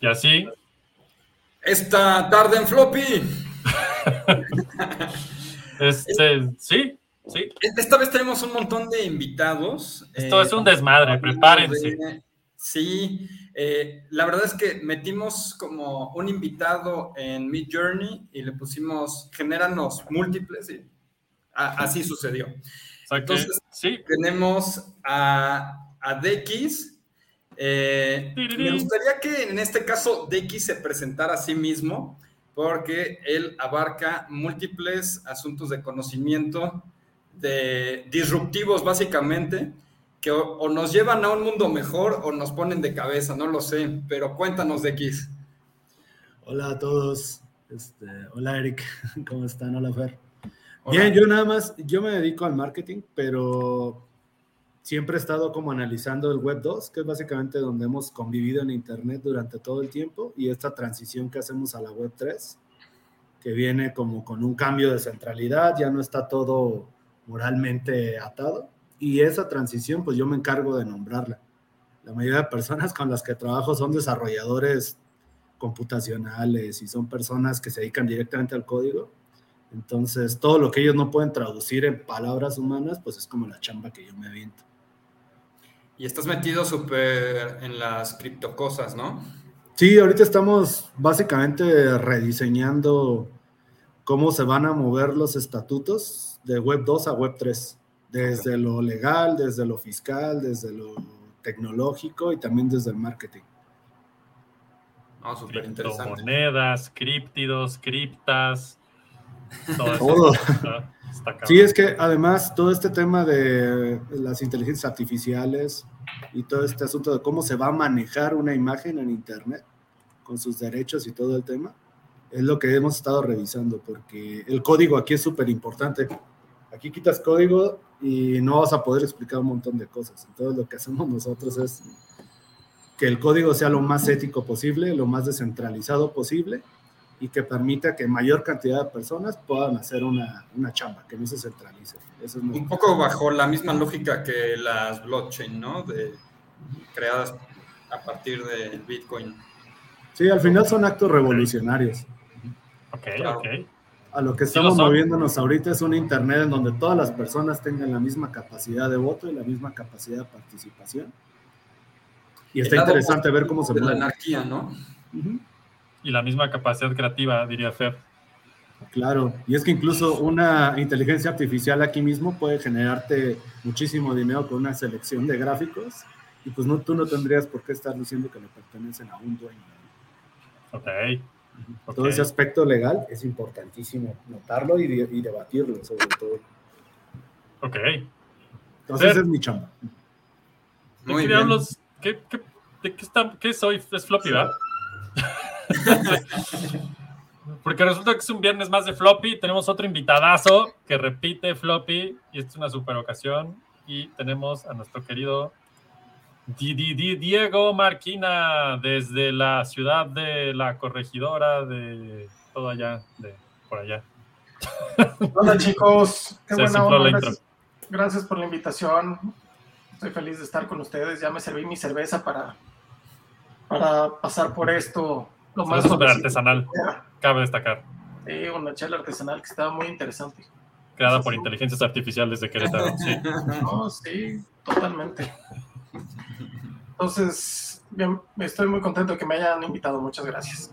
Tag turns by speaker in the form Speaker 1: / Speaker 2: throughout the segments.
Speaker 1: Y así.
Speaker 2: Esta tarde en floppy.
Speaker 1: este, sí, sí.
Speaker 2: Esta vez tenemos un montón de invitados.
Speaker 1: Esto es un desmadre, prepárense.
Speaker 2: sí, eh, la verdad es que metimos como un invitado en Mid Journey y le pusimos genéranos múltiples y así sucedió. Entonces, sí. tenemos a, a DX. Eh, me gustaría que en este caso DX se presentara a sí mismo porque él abarca múltiples asuntos de conocimiento de disruptivos básicamente que o, nos llevan a un mundo mejor o nos ponen de cabeza, no lo sé, pero cuéntanos de X.
Speaker 3: Hola a todos, este, hola Eric, ¿cómo están? Hola Fer. Bien, yo nada más, yo me dedico al marketing, pero siempre he estado como analizando el Web 2, que es básicamente donde hemos convivido en Internet durante todo el tiempo, y esta transición que hacemos a la Web 3, que viene como con un cambio de centralidad, ya no está todo moralmente atado y esa transición, pues yo me encargo de nombrarla. La mayoría de personas con las que trabajo son desarrolladores computacionales y son personas que se dedican directamente al código. Entonces, todo lo que ellos no pueden traducir en palabras humanas, pues es como la chamba que yo me aviento.
Speaker 2: Y estás metido súper en las criptocosas, ¿no?
Speaker 3: Sí, ahorita estamos básicamente rediseñando cómo se van a mover los estatutos de Web 2 a Web 3 desde lo legal, desde lo fiscal, desde lo tecnológico y también desde el marketing.
Speaker 1: Oh, súper interesante. Monedas, criptidos, criptas, todo.
Speaker 3: sí, es que además todo este tema de las inteligencias artificiales y todo este asunto de cómo se va a manejar una imagen en Internet con sus derechos y todo el tema, es lo que hemos estado revisando, porque el código aquí es súper importante. Aquí quitas código y no vas a poder explicar un montón de cosas. Entonces lo que hacemos nosotros es que el código sea lo más ético posible, lo más descentralizado posible y que permita que mayor cantidad de personas puedan hacer una, una chamba, que no se centralice.
Speaker 2: un poco bajo la misma lógica que las blockchain, ¿no? De, creadas a partir del Bitcoin.
Speaker 3: Sí, al final son actos revolucionarios.
Speaker 1: Ok, ok
Speaker 3: a lo que estamos moviéndonos ahorita es un Internet en donde todas las personas tengan la misma capacidad de voto y la misma capacidad de participación. Y está interesante ver cómo se
Speaker 2: mueve. La anarquía, ¿no?
Speaker 1: Y la misma capacidad creativa, diría Fer.
Speaker 3: Claro, y es que incluso una inteligencia artificial aquí mismo puede generarte muchísimo dinero con una selección de gráficos y pues no, tú no tendrías por qué estar diciendo que le pertenecen a un dueño.
Speaker 1: Ok.
Speaker 3: Todo ese aspecto legal es importantísimo notarlo y, debatirlo, sobre todo.
Speaker 1: Ok.
Speaker 3: Entonces, ese es mi chamba.
Speaker 1: Muy bien. ¿qué, qué, de qué, está, qué soy? Es floppy, ¿verdad? Porque resulta que es un viernes más de floppy. Tenemos otro invitadazo que repite floppy y es una super ocasión. Y tenemos a nuestro querido Diego Marquina, desde la ciudad de la corregidora de todo allá, de por allá.
Speaker 4: Hola chicos, qué buena onda. Gracias, por la invitación. Estoy feliz de estar con ustedes. Ya me serví mi cerveza para, para pasar por esto
Speaker 1: lo más súper artesanal, cabe destacar.
Speaker 4: Sí, una chela artesanal que estaba muy interesante.
Speaker 1: Creada por inteligencias artificiales de Querétaro. Sí.
Speaker 4: No, sí, totalmente. Entonces, estoy muy contento de que me hayan invitado. Muchas gracias.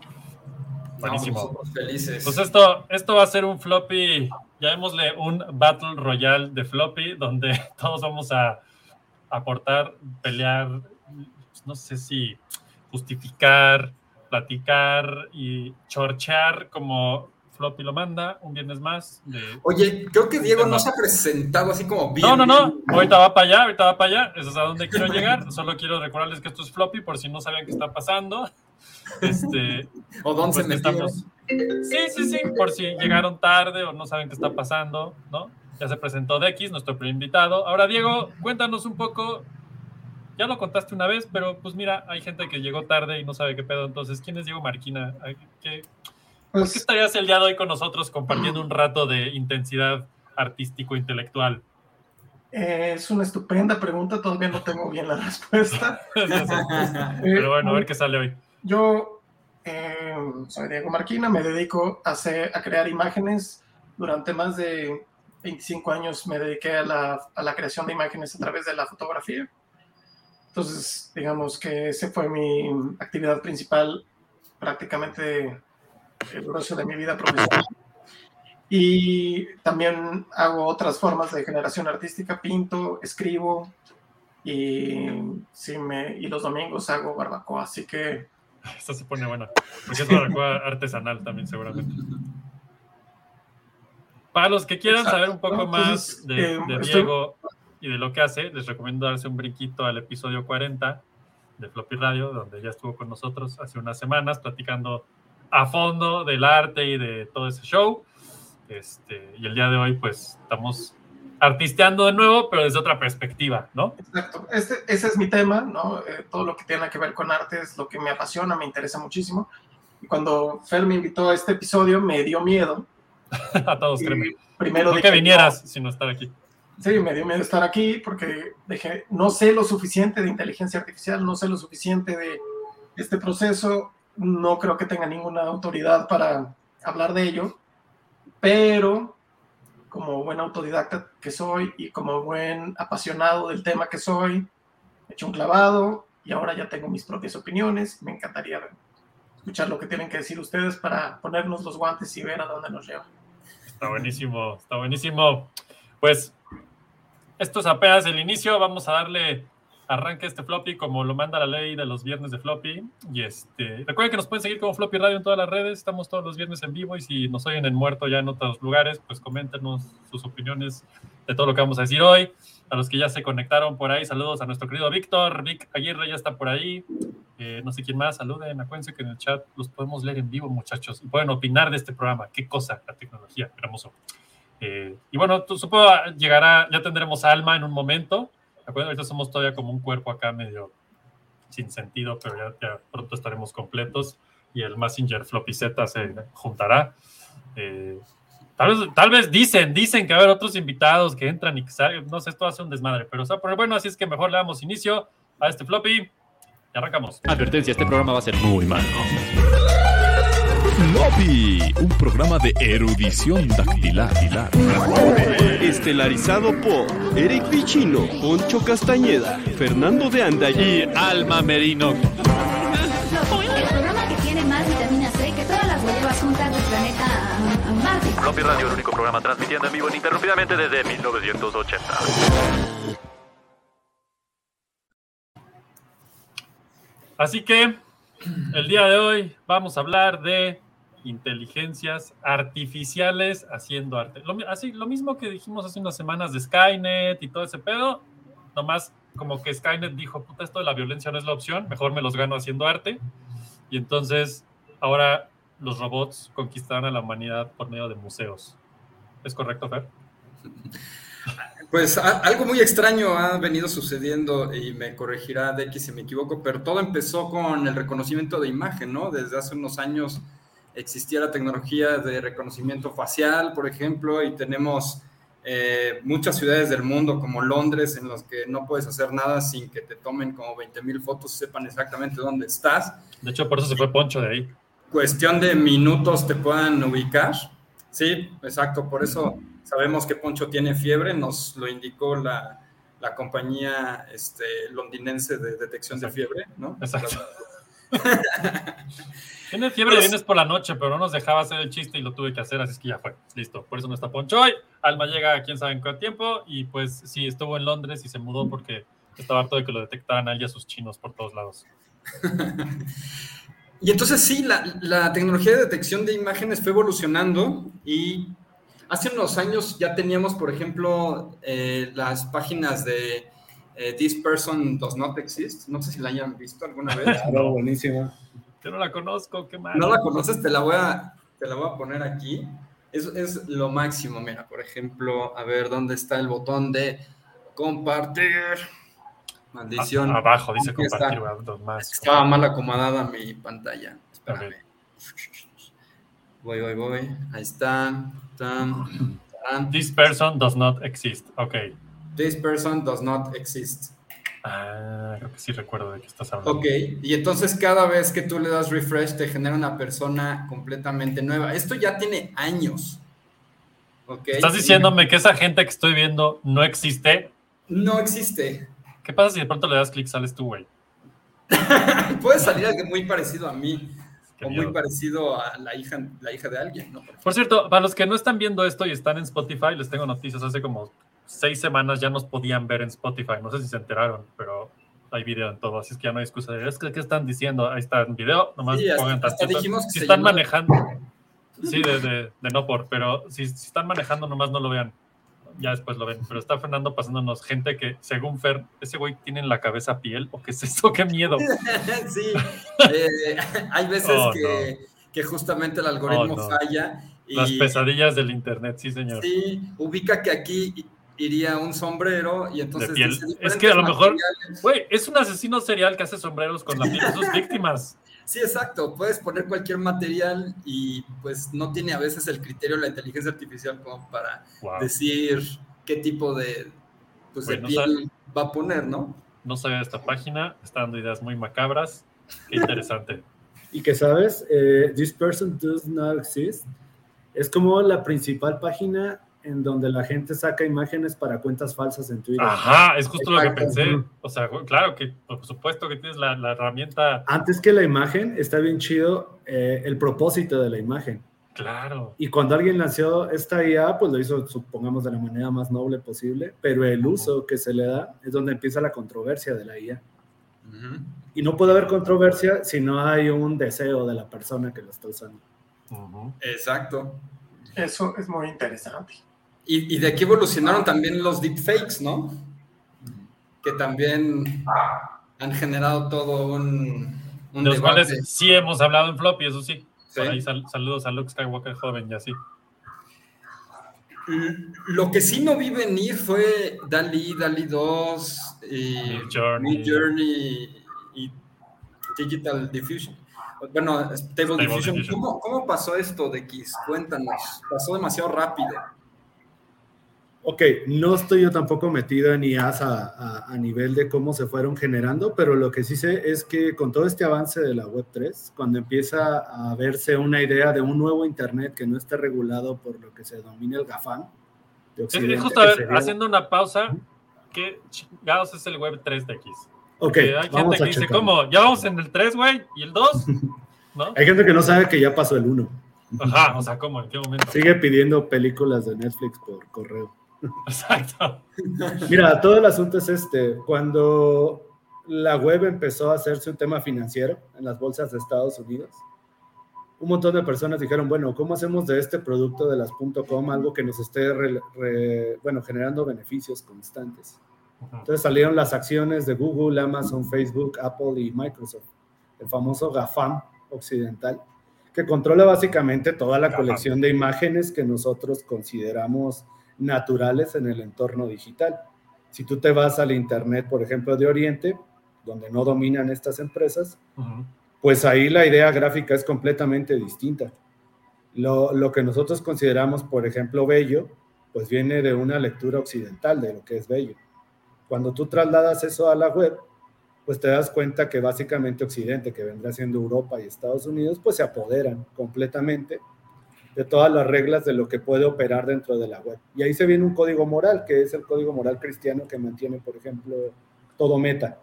Speaker 1: Buenísimo. felices. Pues esto, esto va a ser un floppy, llamémosle un Battle Royale de floppy, donde todos vamos a aportar, pelear, no sé si justificar, platicar y chorchear como Floppy lo manda un viernes más.
Speaker 2: Oye, creo que Diego no se ha presentado así como
Speaker 1: bien. No, no, no. Ahorita va para allá, ahorita va para allá. Eso es a donde quiero llegar. Solo quiero recordarles que esto es Floppy por si no sabían qué está pasando. Este,
Speaker 2: o dónde pues se estamos.
Speaker 1: Sí, sí, sí. Por si llegaron tarde o no saben qué está pasando, ¿no? Ya se presentó Dex, nuestro primer invitado. Ahora, Diego, cuéntanos un poco. Ya lo contaste una vez, pero pues mira, hay gente que llegó tarde y no sabe qué pedo. Entonces, ¿quién es Diego Marquina? ¿Qué, ¿Por qué estarías el día de hoy con nosotros compartiendo un rato de intensidad artístico-intelectual?
Speaker 4: es una estupenda pregunta, todavía no tengo bien la respuesta.
Speaker 1: Pero bueno, a ver qué sale hoy.
Speaker 4: Yo eh, soy Diego Marquina, me dedico a, hacer, a crear imágenes. Durante más de 25 años me dediqué a la, a la creación de imágenes a través de la fotografía. Entonces, digamos que esa fue mi actividad principal prácticamente el grueso de mi vida profesional. Y también hago otras formas de generación artística, pinto, escribo y, sí me, y los domingos hago barbacoa, así que...
Speaker 1: Esto se pone bueno, porque es barbacoa artesanal también seguramente. Para los que quieran saber un poco más de, eh, Diego y de lo que hace, les recomiendo darse un brinquito al episodio 40 de Floppy Radio, donde ya estuvo con nosotros hace unas semanas platicando a fondo del arte y de todo ese show. Este, y el día de hoy, pues estamos artisteando de nuevo, pero desde otra perspectiva, ¿no?
Speaker 4: Exacto. Este, ese es mi tema, ¿no? Eh, todo lo que tiene que ver con arte es lo que me apasiona, me interesa muchísimo. Y cuando Fer me invitó a este episodio, me dio miedo.
Speaker 1: a todos, créeme.
Speaker 4: Primero
Speaker 1: no que vinieras, no, sino estar aquí.
Speaker 4: Sí, me dio miedo estar aquí porque dije, no sé lo suficiente de inteligencia artificial, no sé lo suficiente de este proceso, no creo que tenga ninguna autoridad para hablar de ello, pero como buen autodidacta que soy y como buen apasionado del tema que soy, he hecho un clavado y ahora ya tengo mis propias opiniones. Me encantaría escuchar lo que tienen que decir ustedes para ponernos los guantes y ver a dónde nos lleva.
Speaker 1: Está buenísimo, está buenísimo. Pues esto es apenas el inicio, vamos a darle arranque este floppy como lo manda la ley de los viernes de floppy. Y este, recuerden que nos pueden seguir como Floppy Radio en todas las redes, estamos todos los viernes en vivo y si nos oyen en muerto ya en otros lugares, pues coméntenos sus opiniones de todo lo que vamos a decir hoy. A los que ya se conectaron por ahí, saludos a nuestro querido Víctor, Vic Aguirre ya está por ahí. Eh, no sé quién más, saluden, acuérdense que en el chat los podemos leer en vivo, muchachos, y pueden opinar de este programa. Qué cosa, la tecnología, hermoso. Eh, y bueno, supongo llegará, ya tendremos alma en un momento. Ahorita somos todavía como un cuerpo acá medio sin sentido, pero ya, pronto estaremos completos y el Messenger Floppy Z se juntará. Eh, tal, vez, tal vez dicen, dicen que va a haber otros invitados que entran y que salen, no sé, esto hace un desmadre, pero, o sea, pero bueno, así es que mejor le damos inicio a este Floppy y arrancamos.
Speaker 5: Advertencia, este programa va a ser muy malo. Floppy, un programa de erudición dactilar.
Speaker 6: Estelarizado por Eric Pichino, Poncho Castañeda, Fernando de Anda y Alma Merino.
Speaker 7: El programa que tiene más vitamina C que todas las huevas juntas del planeta Marte.
Speaker 5: Floppy Radio, el único programa transmitiendo en vivo ininterrumpidamente desde 1980.
Speaker 1: Así que el día de hoy vamos a hablar de inteligencias artificiales haciendo arte. Lo, así, lo mismo que dijimos hace unas semanas de Skynet y todo ese pedo, nomás como que Skynet dijo, puta, esto de la violencia no es la opción, mejor me los gano haciendo arte. Y entonces ahora los robots conquistarán a la humanidad por medio de museos. ¿Es correcto, Fer?
Speaker 2: Pues algo muy extraño ha venido sucediendo y me corregirá de que si me equivoco, pero todo empezó con el reconocimiento de imagen, ¿no? Desde hace unos años existía la tecnología de reconocimiento facial, por ejemplo, y tenemos eh, muchas ciudades del mundo como Londres en las que no puedes hacer nada sin que te tomen como 20 mil fotos y sepan exactamente dónde estás.
Speaker 1: De hecho, por eso se fue Poncho de ahí.
Speaker 2: Cuestión de minutos te puedan ubicar. Sí, exacto. Por eso sabemos que Poncho tiene fiebre, nos lo indicó la, la compañía este, londinense de detección de fiebre, ¿no? Exacto.
Speaker 1: Tiene fiebre, vienes por la noche, pero no nos dejaba hacer el chiste y lo tuve que hacer, así es que ya fue. Listo. Por eso no está Poncho hoy. Alma llega quién sabe en cuánto tiempo y pues sí, estuvo en Londres y se mudó porque estaba harto de que lo detectaran a él y a sus chinos por todos lados.
Speaker 2: y entonces sí, la, la, tecnología de detección de imágenes fue evolucionando y hace unos años ya teníamos, por ejemplo, eh, las páginas de eh, This Person Does Not Exist. No sé si la hayan visto alguna vez.
Speaker 3: Claro, buenísima.
Speaker 1: Yo no la conozco, qué mal.
Speaker 2: No la conoces, te la voy a, te la voy a poner aquí. Es, es lo máximo, mira, por ejemplo, a ver, ¿dónde está el botón de compartir? Maldición.
Speaker 1: abajo dice compartir.
Speaker 2: más. Estaba mal acomodada mi pantalla. Espérame. Voy, voy, voy. Ahí está.
Speaker 1: This person does not exist. Ok.
Speaker 2: This person does not exist.
Speaker 1: Ah, creo que sí recuerdo de qué estás hablando.
Speaker 2: Ok, y entonces cada vez que tú le das refresh te genera una persona completamente nueva. Esto ya tiene años.
Speaker 1: Okay. ¿Estás diciéndome que esa gente que estoy viendo no existe?
Speaker 2: No existe.
Speaker 1: ¿Qué pasa si de pronto le das clic sales tú, güey?
Speaker 2: Puede salir alguien muy parecido a mí. o muy parecido a la hija, la hija de alguien, ¿no?
Speaker 1: Por cierto, para los que no están viendo esto y están en Spotify, les tengo noticias. Hace como seis semanas ya nos podían ver en Spotify. No sé si se enteraron, pero hay video en todo, así es que ya no hay excusa. Es que, ¿qué están diciendo? Ahí está el video, nomás pongan Si están manejando, sí, de, no por, pero si, están manejando, nomás no lo vean. Ya después lo ven. Pero está Fernando pasándonos gente que, según Fer, ese güey tiene en la cabeza piel, o qué es eso, qué miedo.
Speaker 2: sí, eh, hay veces oh, que, justamente el algoritmo oh, falla.
Speaker 1: Las pesadillas del internet, sí, señor.
Speaker 2: Sí, ubica que aquí iría un sombrero y entonces...
Speaker 1: Es que a lo mejor, güey, es un asesino serial que hace sombreros con la piel de sus víctimas.
Speaker 2: Sí, exacto. Puedes poner cualquier material y pues no tiene a veces el criterio de la inteligencia artificial como para decir qué tipo de, pues, de piel va a poner, ¿no?
Speaker 1: No sabía esta página, está dando ideas muy macabras. Qué interesante.
Speaker 3: y que sabes, eh, This Person Does Not Exist es como la principal página en donde la gente saca imágenes para cuentas falsas en Twitter.
Speaker 1: Ajá, es justo lo que pensé. O sea, claro que por supuesto que tienes la, herramienta.
Speaker 3: Antes que la imagen, está bien chido eh, el propósito de la imagen.
Speaker 1: Claro.
Speaker 3: Y cuando alguien lanzó esta IA, pues lo hizo, supongamos, de la manera más noble posible, pero el uso que se le da es donde empieza la controversia de la IA. Y no puede haber controversia si no hay un deseo de la persona que lo está usando.
Speaker 2: Exacto.
Speaker 4: Eso es muy interesante.
Speaker 2: Y, de aquí evolucionaron también los deepfakes, ¿no? Que también han generado todo un,
Speaker 1: un Los cuales sí hemos hablado en Floppy, eso sí. saludos a Luke Skywalker joven y así.
Speaker 2: Lo que sí no vi venir fue Dali, Dali 2, y Journey. Journey y Digital Diffusion. Bueno, Stable, Diffusion. ¿Cómo, ¿Cómo, pasó esto de X? Cuéntanos. Pasó demasiado rápido.
Speaker 3: Ok, no estoy yo tampoco metido en IAS a, a, nivel de cómo se fueron generando, pero lo que sí sé es que con todo este avance de la Web3, cuando empieza a verse una idea de un nuevo Internet que no esté regulado por lo que se domina el GAFAM,
Speaker 1: de justo a ver, haciendo una pausa, ¿qué chingados es el Web3 de X?
Speaker 3: Ok,
Speaker 1: hay gente que dice, ¿cómo? ¿Ya vamos en el 3, güey? ¿Y el 2?
Speaker 3: ¿No? Hay gente que no sabe que ya pasó el 1.
Speaker 1: Ajá, o sea, ¿cómo? ¿En qué momento?
Speaker 3: Sigue pidiendo películas de Netflix por correo.
Speaker 1: Exacto.
Speaker 3: Mira, todo el asunto es este. Cuando la web empezó a hacerse un tema financiero en las bolsas de Estados Unidos, un montón de personas dijeron, bueno, ¿cómo hacemos de este producto de las .com algo que nos esté, bueno, generando beneficios constantes? Entonces salieron las acciones de Google, Amazon, Facebook, Apple y Microsoft, el famoso GAFAM occidental, que controla básicamente toda la colección de imágenes que nosotros consideramos naturales en el entorno digital. Si tú te vas al Internet, por ejemplo, de Oriente, donde no dominan estas empresas, pues ahí la idea gráfica es completamente distinta. Lo, lo, que nosotros consideramos, por ejemplo, bello, pues viene de una lectura occidental de lo que es bello. Cuando tú trasladas eso a la web, pues te das cuenta que básicamente Occidente, que vendrá siendo Europa y Estados Unidos, pues se apoderan completamente de todas las reglas de lo que puede operar dentro de la web. Y ahí se viene un código moral, que es el código moral cristiano que mantiene, por ejemplo, todo Meta.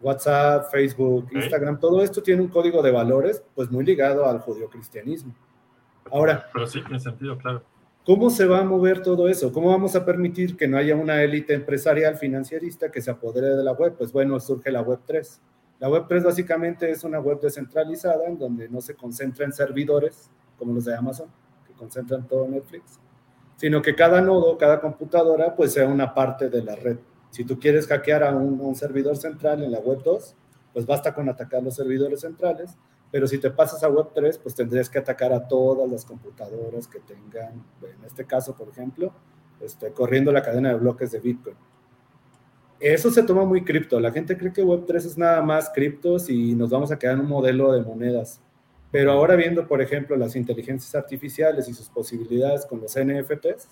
Speaker 3: WhatsApp, Facebook, Instagram, todo esto tiene un código de valores, pues muy ligado al judío-cristianismo. Ahora.
Speaker 1: Pero sí, en sentido, claro.
Speaker 3: ¿Cómo se va a mover todo eso? ¿Cómo vamos a permitir que no haya una élite empresarial financierista que se apodere de la web? Pues bueno, surge la web 3. La web 3 básicamente es una web descentralizada en donde no se concentra en servidores, como los de Amazon, que concentran todo Netflix, sino que cada nodo, cada computadora, pues sea una parte de la red. Si tú quieres hackear a un, servidor central en la web 2, pues basta con atacar los servidores centrales, pero si te pasas a web 3, pues tendrías que atacar a todas las computadoras que tengan, en este caso, por ejemplo, este, corriendo la cadena de bloques de Bitcoin. Eso se toma muy cripto. La gente cree que Web3 es nada más criptos y nos vamos a quedar en un modelo de monedas. Pero ahora viendo, por ejemplo, las inteligencias artificiales y sus posibilidades con los NFTs,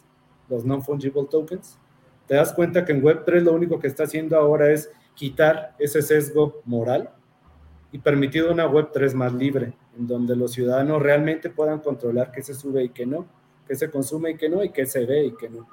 Speaker 3: los Non-Fungible Tokens, te das cuenta que en Web3 lo único que está haciendo ahora es quitar ese sesgo moral y permitir una Web3 más libre, en donde los ciudadanos realmente puedan controlar qué se sube y qué no, qué se consume y qué no, y qué se ve y qué no.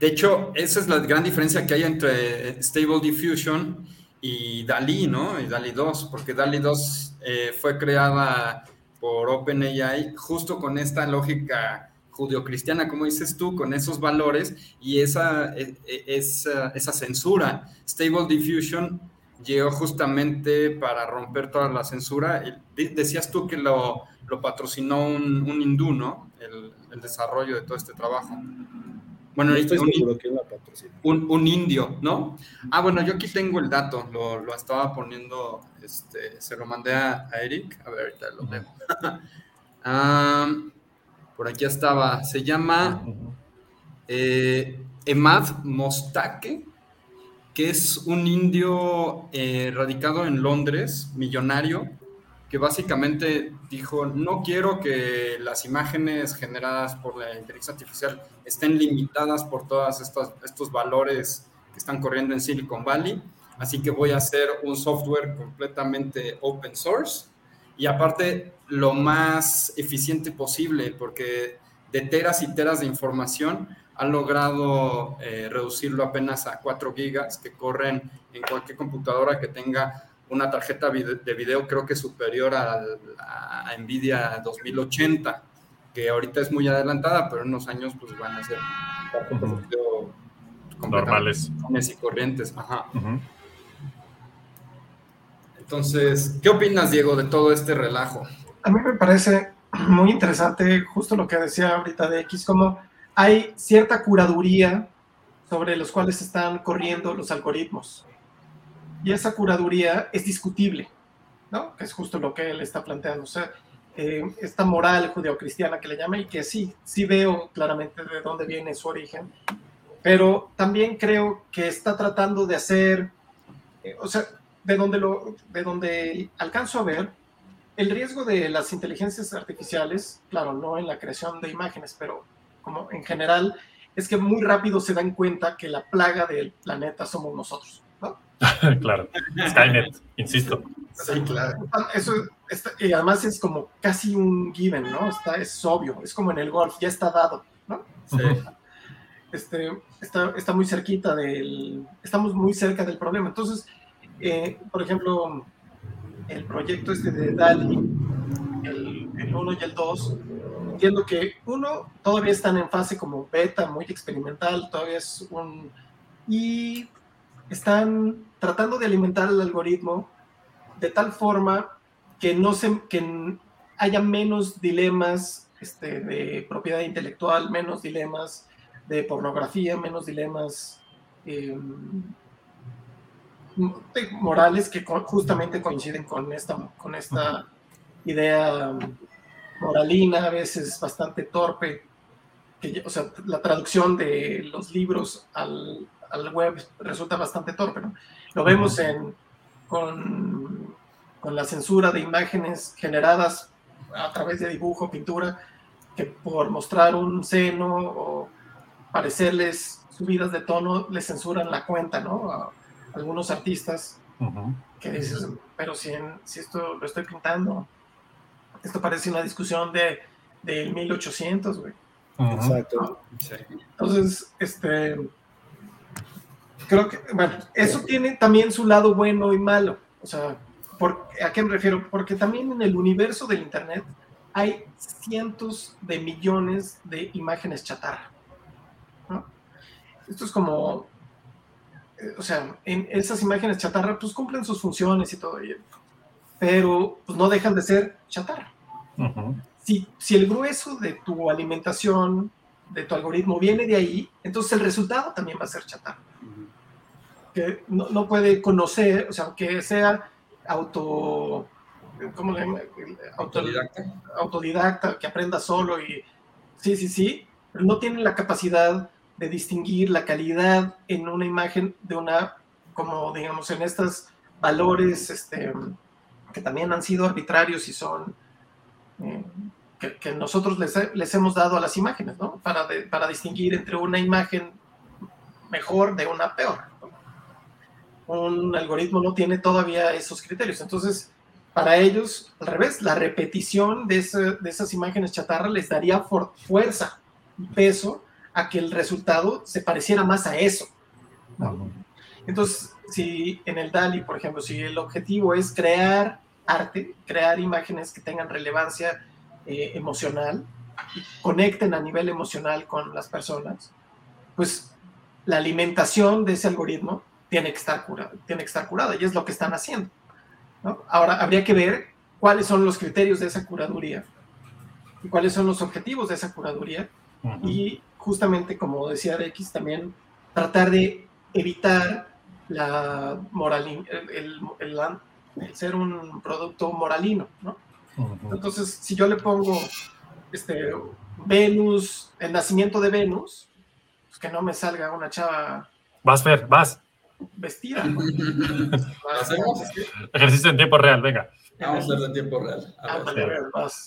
Speaker 2: De hecho, esa es la gran diferencia que hay entre Stable Diffusion y DALI, ¿no? Y DALI 2, porque DALI 2 eh, fue creada por OpenAI justo con esta lógica judio-cristiana, como dices tú, con esos valores y esa, e, e, esa, censura. Stable Diffusion llegó justamente para romper toda la censura. Decías tú que lo, lo patrocinó un, un, hindú, ¿no? El, desarrollo de todo este trabajo. Bueno, estoy un, seguro que un, un, indio, ¿no? Ah, bueno, yo aquí tengo el dato, lo, lo estaba poniendo, este, se lo mandé a, a Eric, a ver, ahorita lo veo. um, por aquí estaba, se llama eh, Emad Mostake, que es un indio eh, radicado en Londres, millonario, que básicamente dijo, no quiero que las imágenes generadas por la inteligencia artificial estén limitadas por todos estos valores que están corriendo en Silicon Valley, así que voy a hacer un software completamente open source y aparte lo más eficiente posible, porque de teras y teras de información ha logrado eh, reducirlo apenas a 4 gigas que corren en cualquier computadora que tenga una tarjeta de video creo que superior a, a, Nvidia 2080, que ahorita es muy adelantada, pero en unos años pues van a ser
Speaker 1: normales
Speaker 2: y corrientes. Ajá. Entonces, ¿qué opinas, Diego, de todo este relajo?
Speaker 4: A mí me parece muy interesante justo lo que decía ahorita de X, como hay cierta curaduría sobre los cuales están corriendo los algoritmos. Y esa curaduría es discutible, ¿no? Que es justo lo que él está planteando. O sea, eh, esta moral judeocristiana que le llama y que sí, sí veo claramente de dónde viene su origen, pero también creo que está tratando de hacer, eh, o sea, de donde, lo, de donde alcanzo a ver, el riesgo de las inteligencias artificiales, claro, no en la creación de imágenes, pero como en general, es que muy rápido se dan cuenta que la plaga del planeta somos nosotros. ¿No?
Speaker 1: claro, Skynet, insisto.
Speaker 4: Sí, claro. Eso, y además es como casi un given, ¿no? Está, es obvio, es como en el golf, ya está dado, ¿no? Sí. Este, está, está muy cerquita del, estamos muy cerca del problema. Entonces, eh, por ejemplo, el proyecto este de DALI, el, el 1 y el 2, entiendo que uno todavía están en fase como beta, muy experimental, todavía es un... Y están tratando de alimentar el algoritmo de tal forma que no se, que haya menos dilemas este, de propiedad intelectual, menos dilemas de pornografía, menos dilemas eh, morales que justamente coinciden con esta, con esta idea moralina, a veces bastante torpe, que, o sea, la traducción de los libros al, al web resulta bastante torpe, ¿no? Lo vemos en, con, con la censura de imágenes generadas a través de dibujo, pintura, que por mostrar un seno o parecerles subidas de tono, les censuran la cuenta, ¿no? algunos artistas que dices, pero si, si esto lo estoy pintando, esto parece una discusión de, de 1800, güey. Exacto. Entonces, este, creo que, bueno, eso tiene también su lado bueno y malo. O sea, por, ¿a qué me refiero? Porque también en el universo del Internet hay cientos de millones de imágenes chatarra. Esto es como o sea, en esas imágenes chatarra, pues cumplen sus funciones y todo, pero pues no dejan de ser chatarra. si, si el grueso de tu alimentación, de tu algoritmo viene de ahí, entonces el resultado también va a ser chatarra. Que no, no puede conocer, o sea, aunque sea auto, ¿cómo le llama?
Speaker 2: Autodidacta.
Speaker 4: Autodidacta, que aprenda solo y sí, sí, sí, pero no tiene la capacidad de distinguir la calidad en una imagen de una, como digamos, en estos valores este, que también han sido arbitrarios y son, eh, que, nosotros les, les, hemos dado a las imágenes, ¿no? Para, para distinguir entre una imagen mejor de una peor. Un algoritmo no tiene todavía esos criterios. Entonces, para ellos, al revés, la repetición de, de esas imágenes chatarra les daría fuerza y peso a que el resultado se pareciera más a eso. Entonces, si en el DALI, por ejemplo, si el objetivo es crear arte, crear imágenes que tengan relevancia eh, emocional, conecten a nivel emocional con las personas, pues la alimentación de ese algoritmo tiene que estar curada, tiene que estar curada y es lo que están haciendo. Ahora, habría que ver cuáles son los criterios de esa curaduría y cuáles son los objetivos de esa curaduría y justamente, como decía X, también tratar de evitar la moral, el, ser un producto moralino, ¿no? Entonces, si yo le pongo este, Venus, el nacimiento de Venus, pues que no me salga una chava.
Speaker 1: Vas, Fer, vas.
Speaker 4: Vestida.
Speaker 1: Ejercicio en tiempo real, venga.
Speaker 2: Vamos a hacerlo en tiempo real.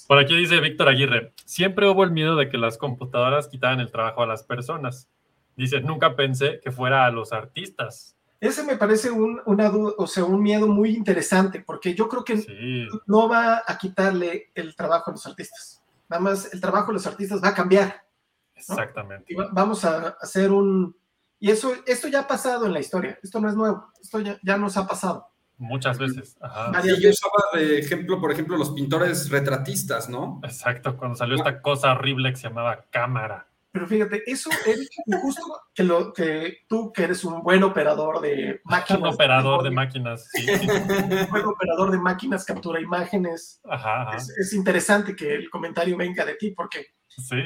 Speaker 1: Por aquí dice Víctor Aguirre, siempre hubo el miedo de que las computadoras quitaran el trabajo a las personas. Dice, nunca pensé que fuera a los artistas.
Speaker 4: Ese me parece un, una o sea, un miedo muy interesante, porque yo creo que no va a quitarle el trabajo a los artistas. Nada más el trabajo de los artistas va a cambiar.
Speaker 1: Exactamente.
Speaker 4: vamos a hacer un... Y eso, esto ya ha pasado en la historia, esto no es nuevo, esto ya, ya nos ha pasado.
Speaker 1: Muchas veces. Ajá.
Speaker 2: yo usaba de ejemplo, por ejemplo, los pintores retratistas, ¿no?
Speaker 1: Exacto, cuando salió esta cosa horrible que se llamaba cámara.
Speaker 4: Pero fíjate, eso es justo que, lo, que tú, que eres un buen operador de máquinas.
Speaker 1: Un operador de máquinas, sí.
Speaker 4: Un buen operador de máquinas, captura imágenes.
Speaker 1: Ajá,
Speaker 4: Es, interesante que el comentario venga de ti, porque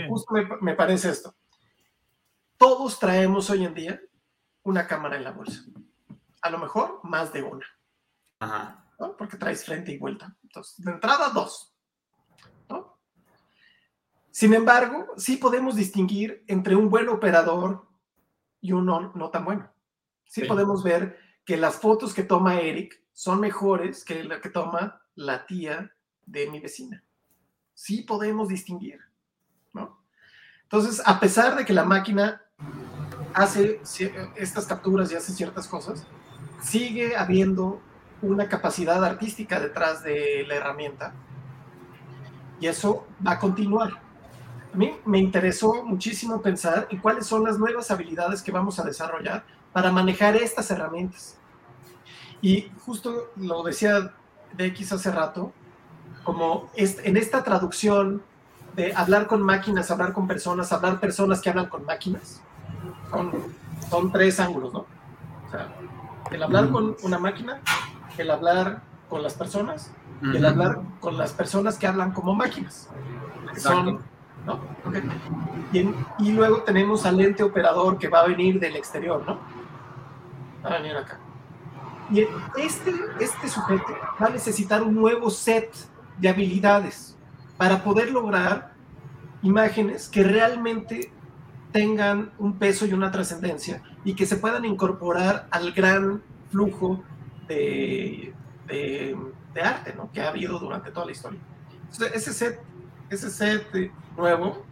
Speaker 4: justo me, me, parece esto. Todos traemos hoy en día una cámara en la bolsa. A lo mejor más de una.
Speaker 2: Ajá.
Speaker 4: ¿no? Porque traes frente y vuelta. Entonces, de entrada, dos. Sin embargo, sí podemos distinguir entre un buen operador y uno no tan bueno. Sí, podemos ver que las fotos que toma Eric son mejores que la que toma la tía de mi vecina. Sí podemos distinguir, ¿no? Entonces, a pesar de que la máquina hace estas capturas y hace ciertas cosas, sigue habiendo una capacidad artística detrás de la herramienta y eso va a continuar a mí me interesó muchísimo pensar en cuáles son las nuevas habilidades que vamos a desarrollar para manejar estas herramientas. Y justo lo decía de X hace rato, como en esta traducción de hablar con máquinas, hablar con personas, hablar personas que hablan con máquinas, son, son tres ángulos, ¿no? O sea, el hablar con una máquina, el hablar con las personas y el hablar con las personas que hablan como máquinas. Son ¿no? Y, luego tenemos al ente operador que va a venir del exterior, ¿no? Va a venir acá. Y este, este sujeto va a necesitar un nuevo set de habilidades para poder lograr imágenes que realmente tengan un peso y una trascendencia y que se puedan incorporar al gran flujo de, arte ¿no? que ha habido durante toda la historia. ese set, ese set nuevo,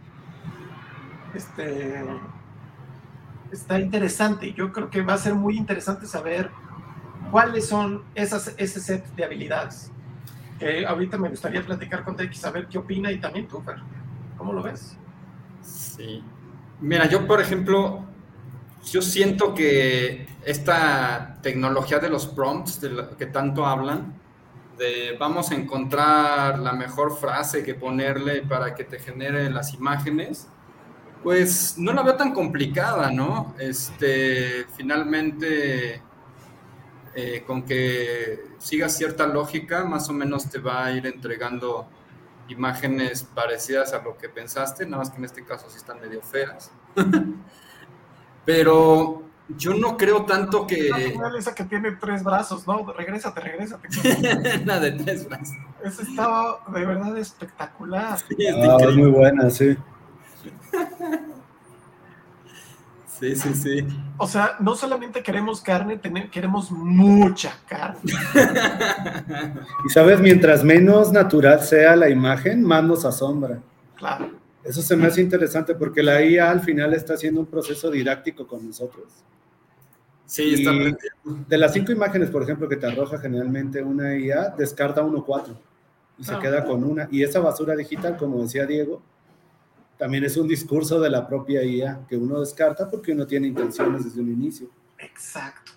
Speaker 4: este, está interesante. Yo creo que va a ser muy interesante saber cuáles son esas, ese set de habilidades. Que ahorita me gustaría platicar con Tex, saber qué opina y también tú, Fer. ¿Cómo lo ves?
Speaker 2: Sí. Mira, yo, por ejemplo, yo siento que esta tecnología de los prompts, de lo que tanto hablan, vamos a encontrar la mejor frase que ponerle para que te genere las imágenes, pues no la veo tan complicada, ¿no? Este, finalmente, eh, con que sigas cierta lógica, más o menos te va a ir entregando imágenes parecidas a lo que pensaste, nada más que en este caso sí están medio feas. Pero yo no creo tanto que.
Speaker 4: esa que tiene tres brazos, ¿no? Regrésate, regrésate.
Speaker 2: La de tres brazos.
Speaker 4: Esa estaba de verdad espectacular.
Speaker 3: Sí, ah, muy buena, sí.
Speaker 2: Sí, sí, sí.
Speaker 4: O sea, no solamente queremos carne, queremos mucha carne.
Speaker 3: y sabes, mientras menos natural sea la imagen, más nos asombra.
Speaker 4: Claro.
Speaker 3: Eso se me hace interesante porque la IA al final está haciendo un proceso didáctico con nosotros.
Speaker 2: Sí, está
Speaker 3: y de las cinco imágenes, por ejemplo, que te arroja generalmente una IA, descarta uno cuatro y se
Speaker 4: Ah.
Speaker 3: queda con una. Y esa basura digital, como decía Diego, también es un discurso de la propia IA que uno descarta porque uno tiene intenciones desde un inicio.
Speaker 4: Exacto.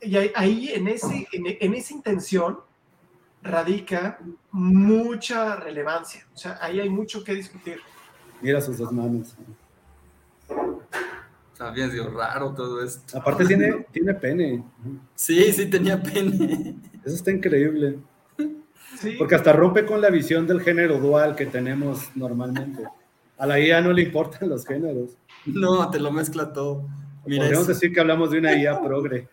Speaker 4: Y ahí, ahí en, ese, en, en esa intención radica mucha relevancia. O sea, ahí hay mucho que discutir.
Speaker 3: Mira sus dos manos.
Speaker 2: Está bien medio raro todo esto.
Speaker 3: Aparte tiene, tiene pene.
Speaker 2: Sí, sí tenía pene.
Speaker 3: Eso está increíble.
Speaker 4: Sí,
Speaker 3: Porque hasta rompe con la visión del género dual que tenemos normalmente. A la IA no le importan los géneros.
Speaker 2: No, te lo mezcla todo. Mira,
Speaker 3: Podríamos
Speaker 2: eso.
Speaker 3: decir que hablamos de una IA progre.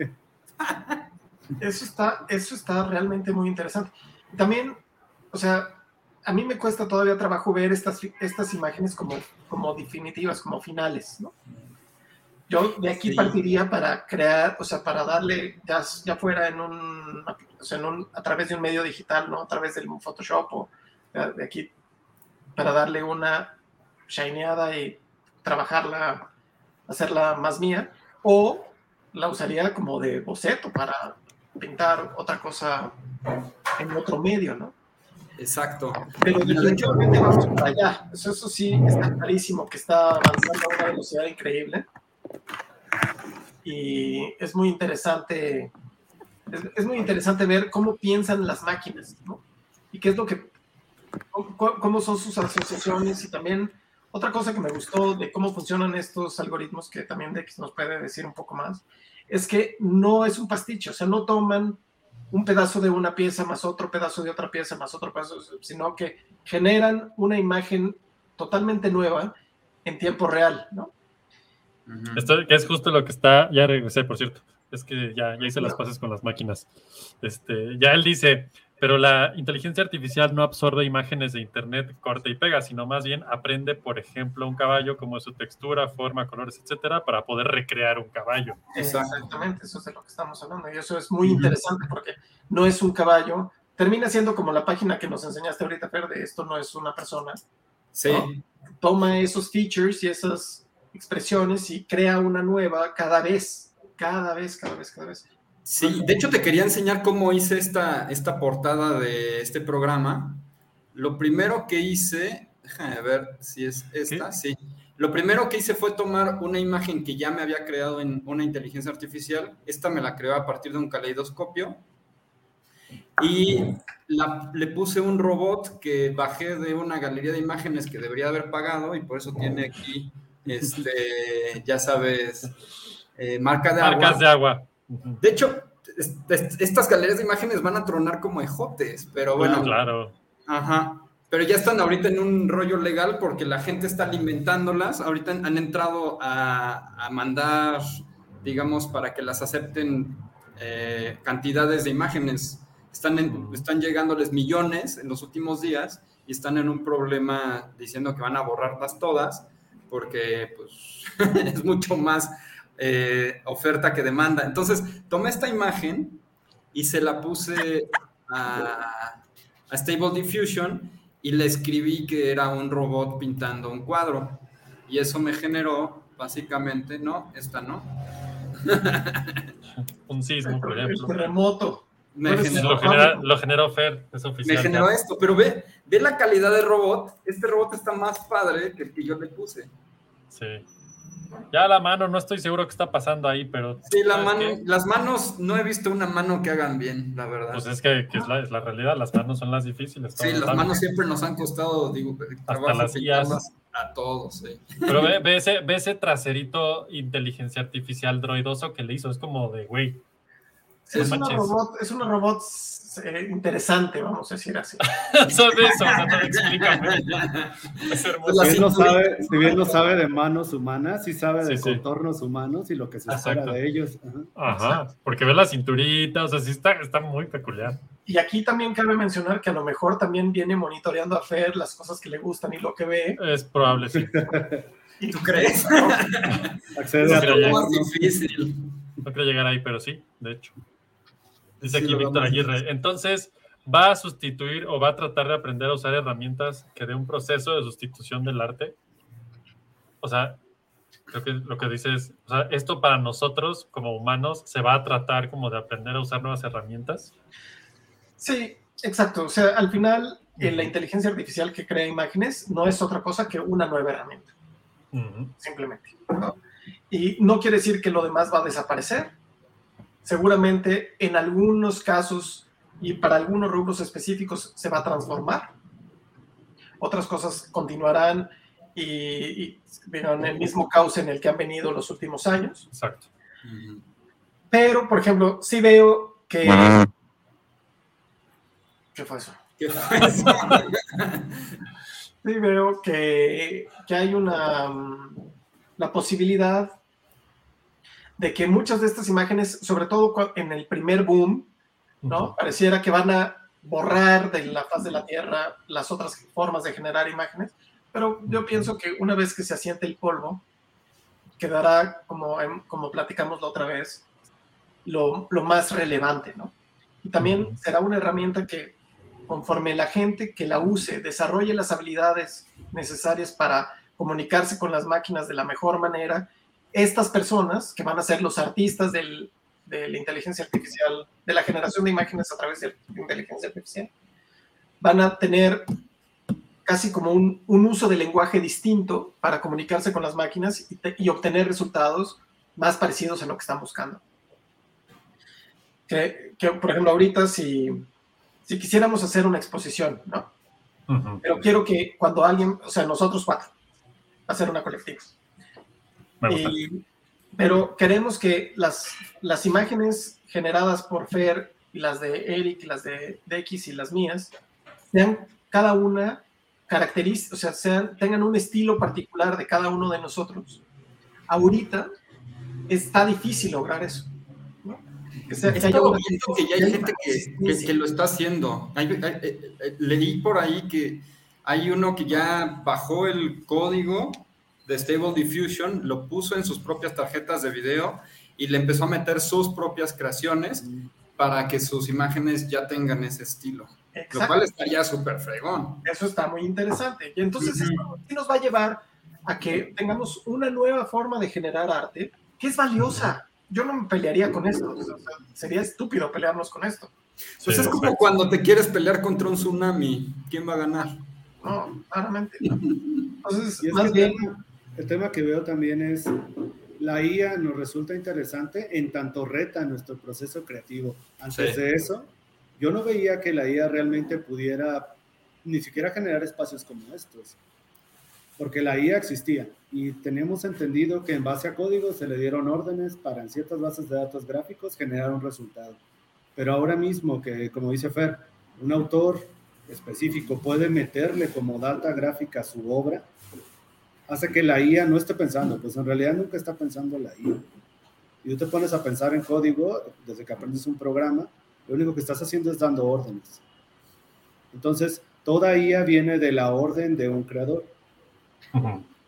Speaker 4: eso está, eso está realmente muy interesante. También, o sea, a mí me cuesta todavía trabajo ver estas, estas imágenes como, como definitivas, como finales, ¿no? Yo de aquí
Speaker 2: Sí.
Speaker 4: partiría para crear, o sea, para darle, ya, ya fuera en un, o sea, en un, a través de un medio digital, ¿no? A través del Photoshop o de de aquí, para darle una shineada y trabajarla, hacerla más mía, o la usaría como de boceto para pintar otra cosa en otro medio, ¿no?
Speaker 2: Exacto.
Speaker 4: Pero definitivamente vamos para allá. Eso, eso sí está clarísimo que está avanzando a una velocidad increíble. Y es muy interesante, es, muy interesante ver cómo piensan las máquinas. Y qué es lo que, cómo, cómo son sus asociaciones y también otra cosa que me gustó de cómo funcionan estos algoritmos, que también Dex nos puede decir un poco más, es que no es un pastiche, o sea, no toman un pedazo de una pieza más otro pedazo de otra pieza más otro pedazo, sino que generan una imagen totalmente nueva en tiempo real, ¿no?
Speaker 1: Esto que es justo lo que está, ya regresé, por cierto. Es que ya, ya hice las pases con las máquinas. Este, ya él dice, pero la inteligencia artificial no absorbe imágenes de internet, corta y pega, sino más bien aprende, por ejemplo, un caballo, como es su textura, forma, colores, etcétera, para poder recrear un caballo.
Speaker 4: Exactamente, eso es de lo que estamos hablando. Y eso es muy interesante porque no es un caballo. Termina siendo como la página que nos enseñaste ahorita, Fer, de esto no es una persona.
Speaker 2: Sí.
Speaker 4: Toma esos features y esas expresiones y crea una nueva cada vez, cada vez, cada vez, cada vez.
Speaker 2: Sí, de hecho te quería enseñar cómo hice esta, esta portada de este programa. Lo primero que hice, déjame ver si es esta, sí. Lo primero que hice fue tomar una imagen que ya me había creado en una inteligencia artificial. Esta me la creó a partir de un caleidoscopio. Y la- le puse un robot que bajé de una galería de imágenes que debería haber pagado y por eso tiene aquí, este, ya sabes, eh, marca de agua.
Speaker 1: Marcas de agua.
Speaker 2: De hecho, es- es- estas galerías de imágenes van a tronar como ejotes, pero bueno,
Speaker 1: Ah, claro.
Speaker 2: ajá. Pero ya están ahorita en un rollo legal porque la gente está alimentándolas. Ahorita han, han entrado a, a mandar, digamos, para que las acepten eh, cantidades de imagenes. Están, en- están llegándoles millones en los últimos días y están en un problema diciendo que van a borrarlas todas porque pues, es mucho más eh, oferta que demanda. Entonces, tomé esta imagen y se la puse a, a Stable Diffusion y le escribí que era un robot pintando un cuadro. Y eso me generó, básicamente, no, esta no.
Speaker 1: Un sismo, por ejemplo.
Speaker 4: terremoto.
Speaker 2: Me
Speaker 4: Pues,
Speaker 2: generó,
Speaker 1: Lo, genera- lo generó Fer, es
Speaker 2: me
Speaker 1: oficial.
Speaker 2: generó
Speaker 1: ya.
Speaker 2: esto, pero ve, ve la calidad del robot. Este robot está más padre que el que yo le puse.
Speaker 1: Sí. Ya la mano, no estoy seguro qué está pasando ahí, pero.
Speaker 2: Sí, la
Speaker 1: ¿sabes
Speaker 2: mano,
Speaker 1: qué?
Speaker 2: las manos, no he visto una mano que hagan bien, la verdad.
Speaker 1: Pues es que, que es, la, es la realidad, las manos son las difíciles.
Speaker 2: sí, las manos siempre nos han costado, digo, trabajo
Speaker 1: las
Speaker 2: pintarlas a todos, sí.
Speaker 1: Pero ve, ve ese, ve ese traserito inteligencia artificial droidoso que le hizo, es como de, güey.
Speaker 4: Sí, es,
Speaker 1: No
Speaker 4: una robot, es una robot eh, interesante, vamos a decir así.
Speaker 1: De eso, explícame. Es hermoso.
Speaker 3: Si bien, no
Speaker 2: cinturita.
Speaker 3: sabe, si bien no sabe de manos humanas, sí sabe de
Speaker 1: Sí, sí.
Speaker 3: contornos humanos y lo que se espera de ellos. Ajá.
Speaker 1: Ajá, porque ve la cinturita, o sea, sí está, está muy peculiar.
Speaker 4: Y aquí también cabe mencionar que a lo mejor también viene monitoreando a Fer las cosas que le gustan y lo que ve.
Speaker 1: Es probable, sí.
Speaker 4: Y-
Speaker 2: ¿Tú crees?
Speaker 3: Accede a
Speaker 2: lo
Speaker 3: todo.
Speaker 2: más difícil.
Speaker 1: No creo llegar ahí, pero sí, de hecho. Dice
Speaker 2: Sí,
Speaker 1: aquí Víctor Aguirre. Entonces, va a sustituir o va a tratar de aprender a usar herramientas que dé un proceso de sustitución del arte. O sea, creo que lo que o sea, esto para nosotros como humanos se va a tratar como de aprender a usar nuevas herramientas.
Speaker 4: Sí, exacto. O sea, al final la inteligencia artificial que crea imágenes no es otra cosa que una nueva herramienta. Simplemente. Y no quiere decir que lo demás va a desaparecer. Seguramente en algunos casos y para algunos rubros específicos se va a transformar. Otras cosas continuarán y, y en el mismo caos en el que han venido los últimos años.
Speaker 1: Exacto.
Speaker 4: Pero, por ejemplo, sí veo que... ¿Qué fue eso? ¿Qué fue eso? sí veo que, que hay una... La posibilidad de que muchas de estas imágenes, sobre todo en el primer boom, ¿no? Pareciera que van a borrar de la faz de la Tierra las otras formas de generar imágenes, pero yo pienso que una vez que se asiente el polvo, quedará, como, como platicamos la otra vez, lo, lo más relevante, ¿no? Y también será una herramienta que, conforme la gente que la use desarrolle las habilidades necesarias para comunicarse con las máquinas de la mejor manera, estas personas, que van a ser los artistas del, de la inteligencia artificial, de la generación de imágenes a través de la inteligencia artificial, van a tener casi como un, un uso de lenguaje distinto para comunicarse con las máquinas y, y, obtener resultados más parecidos a lo que están buscando. Que, que por ejemplo, ahorita si, si quisiéramos hacer una exposición, ¿no? Uh -huh. Pero quiero que cuando alguien, o sea, nosotros cuatro, hacer una colectiva. Y, pero queremos que las, las imágenes generadas por Fer y las de Eric, las de, de X y las mías, sean cada una características, o sea, sean, tengan un estilo particular de cada uno de nosotros. Ahorita está difícil lograr eso. ¿no?
Speaker 2: Que, sea, que, haya que ya hay gente que, que, que, lo está haciendo. Hay, hay, hay, leí por ahí que hay uno que ya bajó el código de Stable Diffusion, lo puso en sus propias tarjetas de video y le empezó a meter sus propias creaciones para que sus imágenes ya tengan ese estilo. Exacto. Lo cual estaría súper fregón.
Speaker 4: Eso está muy interesante. Y entonces esto sí nos va a llevar a que tengamos una nueva forma de generar arte que es valiosa. Yo no me pelearía con esto. O sea, sería estúpido pelearnos con esto.
Speaker 2: Pues sí, es como cuando te quieres pelear contra un tsunami. ¿Quién va a ganar?
Speaker 4: No, claramente. No. Entonces,
Speaker 3: más bien... El tema que veo también es la IA nos resulta interesante en tanto reta nuestro proceso creativo. Antes sí. de eso, yo no veía que la IA realmente pudiera ni siquiera generar espacios como estos, porque la IA existía y tenemos entendido que en base a código se le dieron órdenes para en ciertas bases de datos gráficos generar un resultado. Pero ahora mismo que, como dice Fer, un autor específico puede meterle como data gráfica a su obra, hace que la IA no esté pensando, pues en realidad nunca está pensando la IA. Y tú te pones a pensar en código, desde que aprendes un programa, lo único que estás haciendo es dando órdenes. Entonces, toda IA viene de la orden de un creador.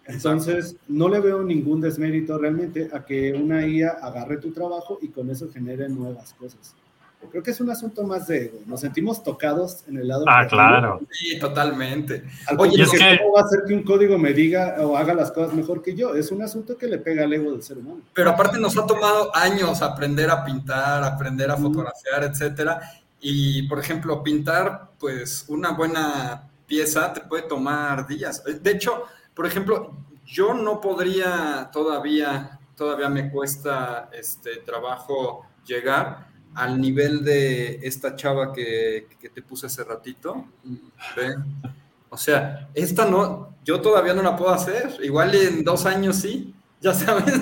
Speaker 3: Entonces, no le veo ningún desmérito realmente a que una IA agarre tu trabajo y con eso genere nuevas cosas. Creo que es un asunto más de ego. Nos sentimos tocados en el lado.
Speaker 1: Ah, claro.
Speaker 2: Sí, totalmente.
Speaker 3: Oye, es que... ¿cómo va a ser que un código me diga o haga las cosas mejor que yo? Es un asunto que le pega al ego del ser humano.
Speaker 2: Pero aparte nos ha tomado años aprender a pintar, aprender a fotografiar, etcétera. Y, por ejemplo, pintar, pues, una buena pieza te puede tomar días. De hecho, por ejemplo, yo no podría todavía, todavía me cuesta este trabajo llegar al nivel de esta chava que, que te puse hace ratito. ¿Ve? O sea, esta no, yo todavía no la puedo hacer. Igual en dos años sí, ya sabes.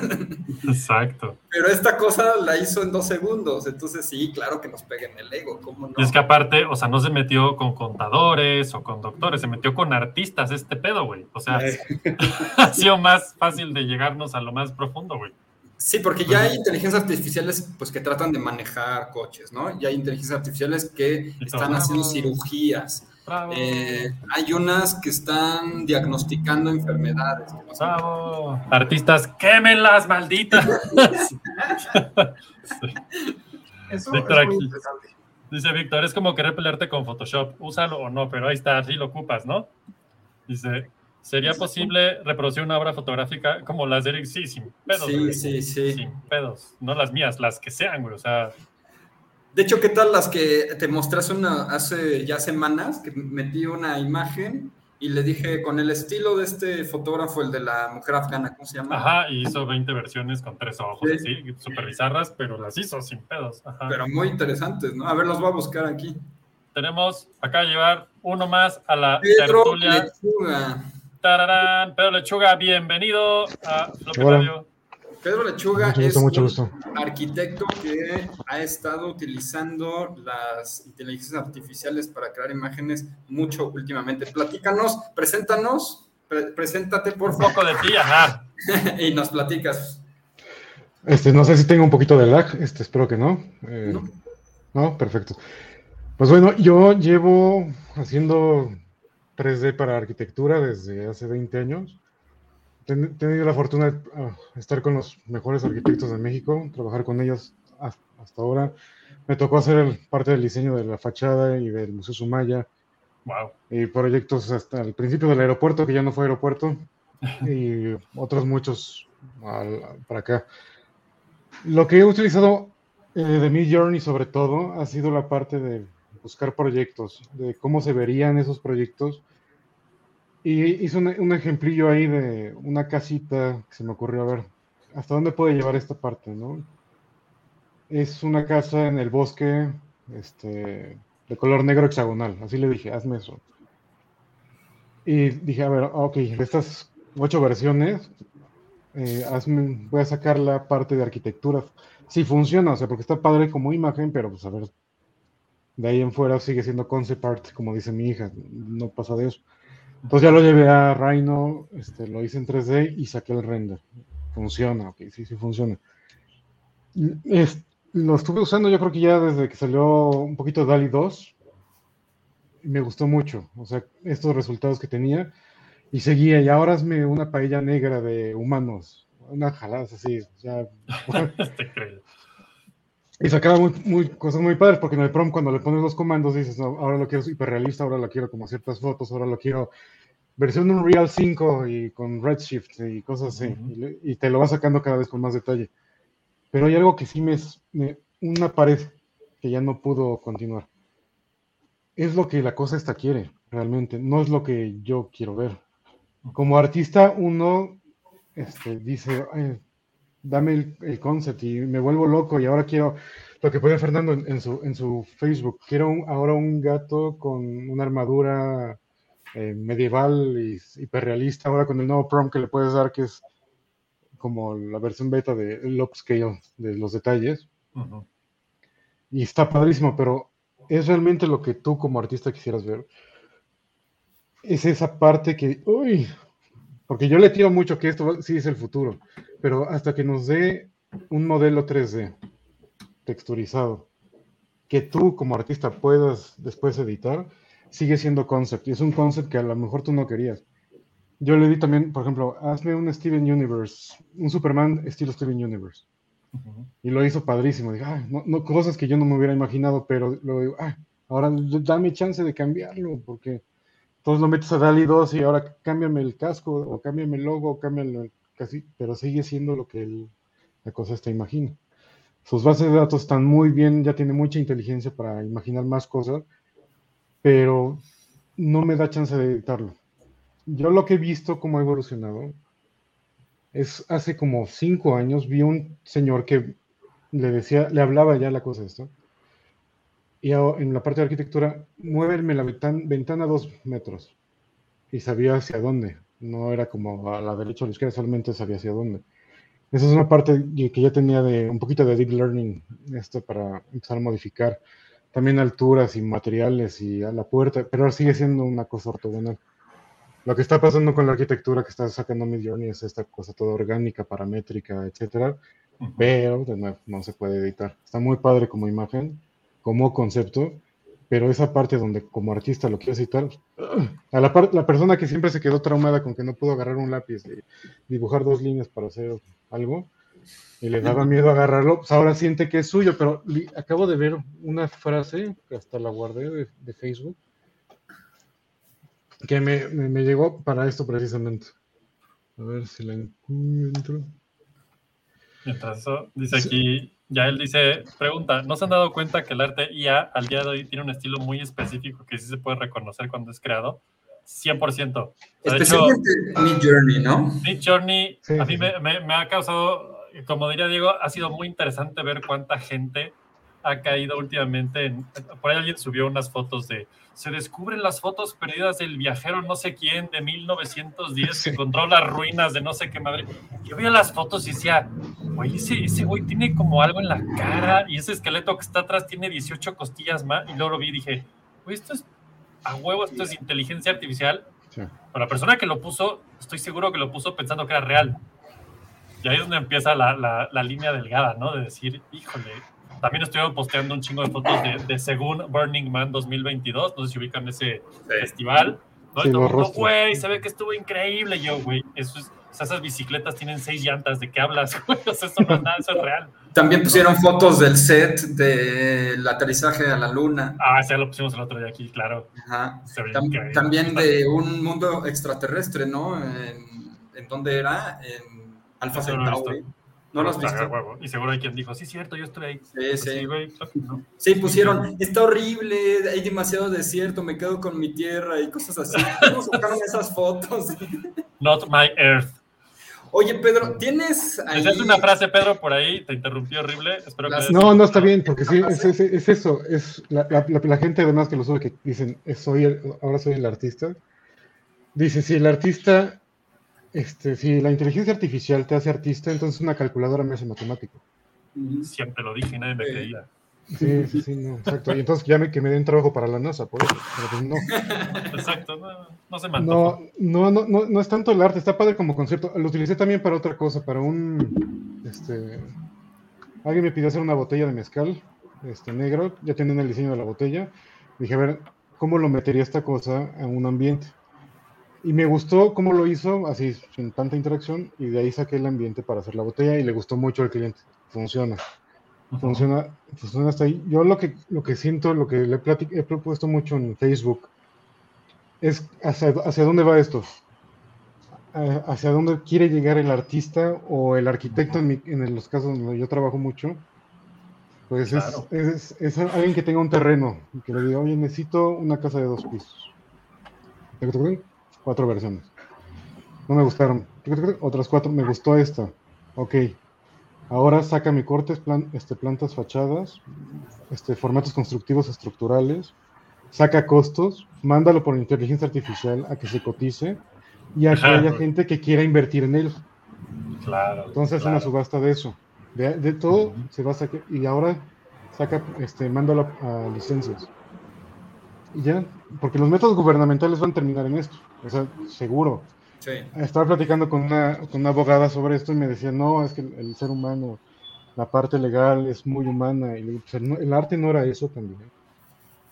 Speaker 1: Exacto.
Speaker 2: Pero esta cosa la hizo en dos segundos. Entonces sí, claro que nos pega en el ego. ¿cómo no?
Speaker 1: Y es que aparte, o sea, no se metió con contadores o con doctores, se metió con artistas este pedo, güey. O sea, ha sido más fácil de llegarnos a lo más profundo, güey.
Speaker 2: Sí, porque ya hay inteligencias artificiales pues, que tratan de manejar coches, ¿no? Ya hay inteligencias artificiales que están haciendo cirugías. Eh, hay unas que están diagnosticando enfermedades.
Speaker 1: Bravo. Artistas, quémenlas, malditas.
Speaker 4: sí. Eso es muy interesante.
Speaker 1: Dice Víctor, es como querer pelearte con Photoshop. Úsalo o no, pero ahí está, así lo ocupas, ¿no? Dice, ¿sería posible reproducir una obra fotográfica como las de Eric? Sí, sin pedos.
Speaker 2: Sí, sí, sí.
Speaker 1: Sin pedos. No las mías, las que sean, güey. O sea.
Speaker 2: De hecho, ¿qué tal las que te mostraste una, hace ya semanas? Que metí una imagen y le dije con el estilo de este fotógrafo, el de la mujer afgana, ¿cómo se llama?
Speaker 1: Ajá, y hizo 20 versiones con tres ojos, así, súper bizarras, pero las hizo sin pedos. Ajá.
Speaker 2: Pero muy interesantes, ¿no? A ver, los voy a buscar aquí.
Speaker 1: Tenemos acá llevar uno más a la Pedro tertulia. Lechuga. Tararán, Pedro Lechuga, bienvenido a.
Speaker 2: Pedro Lechuga es un arquitecto que ha estado utilizando las inteligencias artificiales para crear imágenes mucho últimamente. Platícanos, preséntanos, preséntate por
Speaker 1: favor. Un poco de ti, ajá.
Speaker 2: y nos platicas.
Speaker 8: Este, no sé si tengo un poquito de lag, este, espero que no. Eh, no. no, perfecto. Pues bueno, yo llevo haciendo 3D para arquitectura desde hace 20 años he tenido la fortuna de ah, estar con los mejores arquitectos de México, trabajar con ellos hasta ahora. Me tocó hacer parte del diseño de la fachada y del Museo Sumaya.
Speaker 1: Wow.
Speaker 8: Y proyectos hasta el principio del aeropuerto, que ya no fue aeropuerto, y otros muchos para acá. Lo que he utilizado eh, de mi journey sobre todo ha sido la parte de buscar proyectos, de cómo se verían esos proyectos y hice un, ejemplillo ahí de una casita que se me ocurrió a ver hasta dónde puede llevar esta parte, ¿no? Es una casa en el bosque, este, de color negro hexagonal. Así le dije, hazme eso. Y dije, a ver, ok, de estas ocho versiones, eh, hazme, voy a sacar la parte de arquitectura. Si funciona, o sea, porque está padre como imagen, pero pues a ver, de ahí en fuera sigue siendo concept art, como dice mi hija, no pasa de eso. Entonces ya lo llevé a Rhino, este, lo hice en 3D y saqué el render. Funciona, ok, sí, sí funciona. lo estuve usando yo creo que ya desde que salió un poquito DALI 2. Me gustó mucho, o sea, estos resultados que tenía. Y seguía, y ahora hazme una paella negra de humanos. Una jalada así, ya. y sacaba muy, muy, cosas muy padres, porque en el prom cuando le pones los comandos dices, no, ahora lo quiero hiperrealista, ahora lo quiero como ciertas fotos, ahora lo quiero versión Unreal 5 y con Redshift y cosas así, y, te lo va sacando cada vez con más detalle. Pero hay algo que sí me, es una pared que ya no pudo continuar. Es lo que la cosa esta quiere, realmente, no es lo que yo quiero ver. Como artista, uno este, dice, dame el, concept y me vuelvo loco y ahora quiero lo que pone Fernando en, su, en su Facebook. Quiero ahora un gato con una armadura eh, medieval y hiperrealista, ahora con el nuevo prompt que le puedes dar, que es como la versión beta de el upscale de los detalles. Y está padrísimo, pero es realmente lo que tú como artista quisieras ver. Es esa parte que, uy, porque yo le tiro mucho que esto sí es el futuro, pero hasta que nos dé un modelo 3D texturizado, que tú como artista puedas después editar, sigue siendo concept. Y es un concept que a lo mejor tú no querías. Yo le di también, por ejemplo, hazme un Steven Universe, un Superman estilo Steven Universe. Y lo hizo padrísimo. Dije, no, cosas que yo no me hubiera imaginado, pero lo digo, ahora dame chance de cambiarlo, porque todos lo metes a DALI 2 y ahora cámbiame el casco, o cámbiame el logo, o cámbiame casi, pero sigue siendo lo que la cosa está imagina. Sus bases de datos están muy bien, ya tiene mucha inteligencia para imaginar más cosas, pero no me da chance de editarlo. Yo lo que he visto cómo ha evolucionado es hace como cinco años vi un señor que le decía, le hablaba ya la cosa esto, y en la parte de arquitectura, muéveme la ventana, dos metros, y sabía hacia dónde, no era como a la derecha o a la izquierda, solamente sabía hacia dónde. Esa es una parte que ya tenía de un poquito de deep learning, esto para empezar a modificar también alturas y materiales y a la puerta, pero sigue siendo una cosa ortogonal. Lo que está pasando con la arquitectura que está sacando Midjourney es esta cosa toda orgánica, paramétrica, etcétera, pero de nuevo no se puede editar. Está muy padre como imagen, como concepto, pero esa parte donde como artista lo quieres editar, a la, la persona que siempre se quedó traumada con que no pudo agarrar un lápiz y dibujar dos líneas para hacer algo, y le daba miedo agarrarlo, pues ahora siente que es suyo, pero acabo de ver una frase, que hasta la guardé de, Facebook, que me, me, llegó para esto precisamente. A ver si la encuentro.
Speaker 1: Mientras dice aquí, ya él dice, pregunta, ¿no se han dado cuenta que el arte IA al día de hoy tiene un estilo muy específico que sí se puede reconocer cuando es creado? 100%.
Speaker 2: Especialmente Mid Journey, ¿no?
Speaker 1: Mid Journey, a mí me, me, ha causado, como diría Diego, ha sido muy interesante ver cuánta gente ha caído últimamente. En, por ahí alguien subió unas fotos de se descubren las fotos perdidas del viajero no sé quién de 1910 que encontró las ruinas de no sé qué madre. Yo veía las fotos y decía, güey, ese, ese güey tiene como algo en la cara y ese esqueleto que está atrás tiene 18 costillas más. Y luego lo vi y dije, güey, esto es a huevo, esto es inteligencia artificial. Pero la persona que lo puso, estoy seguro que lo puso pensando que era real. Y ahí es donde empieza la, la, la línea delgada, ¿no? De decir, híjole, también estuvieron posteando un chingo de fotos de, de Según Burning Man 2022. No sé si ubican ese festival. ¿no? todo mundo, güey, se ve que estuvo increíble. yo, güey, eso es, esas bicicletas tienen seis llantas. ¿De qué hablas, güey? eso no es nada, eso es real.
Speaker 2: También pusieron fotos del set del aterrizaje a la luna.
Speaker 1: Ah, sí, lo pusimos el otro día aquí, claro.
Speaker 2: Ajá. también de un mundo extraterrestre, ¿no? ¿En, en dónde era? En Alpha Centauri. No los viste.
Speaker 1: Y seguro hay quien dijo, sí, cierto, yo estoy ahí.
Speaker 2: Sí, pues sí. Sí, pusieron, está horrible, hay demasiado desierto, me quedo con mi tierra y cosas así. ¿Cómo sacaron esas fotos?
Speaker 1: Not my earth.
Speaker 2: Oye, Pedro, ¿tienes
Speaker 1: ahí... Es una frase, Pedro, por ahí, te interrumpí horrible. Espero que
Speaker 8: no, no está bien, porque sí, es, es, eso. Es la, la, gente además que lo sube que dicen, soy ahora soy el artista. Dice, si el artista este, si la inteligencia artificial te hace artista, entonces una calculadora me hace matemático.
Speaker 1: Siempre lo dije y nadie me creía.
Speaker 8: Sí, sí, sí, no, exacto. Y entonces ya me, que me den trabajo para la NASA, por eso.
Speaker 1: Pues no. Exacto, no, no se
Speaker 8: No, no, no, no, no es tanto el arte, está padre como concepto. Lo utilicé también para otra cosa, para un, este, alguien me pidió hacer una botella de mezcal, este, negro, ya tienen el diseño de la botella. Dije, a ver, ¿cómo lo metería esta cosa a un ambiente? Y me gustó cómo lo hizo, así, sin tanta interacción, y de ahí saqué el ambiente para hacer la botella y le gustó mucho al cliente. Funciona. Funciona, funciona hasta ahí. Yo lo que, lo que siento, lo que le he propuesto mucho en Facebook, es hacia, hacia dónde va esto. hacia dónde quiere llegar el artista o el arquitecto, en, en los casos donde yo trabajo mucho. Pues es, es, alguien que tenga un terreno y que le diga, oye, necesito una casa de dos pisos cuatro versiones. No me gustaron. Otras cuatro, me gustó esta. Ok. Ahora saca mi cortes, plan, este, plantas fachadas, este, formatos constructivos estructurales, saca costos, mándalo por inteligencia artificial a que se cotice y a que haya gente que quiera invertir en él.
Speaker 1: Claro.
Speaker 8: Entonces una subasta de eso. De, todo se va a sacar y ahora saca, este, mándalo a licencias. Ya, porque los métodos gubernamentales van a terminar en esto, o sea, seguro. Sí. Estaba platicando con una, con una abogada sobre esto y me decía, no, es que el, ser humano, la parte legal es muy humana, y pues, el, arte no era eso también.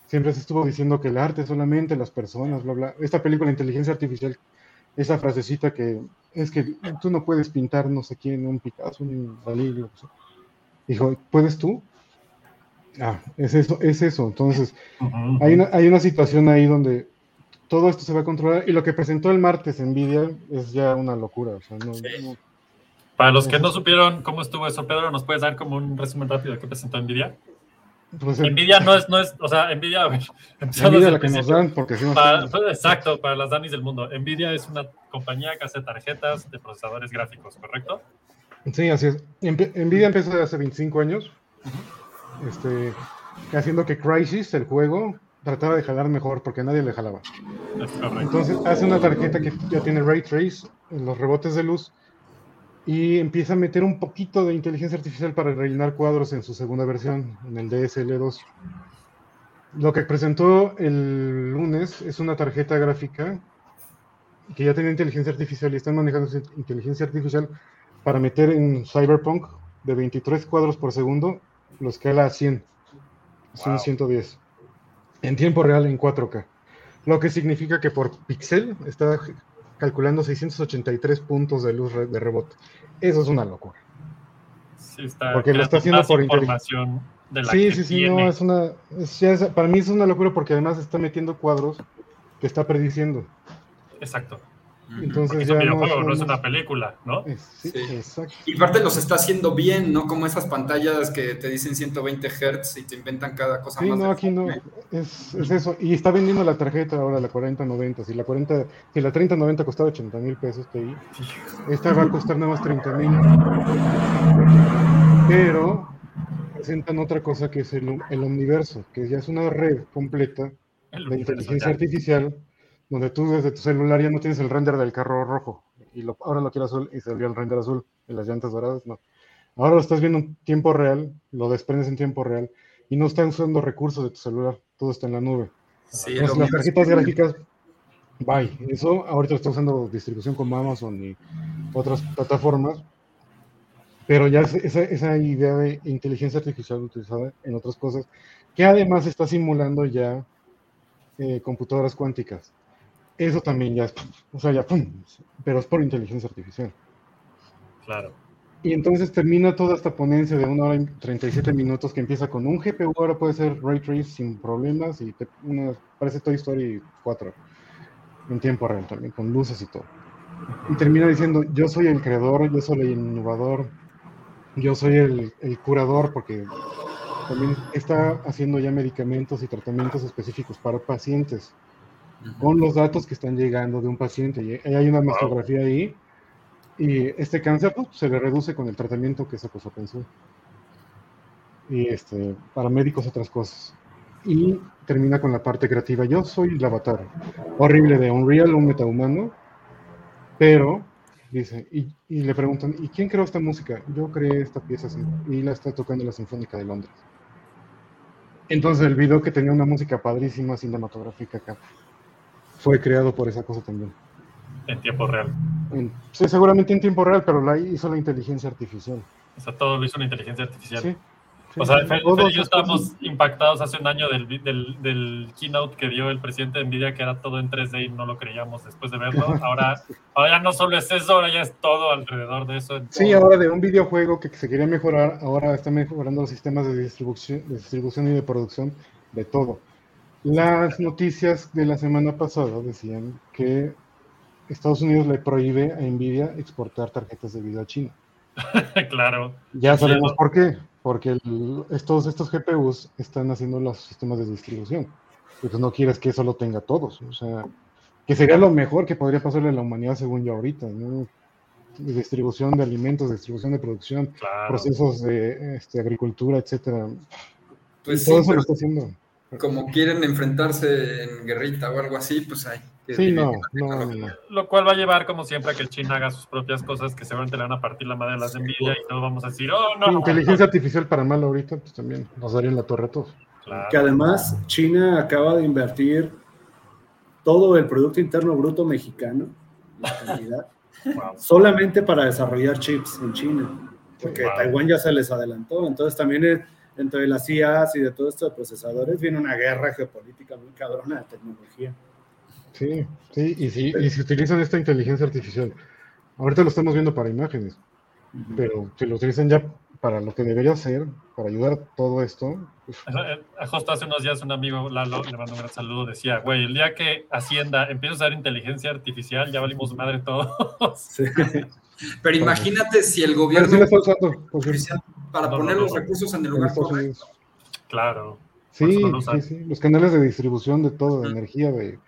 Speaker 8: Siempre se estuvo diciendo que el arte solamente las personas, bla, bla. Esta película, Inteligencia Artificial, esa frasecita que es que tú no puedes pintar no sé quién, un Picasso, un Dalí, Dijo, ¿puedes tú? Ah, es eso, es eso. Entonces, hay, una, hay una situación ahí donde todo esto se va a controlar y lo que presentó el martes Nvidia es ya una locura.
Speaker 1: Para los que no supieron cómo estuvo eso, Pedro, ¿nos puedes dar como un resumen rápido de qué presentó Nvidia? Pues, eh, Nvidia no es, no es, o sea, Nvidia,
Speaker 8: Nvidia la que nos dan porque si no
Speaker 1: pues, Exacto, para las Danis del mundo. Nvidia es una compañía que hace tarjetas de procesadores gráficos, ¿correcto?
Speaker 8: Sí, así es. Nvidia empezó hace 25 años este, haciendo que Crisis, el juego, trataba de jalar mejor porque nadie le jalaba. Entonces hace una tarjeta que ya tiene ray trace los rebotes de luz y empieza a meter un poquito de inteligencia artificial para rellenar cuadros en su segunda versión, en el DSL2. Lo que presentó el lunes es una tarjeta gráfica que ya tiene inteligencia artificial y están manejando inteligencia artificial para meter en Cyberpunk de 23 cuadros por segundo lo escala a 100, son 110, en tiempo real en 4K. Lo que significa que por píxel está calculando 683 puntos de luz de rebote. Eso es una locura.
Speaker 1: Sí, está
Speaker 8: porque lo está haciendo por
Speaker 1: información de la
Speaker 8: Sí, sí, sí, no, es una. para mí es una locura porque además está metiendo cuadros que está prediciendo.
Speaker 1: Exacto.
Speaker 8: Entonces
Speaker 1: es un videojuego, no, es una película, ¿no?
Speaker 8: Sí, exacto.
Speaker 2: Y parte los está haciendo bien, ¿no? Como esas pantallas que te dicen 120 Hz y te inventan cada cosa
Speaker 8: sí,
Speaker 2: más.
Speaker 8: no, aquí no. Es, es, eso. Y está vendiendo la tarjeta ahora, la 4090. Si la 40, si la 3090 costaba 80 mil pesos, esta va a costar nada más 30 mil. Pero presentan otra cosa que es el, el omniverso, que ya es una red completa de inteligencia artificial donde tú desde tu celular ya no tienes el render del carro rojo y lo, ahora lo quiero azul y salió el render azul en las llantas doradas, no. Ahora lo estás viendo en tiempo real, lo desprendes en tiempo real y no están usando recursos de tu celular, todo está en la nube.
Speaker 2: Sí,
Speaker 8: las tarjetas gráficas, bye. Eso ahorita lo está usando distribución como Amazon y otras plataformas, pero ya esa, esa idea de inteligencia artificial utilizada en otras cosas, que además está simulando ya eh, computadoras cuánticas. Eso también ya es, o sea, ya, pero es por inteligencia artificial.
Speaker 1: Claro.
Speaker 8: Y entonces termina toda esta ponencia de una hora y 37 minutos que empieza con un GPU, ahora puede ser Ray Trace sin problemas y una, parece Toy Story 4 en tiempo real también, con luces y todo. Y termina diciendo, yo soy el creador, yo soy el innovador, yo soy el, el curador, porque también está haciendo ya medicamentos y tratamientos específicos para pacientes con los datos que están llegando de un paciente. Y hay una mastografía ahí y este cáncer pues, se le reduce con el tratamiento que se puso pensó. Y este, para médicos otras cosas. Y termina con la parte creativa. Yo soy el avatar. Horrible de Unreal, un metahumano. Pero, dice, y, y, le preguntan, ¿y quién creó esta música? Yo creé esta pieza y la está tocando la Sinfónica de Londres. Entonces el video que tenía una música padrísima cinematográfica acá fue creado por esa cosa también.
Speaker 1: En tiempo real.
Speaker 8: sí, seguramente en tiempo real, pero la hizo la inteligencia artificial.
Speaker 1: O sea, todo lo hizo la inteligencia artificial. Sí. o sea, Fer, y yo estábamos impactados hace un año del, del, del, keynote que dio el presidente de Nvidia, que era todo en 3D y no lo creíamos después de verlo. Ahora, ahora ya no solo es eso, ahora ya es todo alrededor de eso.
Speaker 8: Sí, ahora de un videojuego que se quería mejorar, ahora está mejorando los sistemas de distribución, de distribución y de producción de todo. Las noticias de la semana pasada decían que Estados Unidos le prohíbe a Nvidia exportar tarjetas de video a China.
Speaker 1: claro.
Speaker 8: Ya sabemos por qué. Porque estos, estos GPUs están haciendo los sistemas de distribución. Pues no quieres que eso lo tenga todos. O sea, que sería lo mejor que podría pasarle a la humanidad según yo ahorita. ¿no? distribución de alimentos, distribución de producción, procesos de este, agricultura, etcétera.
Speaker 2: Pues todo eso lo está haciendo como quieren enfrentarse en guerrita o algo así, pues hay.
Speaker 8: sí, no, no,
Speaker 1: Lo cual va a llevar, como siempre, a que China haga sus propias cosas que seguramente le van a partir la madre de las de envidia y todos vamos a decir, oh, no.
Speaker 8: inteligencia artificial para mal ahorita, pues también nos daría la torre a todos.
Speaker 3: Que además China acaba de invertir todo el Producto Interno Bruto mexicano, solamente para desarrollar chips en China, porque Taiwán ya se les adelantó, entonces también es dentro de las IAs y de todo esto de procesadores viene una guerra geopolítica muy cabrona de tecnología.
Speaker 8: Sí, sí, y, sí, y si utilizan esta inteligencia artificial, ahorita lo estamos viendo para imágenes, pero si lo utilizan ya para lo que debería ser, para ayudar a todo esto.
Speaker 1: Pues eh, Justo hace unos días un amigo, Lalo, le mando un gran saludo, decía, güey, el día que Hacienda empieza a usar inteligencia artificial, ya valimos madre todos. Sí.
Speaker 2: Pero imagínate si el gobierno para poner los recursos en el lugar correcto.
Speaker 1: Claro.
Speaker 8: Sí, sí, sí, los canales de distribución de todo, de energía, de,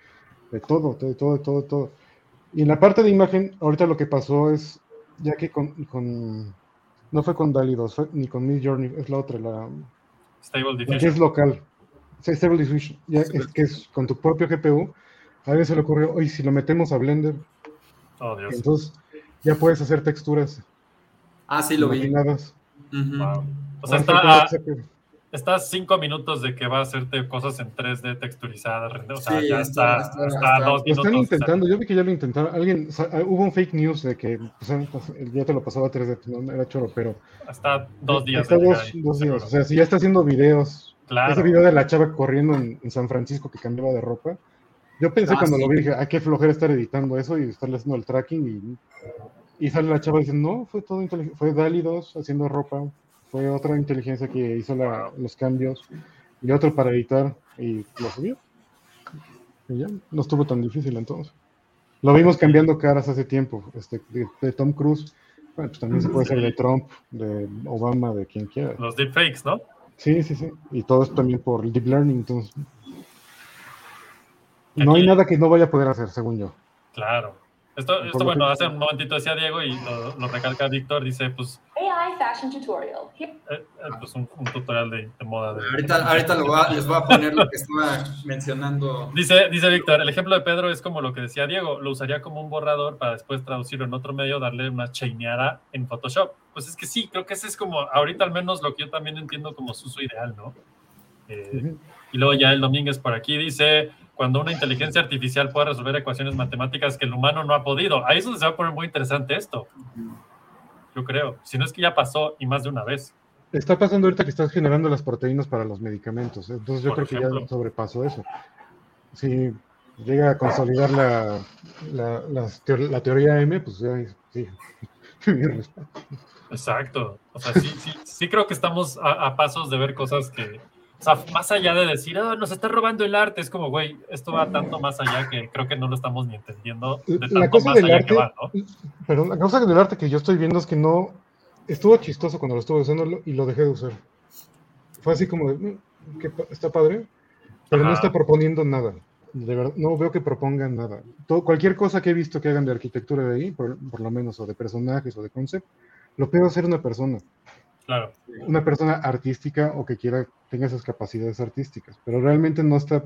Speaker 8: de todo, de todo, de todo, de todo. Y en la parte de imagen, ahorita lo que pasó es, ya que con, con no fue con DALI 2, ni con Mid Journey, es la otra, la
Speaker 1: Stable Diffusion.
Speaker 8: que es local. Stable Diffusion, ya es que es con tu propio GPU. A alguien se le ocurrió, oye, si lo metemos a Blender,
Speaker 1: oh, Dios.
Speaker 8: entonces ya puedes hacer texturas.
Speaker 2: Ah, sí, lo vi.
Speaker 1: O sea, está, está a cinco minutos de que va a hacerte cosas en 3D texturizadas. O sea, ya está, está, a dos
Speaker 8: minutos. Lo están intentando, yo vi que ya lo intentaron. Alguien, hubo un fake news de que pues, pues, ya te lo pasaba a 3D, no era choro, pero.
Speaker 1: Hasta dos días.
Speaker 8: Hasta dos, dos días. O sea, si ya está haciendo videos. Claro. Ese video de la chava corriendo en, en San Francisco que cambiaba de ropa. Yo pensé ah, cuando lo vi, dije, hay que flojera estar editando eso y estarle haciendo el tracking y Y sale la chava dice, no, fue todo inteligente, fue Dali 2 haciendo ropa, fue otra inteligencia que hizo los cambios y otro para editar y lo subió. Y ya, no estuvo tan difícil entonces. Lo vimos cambiando caras hace tiempo, este, de, Tom Cruise. Bueno, pues también se puede hacer de Trump, de Obama, de quien quiera.
Speaker 1: Los deepfakes, ¿no?
Speaker 8: Sí, sí, sí. Y todo esto también por deep learning, entonces. No hay nada que no vaya a poder hacer, según yo.
Speaker 1: Claro. Esto, esto bueno, hace un momentito decía Diego y lo, recalca Víctor, dice, pues... AI Fashion Tutorial. Eh, eh, pues un, tutorial de, moda. De...
Speaker 2: Ahorita, ahorita les voy a poner lo que estaba mencionando.
Speaker 1: Dice, dice Víctor, el ejemplo de Pedro es como lo que decía Diego, lo usaría como un borrador para después traducirlo en otro medio, darle una chaineada en Photoshop. Pues es que sí, creo que ese es como, ahorita al menos lo que yo también entiendo como su uso ideal, ¿no? Eh, y luego ya el Domínguez por aquí dice, cuando una inteligencia artificial pueda resolver ecuaciones matemáticas que el humano no ha podido. Ahí es donde se va a poner muy interesante esto. Yo creo. Si no es que ya pasó y más de una vez.
Speaker 8: Está pasando ahorita que estás generando las proteínas para los medicamentos. Entonces yo creo que ya sobrepasó eso. Si llega a consolidar la, la, teoría M, pues ya sí.
Speaker 1: Exacto. O sea, sí, sí, sí creo que estamos a pasos de ver cosas que, o sea, más allá de decir, oh, nos está robando el arte, es como, güey, esto va tanto más allá que creo que no lo estamos ni entendiendo de tanto la cosa más del allá arte, que va, ¿no?
Speaker 8: Pero la cosa del arte que yo estoy viendo es que no, estuvo chistoso cuando lo estuve usando y lo dejé de usar. Fue así como, mm, que está padre, pero no está proponiendo nada. De verdad, no veo que propongan nada. Todo, cualquier cosa que he visto que hagan de arquitectura de ahí, por, por lo menos, o de personajes o de concept, lo puede hacer una persona.
Speaker 1: Claro.
Speaker 8: Una persona artística o que quiera, tenga esas capacidades artísticas, pero realmente no está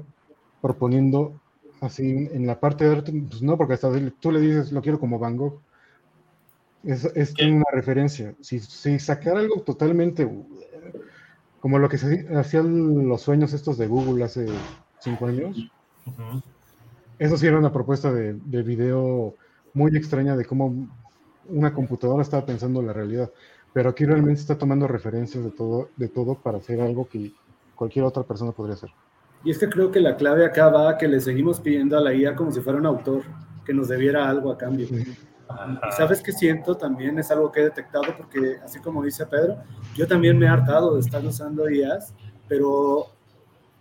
Speaker 8: proponiendo así en la parte de arte, pues no, porque hasta tú le dices, lo quiero como Van Gogh. Es, es una referencia. Si, si sacar algo totalmente como lo que se hacían los sueños estos de Google hace cinco años, eso sí era una propuesta de, de video muy extraña de cómo una computadora estaba pensando la realidad pero aquí realmente está tomando referencias de todo, de todo para hacer algo que cualquier otra persona podría hacer.
Speaker 3: Y es que creo que la clave acá va que le seguimos pidiendo a la IA como si fuera un autor, que nos debiera algo a cambio. Y sabes que siento también, es algo que he detectado, porque así como dice Pedro, yo también me he hartado de estar usando IAs, pero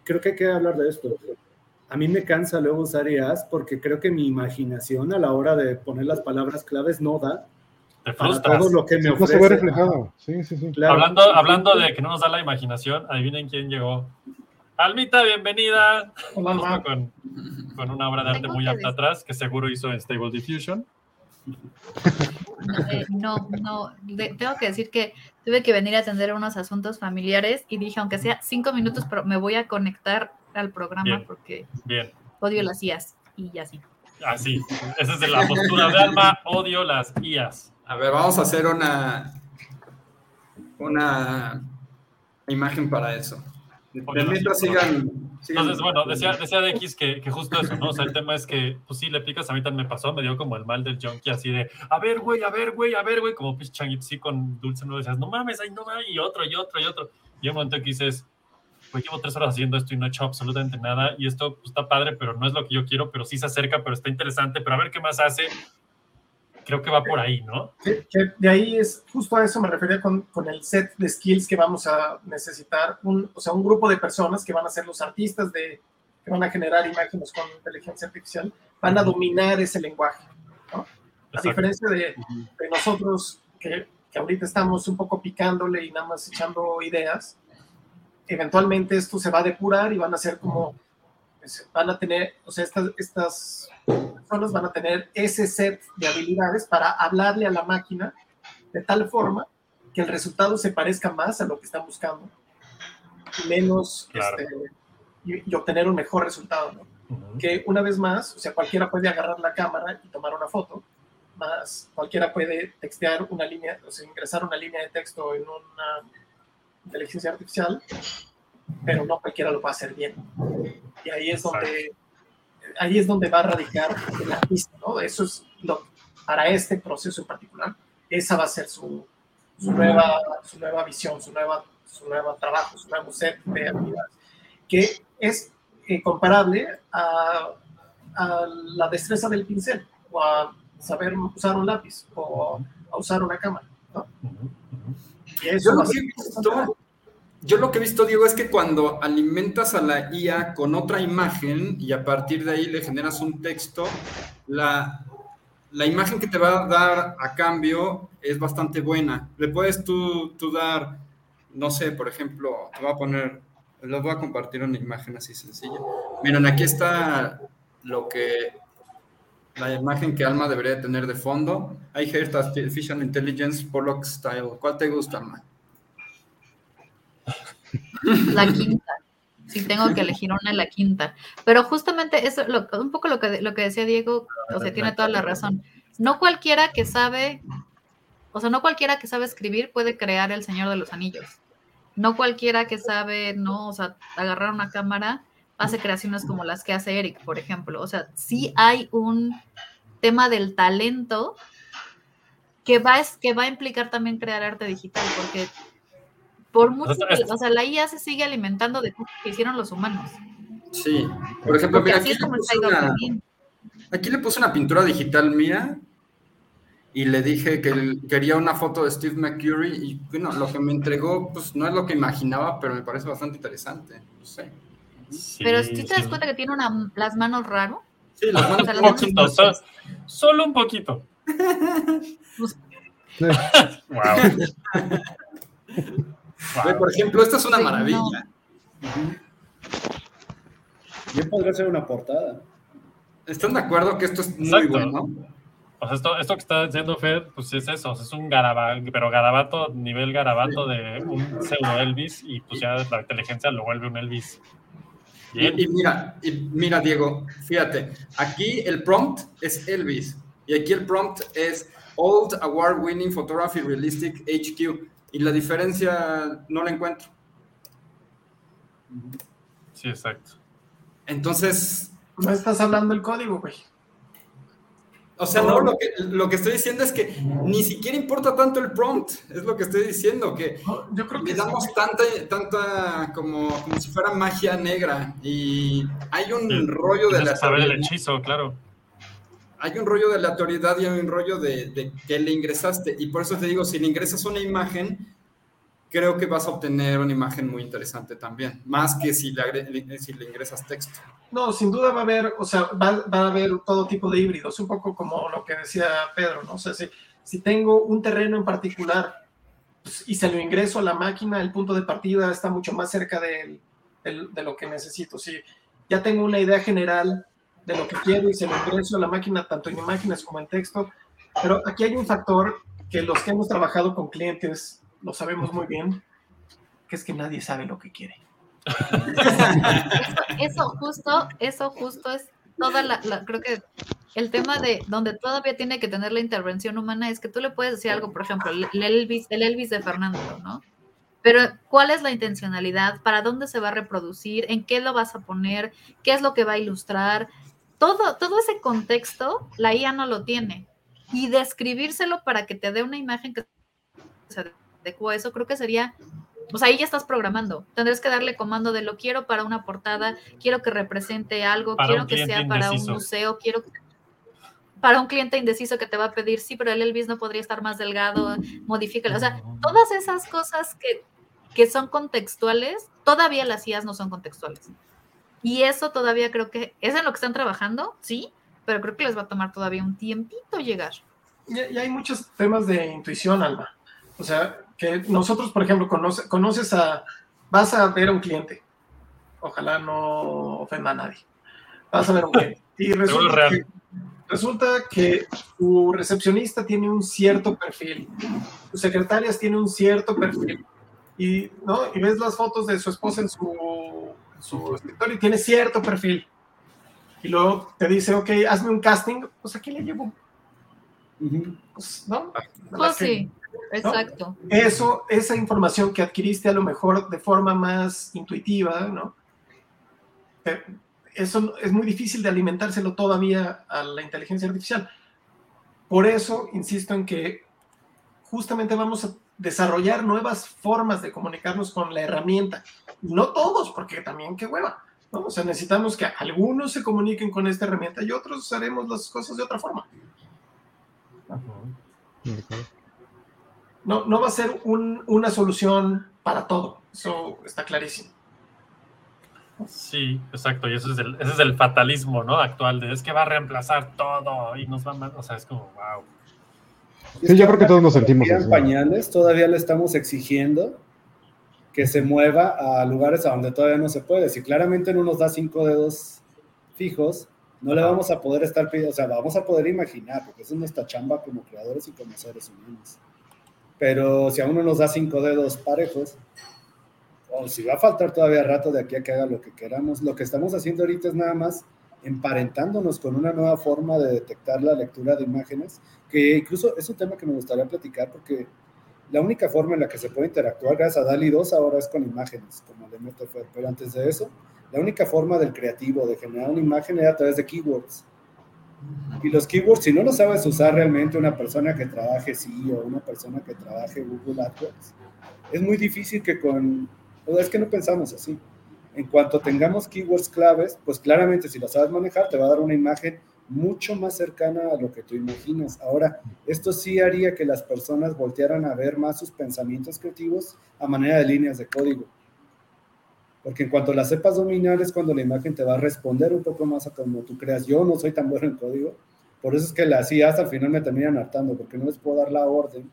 Speaker 3: creo que hay que hablar de esto. A mí me cansa luego usar IAs porque creo que mi imaginación a la hora de poner las palabras claves no da
Speaker 1: te frustras. Todo
Speaker 8: lo que me ofrece. Se reflejado. Sí, sí, sí.
Speaker 1: Hablando, hablando de que no nos da la imaginación, adivinen quién llegó. Almita, bienvenida. Hola, con, con, una obra de arte muy apta atrás que seguro hizo en Stable Diffusion.
Speaker 9: Eh, no, no, tengo que decir que tuve que venir a atender unos asuntos familiares y dije, aunque sea cinco minutos, pero me voy a conectar al programa porque odio las IAS y así.
Speaker 1: Así, esa es la postura de alma, odio las IAS.
Speaker 2: A ver, vamos a hacer una, una imagen para eso.
Speaker 1: mientras sigan, Entonces, bueno, decía, decía de X que, que, justo eso, ¿no? O sea, el tema es que, pues sí, le picas, a mí también me pasó, me dio como el mal del junkie, así de, a ver, güey, a ver, güey, a ver, güey, como pues sí con dulce, no decías, no mames, ay, no mames, y otro, y otro, y otro. Y un momento que dices, pues llevo tres horas haciendo esto y no he hecho absolutamente nada, y esto pues, está padre, pero no es lo que yo quiero, pero sí se acerca, pero está interesante, pero a ver qué más hace, creo que va por ahí, ¿no?
Speaker 4: de ahí es, justo a eso me refería con, con, el set de skills que vamos a necesitar, un, o sea, un grupo de personas que van a ser los artistas de, que van a generar imágenes con inteligencia artificial, van a dominar ese lenguaje, ¿no? A diferencia de, de nosotros que, que, ahorita estamos un poco picándole y nada más echando ideas, eventualmente esto se va a depurar y van a ser como, van a tener, o sea, estas, estas personas van a tener ese set de habilidades para hablarle a la máquina de tal forma que el resultado se parezca más a lo que están buscando, menos este, y, obtener un mejor resultado. Que una vez más, o sea, cualquiera puede agarrar la cámara y tomar una foto, más cualquiera puede textear una línea, o sea, ingresar una línea de texto en una inteligencia artificial, pero no cualquiera lo va a hacer bien. Y ahí es donde ahí es donde va a radicar el artista, ¿no? Eso es lo, para este proceso en particular, esa va a ser su, su, nueva, su nueva visión, su, nueva, su nuevo trabajo, su nuevo set de habilidades, que es eh, comparable a, a, la destreza del pincel o a saber usar un lápiz o a usar una cámara. ¿no?
Speaker 2: yo, lo que he visto, yo lo que he visto, Diego, es que cuando alimentas a la IA con otra imagen y a partir de ahí le generas un texto, la, la imagen que te va a dar a cambio es bastante buena. Le puedes tú, tú dar, no sé, por ejemplo, te voy a poner, les voy a compartir una imagen así sencilla. Miren, aquí está lo que la imagen que Alma debería tener de fondo. Heard Artificial Intelligence Pollock Style. ¿Cuál te gusta, Alma?
Speaker 9: La quinta. Si tengo que elegir una, la quinta. Pero justamente eso, un poco lo que, lo que decía Diego, o sea, tiene toda la razón. No cualquiera que sabe, o sea, no cualquiera que sabe escribir puede crear El Señor de los Anillos. No cualquiera que sabe, no, o sea, agarrar una cámara hace creaciones como las que hace Eric, por ejemplo. O sea, sí hay un tema del talento que va, que va a implicar también crear arte digital, porque por mucho o sea, la IA se sigue alimentando de cosas que hicieron los humanos.
Speaker 2: Sí, por ejemplo, mira, aquí, le puse una, aquí le puse una pintura digital mía y le dije que quería una foto de Steve McCurry y bueno, lo que me entregó pues no es lo que imaginaba, pero me parece bastante interesante, no sé.
Speaker 9: Pero si te das cuenta que tiene las manos raro.
Speaker 2: Sí, las manos
Speaker 1: un poquito, solo, un poquito.
Speaker 2: wow. Por ejemplo, esta es una maravilla.
Speaker 3: Bien podría ser una portada.
Speaker 2: ¿Están de acuerdo que esto es muy bueno?
Speaker 1: O sea, esto, esto que está diciendo Fed, pues es eso, es un garabato, pero garabato, nivel garabato de un pseudo Elvis, y pues ya la inteligencia lo vuelve un Elvis
Speaker 2: y, mira, y mira, Diego, fíjate, aquí el prompt es Elvis y aquí el prompt es Old Award Winning Photography Realistic HQ y la diferencia no la encuentro.
Speaker 1: Sí, exacto.
Speaker 2: Entonces...
Speaker 4: No estás hablando el código, güey.
Speaker 2: O sea, no, lo que, lo que estoy diciendo es que ni siquiera importa tanto el prompt, es lo que estoy diciendo, que
Speaker 4: yo creo que
Speaker 2: le damos tanta, tanta como, como si fuera magia negra y hay un rollo de la...
Speaker 1: Saber el hechizo, claro.
Speaker 2: Hay un rollo de la autoridad y hay un rollo de, de, que le ingresaste y por eso te digo, si le ingresas una imagen, creo que vas a obtener una imagen muy interesante también, más que si le, ingresas texto.
Speaker 4: No, sin duda va a haber, o sea, va, a haber todo tipo de híbridos, un poco como lo que decía Pedro, ¿no? O sea, si, si tengo un terreno en particular pues, y se lo ingreso a la máquina, el punto de partida está mucho más cerca de, de lo que necesito. Si ya tengo una idea general de lo que quiero y se lo ingreso a la máquina, tanto en imágenes como en texto, pero aquí hay un factor que los que hemos trabajado con clientes lo sabemos muy bien, que es que nadie sabe lo que quiere.
Speaker 9: eso, justo, eso justo es toda la, creo que el tema de donde todavía tiene que tener la intervención humana es que tú le puedes decir algo, por ejemplo, el Elvis, el Elvis de Fernando, ¿no? Pero ¿cuál es la intencionalidad? ¿Para dónde se va a reproducir? ¿En qué lo vas a poner? ¿Qué es lo que va a ilustrar? Todo, todo ese contexto la IA no lo tiene. Y describírselo para que te dé una imagen que se eso, creo que sería, pues ahí ya estás programando. Tendrás que darle comando de lo quiero para una portada, quiero que represente algo, quiero que sea para un museo, quiero para un cliente indeciso que te va a pedir, sí, pero el Elvis no podría estar más delgado, modifícalo. O sea, todas esas cosas que, que son contextuales, todavía las IAs no son contextuales. Y eso todavía creo que es en lo que están trabajando, sí, pero creo que les va a tomar todavía un tiempito llegar.
Speaker 4: Y, y hay muchos temas de intuición, Alma. O sea, que nosotros, por ejemplo, conoces a, vas a ver a un cliente, ojalá no ofenda a nadie, vas a ver a un cliente. Y resulta que, resulta que tu recepcionista tiene un cierto perfil, tus secretarias tiene un cierto perfil. Y, ¿no? y ves las fotos de su esposa en su, su escritorio y tiene cierto perfil. Y luego te dice, ok, hazme un casting, pues aquí le llevo. Pues, ¿No?
Speaker 9: Pues sí. Exacto.
Speaker 4: Eso, esa información que adquiriste a lo mejor de forma más intuitiva, ¿no? Eso es muy difícil de alimentárselo todavía a la inteligencia artificial. Por eso insisto en que justamente vamos a desarrollar nuevas formas de comunicarnos con la herramienta. No todos, porque también qué hueva. ¿no? O sea, necesitamos que algunos se comuniquen con esta herramienta y otros haremos las cosas de otra forma. No, no va a ser una solución para todo, eso está clarísimo.
Speaker 1: Sí, exacto, y eso es el, ese es el fatalismo, ¿no? Actual, de es que va a reemplazar todo y nos va a... O sea, es como, wow.
Speaker 8: Sí, yo creo que todos nos sentimos
Speaker 3: así. pañales, todavía le estamos exigiendo que se mueva a lugares a donde todavía no se puede. Si claramente no nos da cinco dedos fijos, no le vamos a poder estar pidiendo, o sea, vamos a poder imaginar, porque es nuestra chamba como creadores y como seres humanos. Pero si a uno nos da cinco dedos parejos, o si va a faltar todavía rato de aquí a que haga lo que queramos, lo que estamos haciendo ahorita es nada más emparentándonos con una nueva forma de detectar la lectura de imágenes, que incluso es un tema que me gustaría platicar porque la única forma en la que se puede interactuar gracias a DALI 2 ahora es con imágenes, como de MetaFer, pero antes de eso, la única forma del creativo de generar una imagen era a través de keywords. Y los keywords, si no lo sabes usar realmente una persona que trabaje sí o una persona que trabaje Google AdWords, es muy difícil que con... Es que no pensamos así en cuanto tengamos keywords claves, pues claramente si lo sabes manejar, te va a dar una imagen mucho más cercana a lo que tú imaginas. Ahora, esto sí haría que las personas voltearan a ver más sus pensamientos creativos a manera de líneas de código. Porque en cuanto las sepas dominar es cuando la imagen te va a responder un poco más a como tú creas. Yo no soy tan bueno en código, por eso es que las IAs al final me terminan hartando, porque no les puedo dar la orden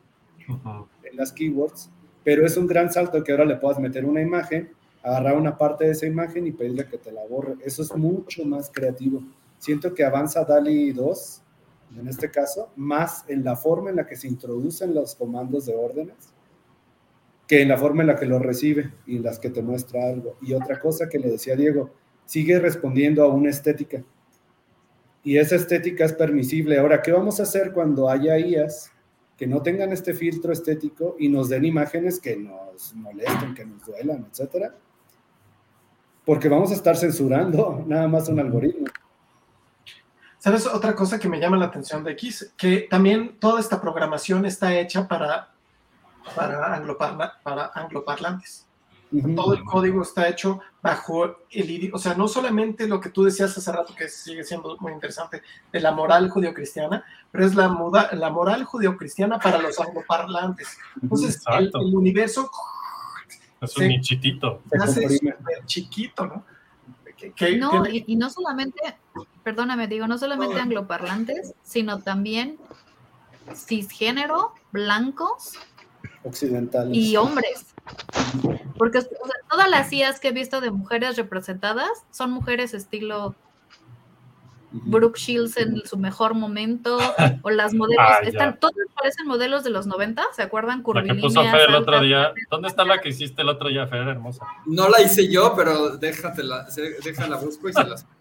Speaker 3: en las keywords, pero es un gran salto que ahora le puedas meter una imagen agarrar una parte de esa imagen y pedirle que te la borre. Eso es mucho más creativo. Siento que avanza DALI 2, en este caso, más en la forma en la que se introducen los comandos de órdenes que en la forma en la que lo recibe y las que te muestra algo. Y otra cosa que le decía Diego, sigue respondiendo a una estética. Y esa estética es permisible. Ahora, ¿qué vamos a hacer cuando haya IAS que no tengan este filtro estético y nos den imágenes que nos molesten, que nos duelan, etcétera? porque vamos a estar censurando nada más un algoritmo.
Speaker 4: ¿Sabes otra cosa que me llama la atención de X? Que también toda esta programación está hecha para, para, angloparla, para angloparlantes. Todo el código está hecho bajo el idioma, o sea, no solamente lo que tú decías hace rato, que sigue siendo muy interesante, de la moral judio-cristiana, pero es la, moda, la moral judio-cristiana para los angloparlantes. Entonces, el, el, universo
Speaker 1: es un nichitito.
Speaker 4: chiquito, ¿no?
Speaker 9: No, y, no solamente, perdóname, digo, no solamente angloparlantes, sino también cisgénero, blancos
Speaker 3: occidentales
Speaker 9: y hombres. Porque todas las IAs que he visto de mujeres representadas son mujeres estilo Brooke Shields en su mejor momento, o las modelos, ah, están, todos parecen modelos de los 90, ¿se acuerdan?
Speaker 1: La que puso Fer el otro día, ¿dónde está la que hiciste el otro día, Fer, hermosa?
Speaker 2: No la hice yo, pero déjatela, déjala busco y se las...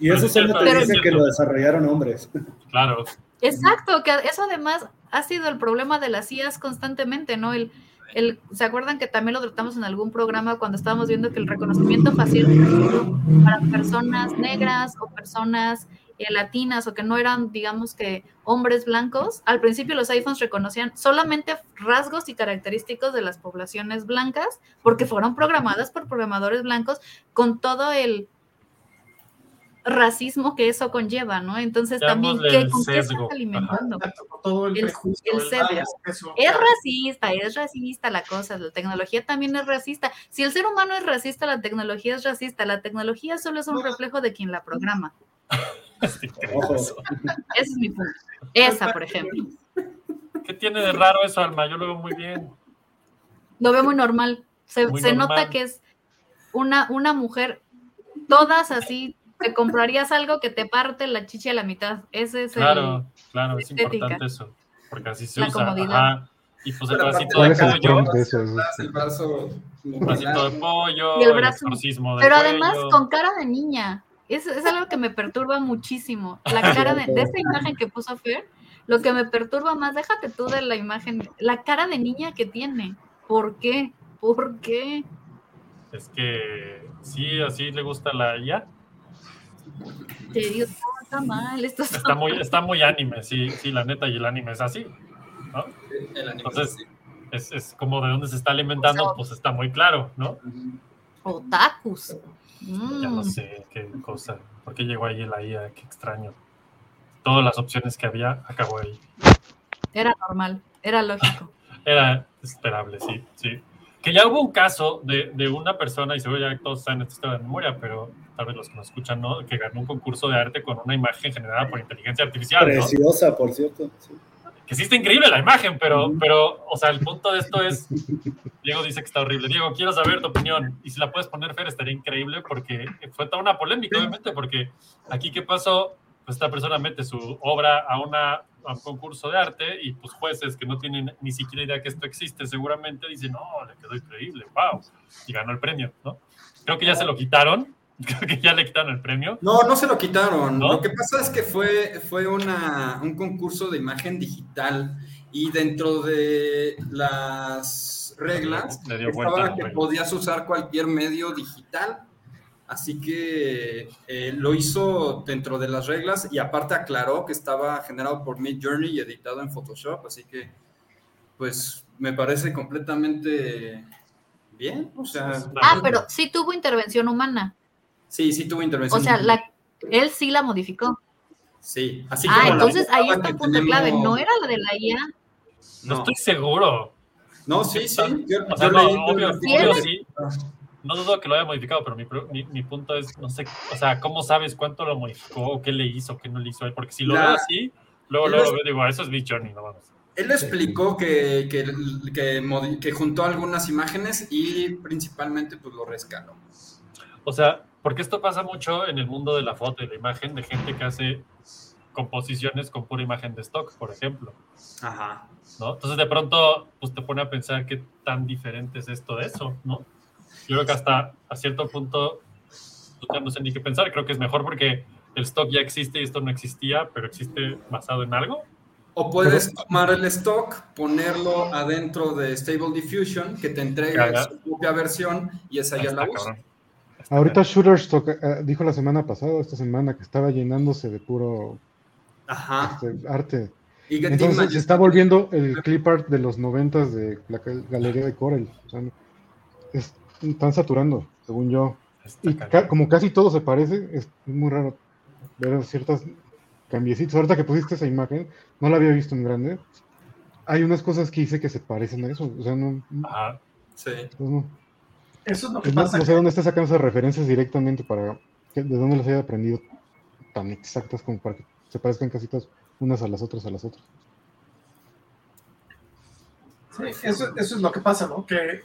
Speaker 3: Y eso solo te dice que lo desarrollaron hombres.
Speaker 1: Claro.
Speaker 9: Exacto, que eso además ha sido el problema de las IAS constantemente, ¿no? El, ¿Se acuerdan que también lo tratamos en algún programa cuando estábamos viendo que el reconocimiento facial para personas negras o personas eh, latinas o que no eran, digamos que, hombres blancos, al principio los iPhones reconocían solamente rasgos y característicos de las poblaciones blancas porque fueron programadas por programadores blancos con todo el racismo que eso conlleva, ¿no? Entonces también, ¿qué, ¿con qué estás alimentando?
Speaker 4: el, el,
Speaker 9: Es racista, es racista la cosa, la tecnología también es racista. Si el ser humano es racista, la tecnología es racista. La tecnología solo es un reflejo de quien la programa. Ese es mi punto. Esa, por ejemplo.
Speaker 1: ¿Qué tiene de raro eso, Alma? Yo lo veo muy bien.
Speaker 9: Lo veo muy normal. Se, se nota que es una, una mujer, todas así te comprarías algo que te parte la chicha a la mitad. Ese es
Speaker 1: claro, claro, es importante eso. Porque así se usa. Y pues el bracito de pollo. El brazo. El bracito de pollo.
Speaker 9: Y el brazo. pero además con cara de niña. Es, es, algo que me perturba muchísimo. La cara de, de esa imagen que puso Fer, lo que me perturba más, déjate tú de la imagen, la cara de niña que tiene. ¿Por qué? ¿Por qué?
Speaker 1: Es que sí, así le gusta la IA
Speaker 9: está mal. Esto
Speaker 1: está, muy, está muy anime, sí, sí, la neta, y el anime es así. ¿no? Entonces, es, es, como de dónde se está alimentando, pues está muy claro, ¿no?
Speaker 9: Otakus.
Speaker 1: Ya no mm. sé qué cosa. ¿Por qué llegó ahí la IA? Qué extraño. todas las opciones que había, acabó ahí.
Speaker 9: Era normal, era lógico.
Speaker 1: Era esperable, sí, sí. Que ya hubo un caso de, de una persona, y seguro ya todos saben esta historia de memoria, pero tal vez los que nos escuchan no, que ganó un concurso de arte con una imagen generada por inteligencia artificial.
Speaker 3: Preciosa, por cierto.
Speaker 1: Que sí está increíble la imagen, pero, pero, o sea, el punto de esto es, Diego dice que está horrible. Diego, quiero saber tu opinión. Y si la puedes poner, Fer, estaría increíble porque fue toda una polémica, obviamente, porque aquí qué pasó, pues esta persona mete su obra a, una, a un concurso de arte y pues jueces que no tienen ni siquiera idea que esto existe, seguramente dicen, no, le quedó increíble, wow, y ganó el premio, ¿no? Creo que ya se lo quitaron, Creo que ya le quitaron el premio.
Speaker 2: No, no se lo quitaron. Lo que pasa es que fue, fue una, un concurso de imagen digital y dentro de las reglas estaba que podías usar cualquier medio digital. Así que eh, lo hizo dentro de las reglas y aparte aclaró que estaba generado por Mid Journey y editado en Photoshop. Así que, pues, me parece completamente bien. O sea,
Speaker 9: ah, pero sí tuvo intervención humana.
Speaker 2: Sí, sí tuvo intervención.
Speaker 9: O sea, él sí la modificó.
Speaker 2: Sí, así
Speaker 9: Ah, entonces ahí está un punto clave. ¿No era la de la IA?
Speaker 1: No, estoy seguro.
Speaker 2: No, sí, sí. Yo,
Speaker 1: o sea, no, obvio, obvio, sí. No dudo que lo haya modificado, pero mi, mi, punto es, no sé, o sea, ¿cómo sabes cuánto lo modificó, qué le hizo, qué no le hizo? Porque si lo veo así, luego, luego lo veo, digo, eso es Big Journey, no vamos.
Speaker 2: Él explicó que, que, que, que, juntó algunas imágenes y principalmente pues lo rescaló.
Speaker 1: O sea, porque esto pasa mucho en el mundo de la foto y la imagen, de gente que hace composiciones con pura imagen de stock, por ejemplo.
Speaker 2: Ajá.
Speaker 1: ¿no? Entonces de pronto pues te pone a pensar qué tan diferente es esto de eso, ¿no? Yo creo que hasta a cierto punto pues, no sé ni qué pensar, creo que es mejor porque el stock ya existe y esto no existía, pero existe basado en algo.
Speaker 2: O puedes tomar el stock, ponerlo adentro de Stable Diffusion, que te entrega su propia versión y esa ya la usas.
Speaker 8: Ahorita Shooterstock eh, dijo la semana pasada, esta semana, que estaba llenándose de puro este, arte. Entonces se está volviendo el clip art de los noventas de la galería de Corel. están saturando, según yo. y como casi todo se parece, es muy raro ver ciertas cambiecitos. Ahorita que pusiste esa imagen, no la había visto en grande. Hay unas cosas que hice que se parecen a eso. O sea, no.
Speaker 2: sí.
Speaker 8: Pues
Speaker 4: eso es lo que pasa.
Speaker 8: No sé dónde está sacando esas referencias directamente para de dónde las haya aprendido tan exactas como para que se parezcan casi todas unas a las otras a las otras.
Speaker 4: Sí, eso, es lo que pasa, ¿no? Que,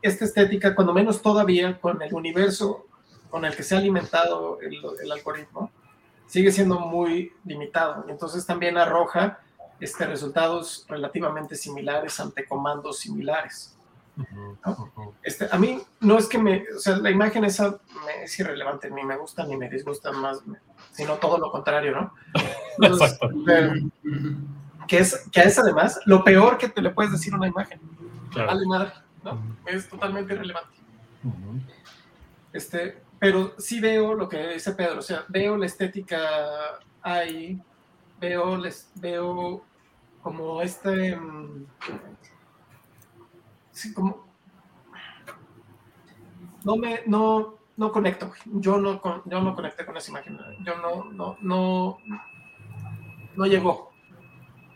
Speaker 4: esta estética, cuando menos todavía con el universo con el que se ha alimentado el, el algoritmo, sigue siendo muy limitado. Entonces también arroja este, resultados relativamente similares ante comandos similares. Este, a mí no es que me, o sea, la imagen esa me es irrelevante, ni me gusta ni me disgusta más, sino todo lo contrario, ¿no? que, es, que es además lo peor que te le puedes decir a una imagen. Vale madre, ¿no? Es totalmente irrelevante. Este, pero sí veo lo que dice Pedro, o sea, veo la estética ahí, veo, les, veo como este... Mm, como, no me, no, no conecto, yo no, yo no conecté con esa imagen, yo no, no, no, no llegó.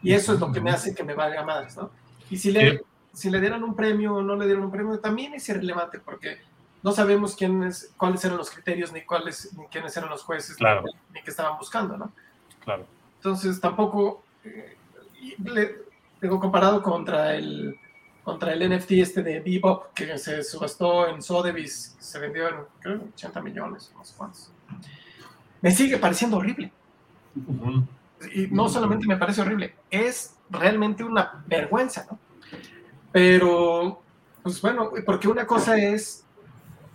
Speaker 4: Y eso es lo que me hace que me valga madres, ¿no? Y si le, si le dieran un premio o no le dieran un premio, también es irrelevante porque no sabemos quiénes, cuáles eran los criterios, ni cuáles, ni quiénes eran los jueces, ni, qué estaban buscando, ¿no?
Speaker 1: Claro.
Speaker 4: Entonces tampoco, eh, le, digo, comparado contra el, contra el NFT este de Bebop que se subastó en Sotheby's, se vendió en creo, 80 millones, no sé cuántos. Me sigue pareciendo horrible. Y no solamente me parece horrible, es realmente una vergüenza, ¿no? Pero, pues bueno, porque una cosa es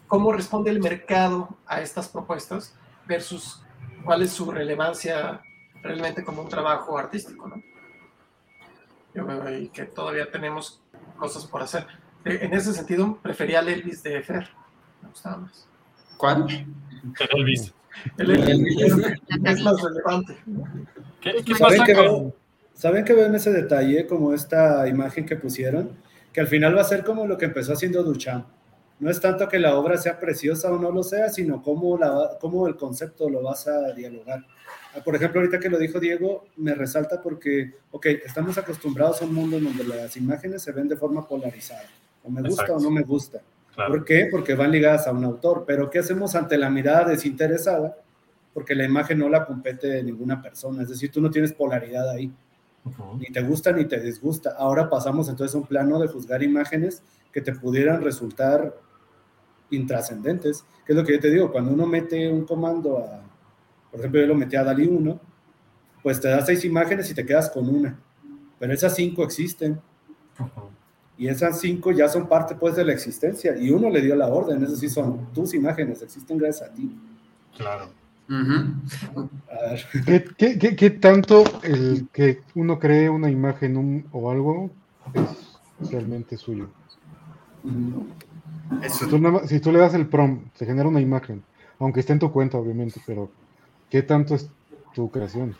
Speaker 4: cómo responde el mercado a estas propuestas versus cuál es su relevancia realmente como un trabajo artístico, ¿no? Yo veo ahí que todavía tenemos cosas por hacer. Eh, en ese sentido, prefería el Elvis de Fer. Me gustaba más.
Speaker 2: ¿Cuál?
Speaker 1: El Elvis.
Speaker 4: El Elvis es, más relevante.
Speaker 1: ¿Qué, qué pasa
Speaker 3: ¿Saben, que ¿Saben que ven ese detalle, como esta imagen que pusieron? Que al final va a ser como lo que empezó haciendo Duchamp. no es tanto que la obra sea preciosa o no lo sea, sino cómo, la, cómo el concepto lo vas a dialogar. Por ejemplo, ahorita que lo dijo Diego, me resalta porque, ok, estamos acostumbrados a un mundo en donde las imágenes se ven de forma polarizada, o me gusta o no me gusta. ¿Por qué? Porque van ligadas a un autor, pero ¿qué hacemos ante la mirada desinteresada? Porque la imagen no la compete de ninguna persona, es decir, tú no tienes polaridad ahí. Ni te gusta ni te disgusta. Ahora pasamos entonces a un plano de juzgar imágenes que te pudieran resultar intrascendentes, que es lo que yo te digo, cuando uno mete un comando a, por ejemplo, yo lo metí a DALI 1, pues te da seis imágenes y te quedas con una, pero esas cinco existen. Y esas cinco ya son parte pues de la existencia y uno le dio la orden, esas sí son tus imágenes, existen gracias a ti.
Speaker 1: Claro.
Speaker 8: ¿Qué, qué, qué, tanto el que uno cree una imagen o algo es realmente suyo? Si, tú le das el prompt, se genera una imagen, aunque esté en tu cuenta, obviamente, pero ¿qué tanto es tu creación?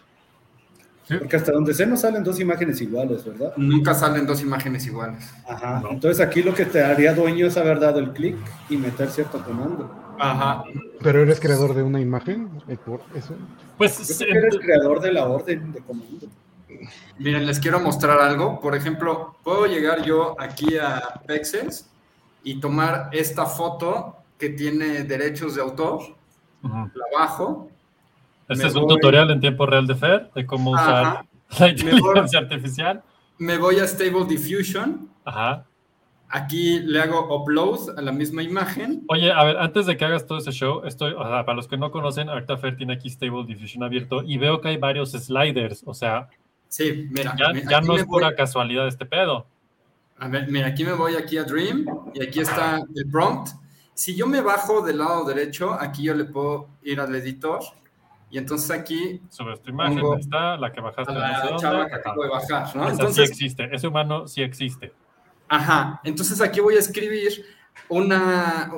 Speaker 3: Porque hasta donde sé no salen dos imágenes iguales, ¿verdad?
Speaker 2: Nunca salen dos imágenes iguales.
Speaker 3: Ajá. Entonces aquí lo que te haría dueño es haber dado el clic y meter cierto comando.
Speaker 2: Ajá.
Speaker 8: Pero eres creador de una imagen, eh, por eso.
Speaker 3: Pues eres creador de la orden de comando.
Speaker 2: Miren, les quiero mostrar algo. Por ejemplo, puedo llegar yo aquí a Pexels y tomar esta foto que tiene derechos de autor, la bajo.
Speaker 1: Este es un tutorial en tiempo real de FER, de cómo usar la inteligencia artificial.
Speaker 2: Me voy a Stable Diffusion.
Speaker 1: Ajá.
Speaker 2: Aquí le hago upload a la misma imagen.
Speaker 1: Oye, a ver, antes de que hagas todo ese show, estoy, o sea, para los que no conocen, ahorita Fer tiene aquí Stable Diffusion abierto y veo que hay varios sliders, o sea,
Speaker 2: sí, mira,
Speaker 1: ya, no es pura casualidad este pedo.
Speaker 2: A ver, mira, aquí me voy aquí a Dream y aquí está el prompt. Si yo me bajo del lado derecho, aquí yo le puedo ir al editor y entonces aquí...
Speaker 1: Sobre esta imagen está la que bajaste.
Speaker 2: La chava que acabo de bajar, ¿no?
Speaker 1: entonces, sí existe, ese humano sí existe.
Speaker 2: Ajá, entonces aquí voy a escribir una,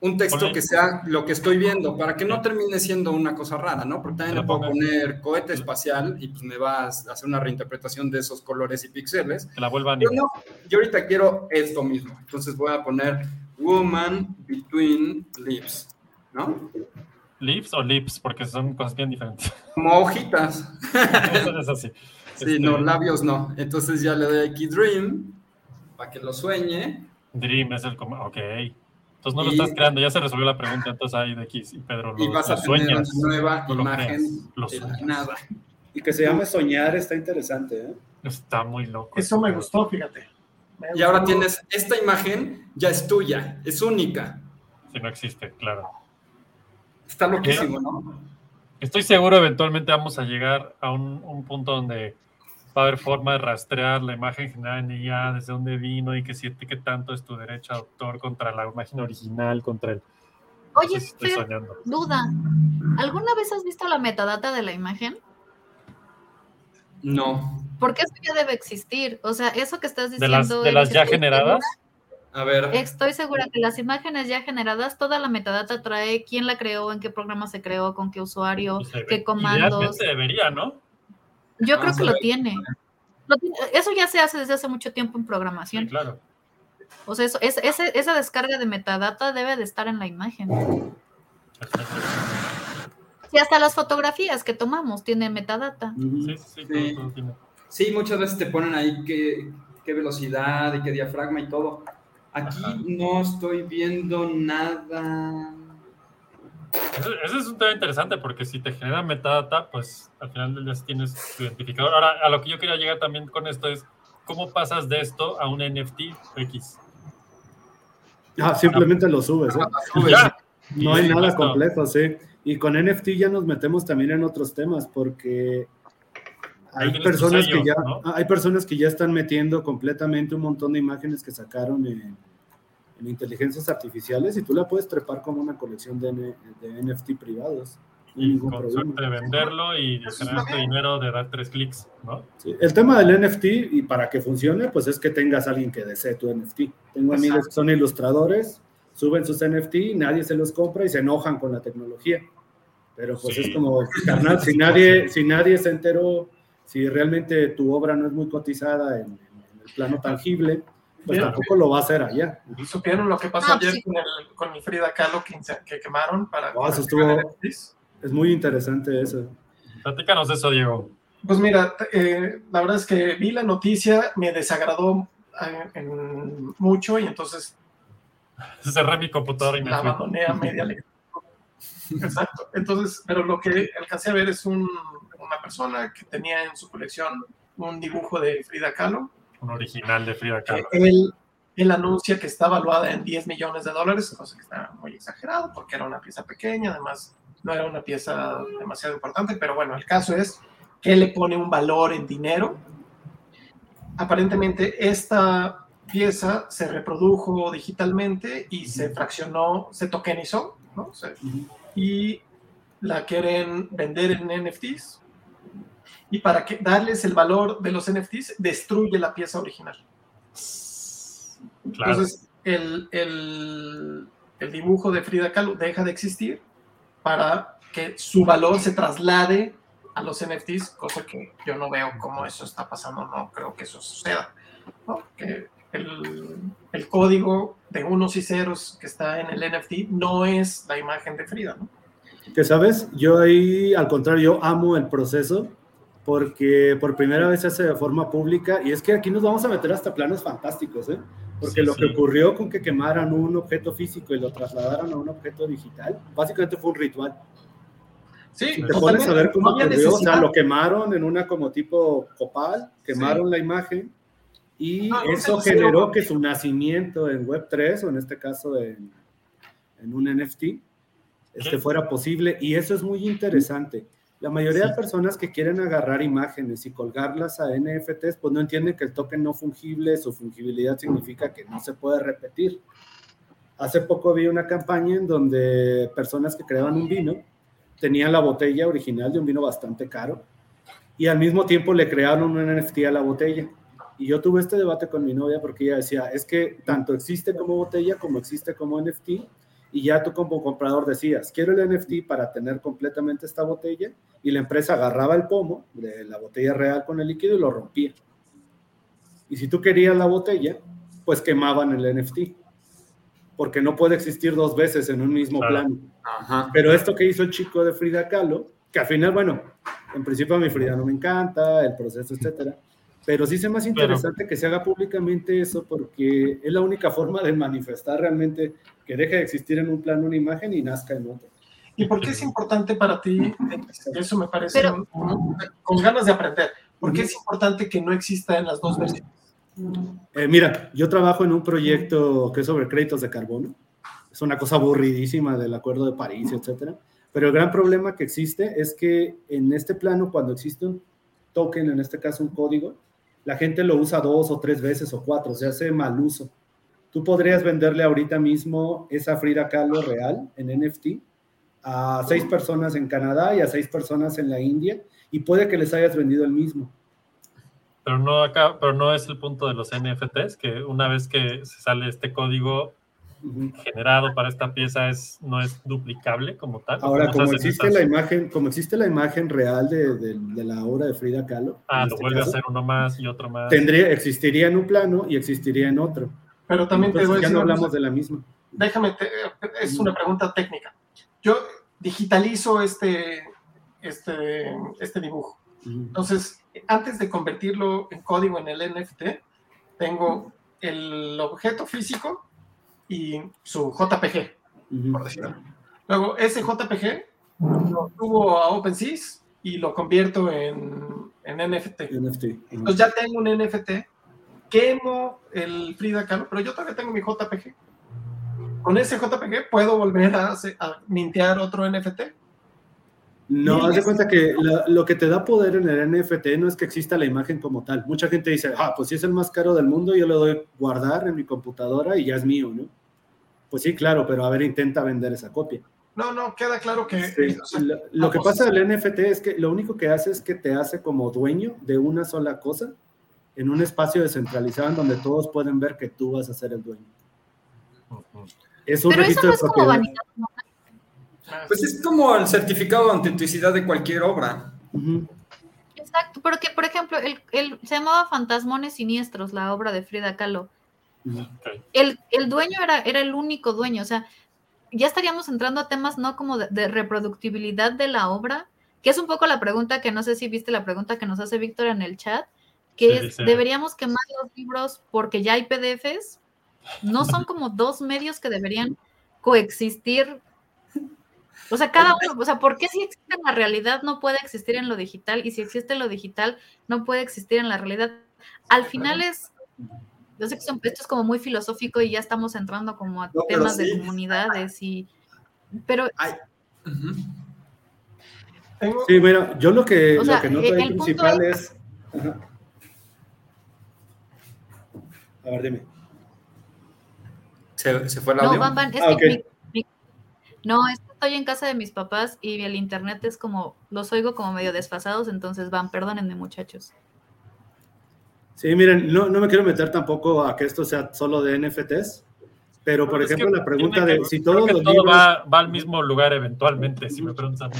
Speaker 2: un texto que sea lo que estoy viendo, para que no termine siendo una cosa rara, ¿no? Porque también le puedo poner cohete espacial y pues me vas a hacer una reinterpretación de esos colores y píxeles.
Speaker 1: Que la vuelva a
Speaker 2: no, yo ahorita quiero esto mismo, entonces voy a poner woman between lips, ¿no?
Speaker 1: Lips o lips, porque son cosas bien diferentes.
Speaker 2: Como hojitas.
Speaker 1: Eso es así.
Speaker 2: Sí, no, este, labios no. Entonces ya le doy aquí dream para que lo sueñe.
Speaker 1: Dream es el como, ok. Entonces no lo estás creando, ya se resolvió la pregunta, entonces ahí de aquí, y Pedro,
Speaker 2: lo, y vas a tener una nueva imagen de nada.
Speaker 3: Y que se llame soñar está interesante, ¿eh?
Speaker 1: Está muy loco.
Speaker 4: Eso me gustó, fíjate.
Speaker 2: y ahora tienes, esta imagen ya es tuya, es única.
Speaker 1: Si no existe, claro.
Speaker 2: Está loquísimo, ¿no?
Speaker 1: Estoy seguro eventualmente vamos a llegar a un, un punto donde va a haber forma de rastrear la imagen general en IA, desde dónde vino y que siente que tanto es tu derecho de autor contra la imagen original, contra el...
Speaker 9: Oye, estoy duda. ¿Alguna vez has visto la metadata de la imagen?
Speaker 2: No.
Speaker 9: Porque eso ya debe existir. O sea, eso que estás diciendo.
Speaker 1: ¿De las, ya generadas?
Speaker 2: A ver.
Speaker 9: Estoy segura que las imágenes ya generadas, toda la metadata trae quién la creó, en qué programa se creó, con qué usuario, pues qué comandos.
Speaker 1: debería, ¿no?
Speaker 9: Yo creo que lo tiene. Eso ya se hace desde hace mucho tiempo en programación.
Speaker 1: claro.
Speaker 9: O sea, eso, esa descarga de metadata debe de estar en la imagen. Y hasta las fotografías que tomamos tienen metadata.
Speaker 1: Sí, sí, sí.
Speaker 2: sí muchas veces te ponen ahí qué, qué velocidad y qué diafragma y todo. Aquí no estoy viendo nada.
Speaker 1: Ese, es un tema interesante porque si te genera metadata, pues al final del día tienes tu identificador. Ahora, a lo que yo quería llegar también con esto es, ¿cómo pasas de esto a un NFT X?
Speaker 3: Ah, simplemente lo subes, ¿eh?
Speaker 1: Ya.
Speaker 3: No hay nada complejo, sí. Y con NFT ya nos metemos también en otros temas porque hay personas que ya hay personas que ya están metiendo completamente un montón de imágenes que sacaron en, en inteligencias artificiales y tú la puedes trepar como una colección de, de NFT privados.
Speaker 1: Y con suerte de venderlo y generar este dinero de dar tres clics, ¿no?
Speaker 3: El tema del NFT y para que funcione, pues es que tengas alguien que desee tu NFT. Tengo amigos que son ilustradores, suben sus NFT, nadie se los compra y se enojan con la tecnología. Pero pues es como, carnal, si nadie, si nadie se enteró, si realmente tu obra no es muy cotizada en, en el plano tangible, pues tampoco lo va a hacer allá.
Speaker 4: ¿Supieron lo que pasó ayer con, el, con el Frida Kahlo que, que quemaron para...
Speaker 3: Oh, eso estuvo, es muy interesante eso.
Speaker 1: Platícanos de eso, Diego.
Speaker 4: Pues mira, eh, la verdad es que vi la noticia, me desagradó eh, mucho y entonces...
Speaker 1: Cerré mi computadora y me
Speaker 4: la abandoné a media Exacto. Entonces, pero lo que alcancé a ver es un, una persona que tenía en su colección un dibujo de Frida Kahlo.
Speaker 1: Un original de Frida Kahlo.
Speaker 4: Él, él anuncia que está evaluada en 10 millones de dólares, cosa que está muy exagerado porque era una pieza pequeña, además no era una pieza demasiado importante, pero bueno, el caso es que le pone un valor en dinero. Aparentemente esta pieza se reprodujo digitalmente y se fraccionó, se tokenizó, ¿no? y la quieren vender en NFTs. Y para que, darles el valor de los NFTs, destruye la pieza original. Entonces, el, el, el, dibujo de Frida Kahlo deja de existir para que su valor se traslade a los NFTs, cosa que yo no veo cómo eso está pasando, no creo que eso suceda. Que el, el, código de unos y ceros que está en el NFT no es la imagen de Frida, ¿no?
Speaker 3: Que sabes, yo ahí al contrario, amo el proceso porque por primera vez se hace de forma pública y es que aquí nos vamos a meter hasta planos fantásticos, ¿eh? Porque lo que ocurrió con que quemaran un objeto físico y lo trasladaran a un objeto digital, básicamente fue un ritual.
Speaker 4: Sí,
Speaker 3: te pones a ver cómo ocurrió, o sea, lo quemaron en una como tipo copal, quemaron la imagen y ah, eso generó que su nacimiento en Web3 o en este caso en, en un NFT este fuera posible y eso es muy interesante. La mayoría de personas que quieren agarrar imágenes y colgarlas a NFTs, pues no entienden que el token no fungible, su fungibilidad significa que no se puede repetir. Hace poco vi una campaña en donde personas que creaban un vino tenían la botella original de un vino bastante caro y al mismo tiempo le crearon un NFT a la botella. Y yo tuve este debate con mi novia porque ella decía, es que tanto existe como botella como existe como NFT y ya tú como comprador decías, quiero el NFT para tener completamente esta botella y la empresa agarraba el pomo de la botella real con el líquido y lo rompía. Y si tú querías la botella, pues quemaban el NFT, porque no puede existir dos veces en un mismo plano. Pero esto que hizo el chico de Frida Kahlo, que al final, bueno, en principio a mi Frida no me encanta, el proceso, etcétera, pero sí es más interesante que se haga públicamente eso porque es la única forma de manifestar realmente que deje de existir en un plano una imagen y nazca en otro.
Speaker 4: ¿Y por qué es importante para ti? Eso me parece con ganas de aprender. ¿Por qué es importante que no exista en las dos versiones?
Speaker 3: Eh, mira, yo trabajo en un proyecto que es sobre créditos de carbono. Es una cosa aburridísima del Acuerdo de París, etcétera. Pero el gran problema que existe es que en este plano, cuando existe un token, en este caso un código, la gente lo usa dos o tres veces o cuatro, se hace mal uso. Tú podrías venderle ahorita mismo esa Frida Kahlo real en NFT a seis personas en Canadá y a seis personas en la India y puede que les hayas vendido el mismo.
Speaker 1: Pero no acá, pero no es el punto de los NFTs, que una vez que se sale este código generado para esta pieza es, no es duplicable como tal.
Speaker 3: Ahora, como existe la imagen, como existe la imagen real de, de, la obra de Frida Kahlo.
Speaker 1: Ah, lo este vuelve a hacer uno más y otro más.
Speaker 3: Tendría, existiría en un plano y existiría en otro.
Speaker 4: Pero también te voy
Speaker 3: ya no hablamos de la misma.
Speaker 4: Déjame, es una pregunta técnica. Yo digitalizo este, este, este dibujo. Entonces, antes de convertirlo en código en el NFT, tengo el objeto físico y su JPG, por decirlo. Luego, ese JPG lo subo a OpenSea y lo convierto en, en NFT. Entonces ya tengo un NFT, quemo el Frida Kahlo, pero yo todavía tengo mi JPG. Con ese JPG puedo volver a, a mintear otro NFT.
Speaker 3: No, haz de cuenta que lo que te da poder en el NFT no es que exista la imagen como tal. Mucha gente dice, ah, pues si es el más caro del mundo, yo lo doy guardar en mi computadora y ya es mío, ¿no? Pues sí, claro, pero a ver, intenta vender esa copia.
Speaker 4: No, no, queda claro que...
Speaker 3: lo, que pasa del NFT es que lo único que hace es que te hace como dueño de una sola cosa en un espacio descentralizado en donde todos pueden ver que tú vas a ser el dueño.
Speaker 9: Es un registro de propiedad.
Speaker 2: Pues es como el certificado de autenticidad de cualquier obra.
Speaker 9: Exacto, porque por ejemplo, el, se llamaba Fantasmones Siniestros, la obra de Frida Kahlo. El, el, dueño era, era el único dueño, o sea, ya estaríamos entrando a temas no como de, reproductibilidad de la obra, que es un poco la pregunta que no sé si viste la pregunta que nos hace Víctor en el chat, que es, ¿deberíamos quemar los libros porque ya hay PDFs? No son como dos medios que deberían coexistir. O sea, cada uno, o sea, ¿por qué si existe en la realidad no puede existir en lo digital? Y si existe en lo digital no puede existir en la realidad. Al final es, yo sé que son, esto es como muy filosófico y ya estamos entrando como a temas de comunidades y, pero...
Speaker 3: Sí, bueno, yo lo que, lo que noto eh, principal es... A ver, dime.
Speaker 2: Se, se fue el audio.
Speaker 9: No, Van, Van, es ah, que no, estoy en casa de mis papás y el internet es como, los oigo como medio desfasados, entonces van, perdónenme muchachos.
Speaker 3: Sí, miren, no, no me quiero meter tampoco a que esto sea solo de NFTs, pero por ejemplo la pregunta de si todos los
Speaker 1: todo va, va, al mismo lugar eventualmente, si me preguntan.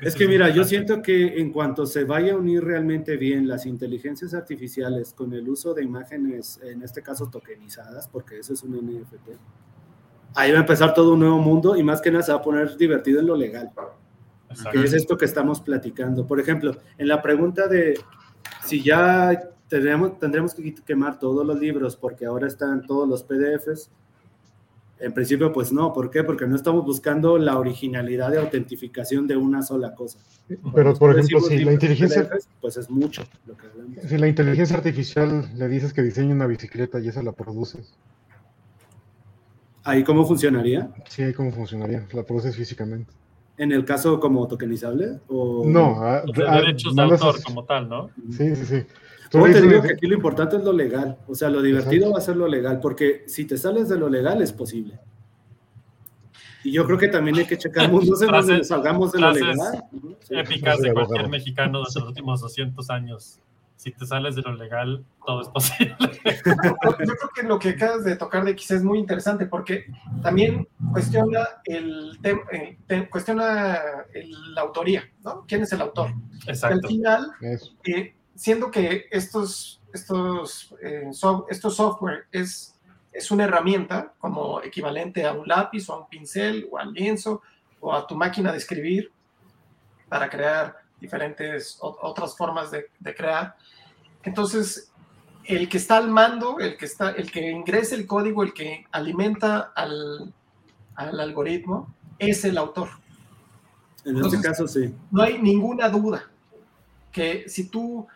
Speaker 3: es que mira, yo siento que en cuanto se vaya a unir realmente bien las inteligencias artificiales con el uso de imágenes, en este caso tokenizadas, porque eso es un NFT, ahí va a empezar todo un nuevo mundo y más que nada se va a poner divertido en lo legal. Que es esto que estamos platicando. Por ejemplo, en la pregunta de si ya tendremos, tendremos que quemar todos los libros porque ahora están todos los PDFs. En principio, pues no. ¿Por qué? Porque no estamos buscando la originalidad de autentificación de una sola cosa.
Speaker 8: Pero, por ejemplo, si la inteligencia...
Speaker 3: pues es mucho lo que
Speaker 8: Si la inteligencia artificial le dices que diseñe una bicicleta y esa la produces.
Speaker 3: ¿Ahí cómo funcionaría?
Speaker 8: Sí, ahí cómo funcionaría. La produces físicamente.
Speaker 3: ¿En el caso como tokenizable? O...
Speaker 8: No, a,
Speaker 1: derechos de autor como tal, ¿no?
Speaker 8: Sí, sí, sí.
Speaker 3: ¿Cómo te digo que aquí lo importante es lo legal? O sea, lo divertido va a ser lo legal, porque si te sales de lo legal es posible. Y yo creo que también hay que checar mundos en donde salgamos de lo legal.
Speaker 1: Épicas de cualquier mexicano de los últimos 200 años. Si te sales de lo legal, todo es posible.
Speaker 4: Yo creo que lo que acabas de tocar de X es muy interesante porque también cuestiona el cuestiona la autoría, ¿no? ¿Quién es el autor?
Speaker 1: Exacto.
Speaker 4: Al final, eh, siendo que estos, estos, eh, estos software es, es una herramienta como equivalente a un lápiz o a un pincel o al lienzo o a tu máquina de escribir para crear diferentes otras formas de, crear. Entonces, el que está al mando, el que, está, el que ingresa el código, el que alimenta al, al algoritmo, es el autor.
Speaker 3: En este caso, sí.
Speaker 4: No hay ninguna duda que si tú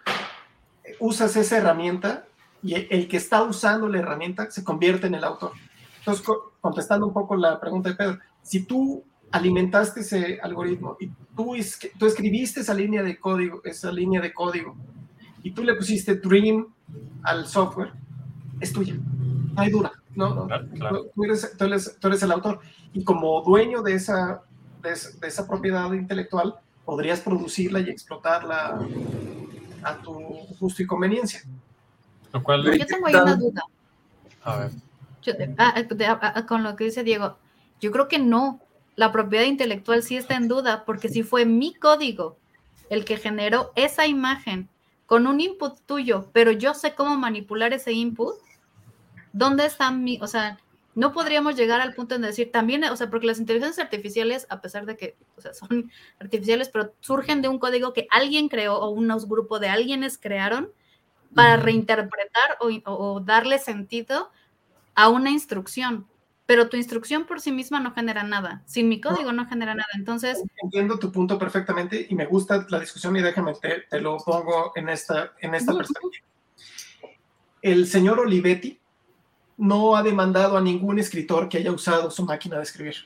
Speaker 4: usas esa herramienta y el que está usando la herramienta se convierte en el autor. Entonces, contestando un poco la pregunta de Pedro, si tú alimentaste ese algoritmo y tú, tú escribiste esa línea de código, esa línea de código, y tú le pusiste Dream al software, es tuya, no hay duda. No, Tú, eres, tú, eres, el autor. Y como dueño de esa, de esa propiedad intelectual, podrías producirla y explotarla a tu gusto y conveniencia.
Speaker 1: Lo cual,
Speaker 9: yo tengo ahí una duda. A ver. Ah, ah, ah, con lo que dice Diego, yo creo que no. La propiedad intelectual sí está en duda, porque si fue mi código el que generó esa imagen con un input tuyo, pero yo sé cómo manipular ese input, ¿dónde está mi, o sea, no podríamos llegar al punto de decir también, o sea, porque las inteligencias artificiales, a pesar de que o sea, son artificiales, pero surgen de un código que alguien creó o un grupo de alguienes crearon para reinterpretar o, darle sentido a una instrucción. Pero tu instrucción por sí misma no genera nada. Sin mi código no, genera nada. Entonces.
Speaker 4: Entiendo tu punto perfectamente y me gusta la discusión y déjame, te, te lo pongo en esta, en esta perspectiva. El señor Olivetti, no ha demandado a ningún escritor que haya usado su máquina de escribir.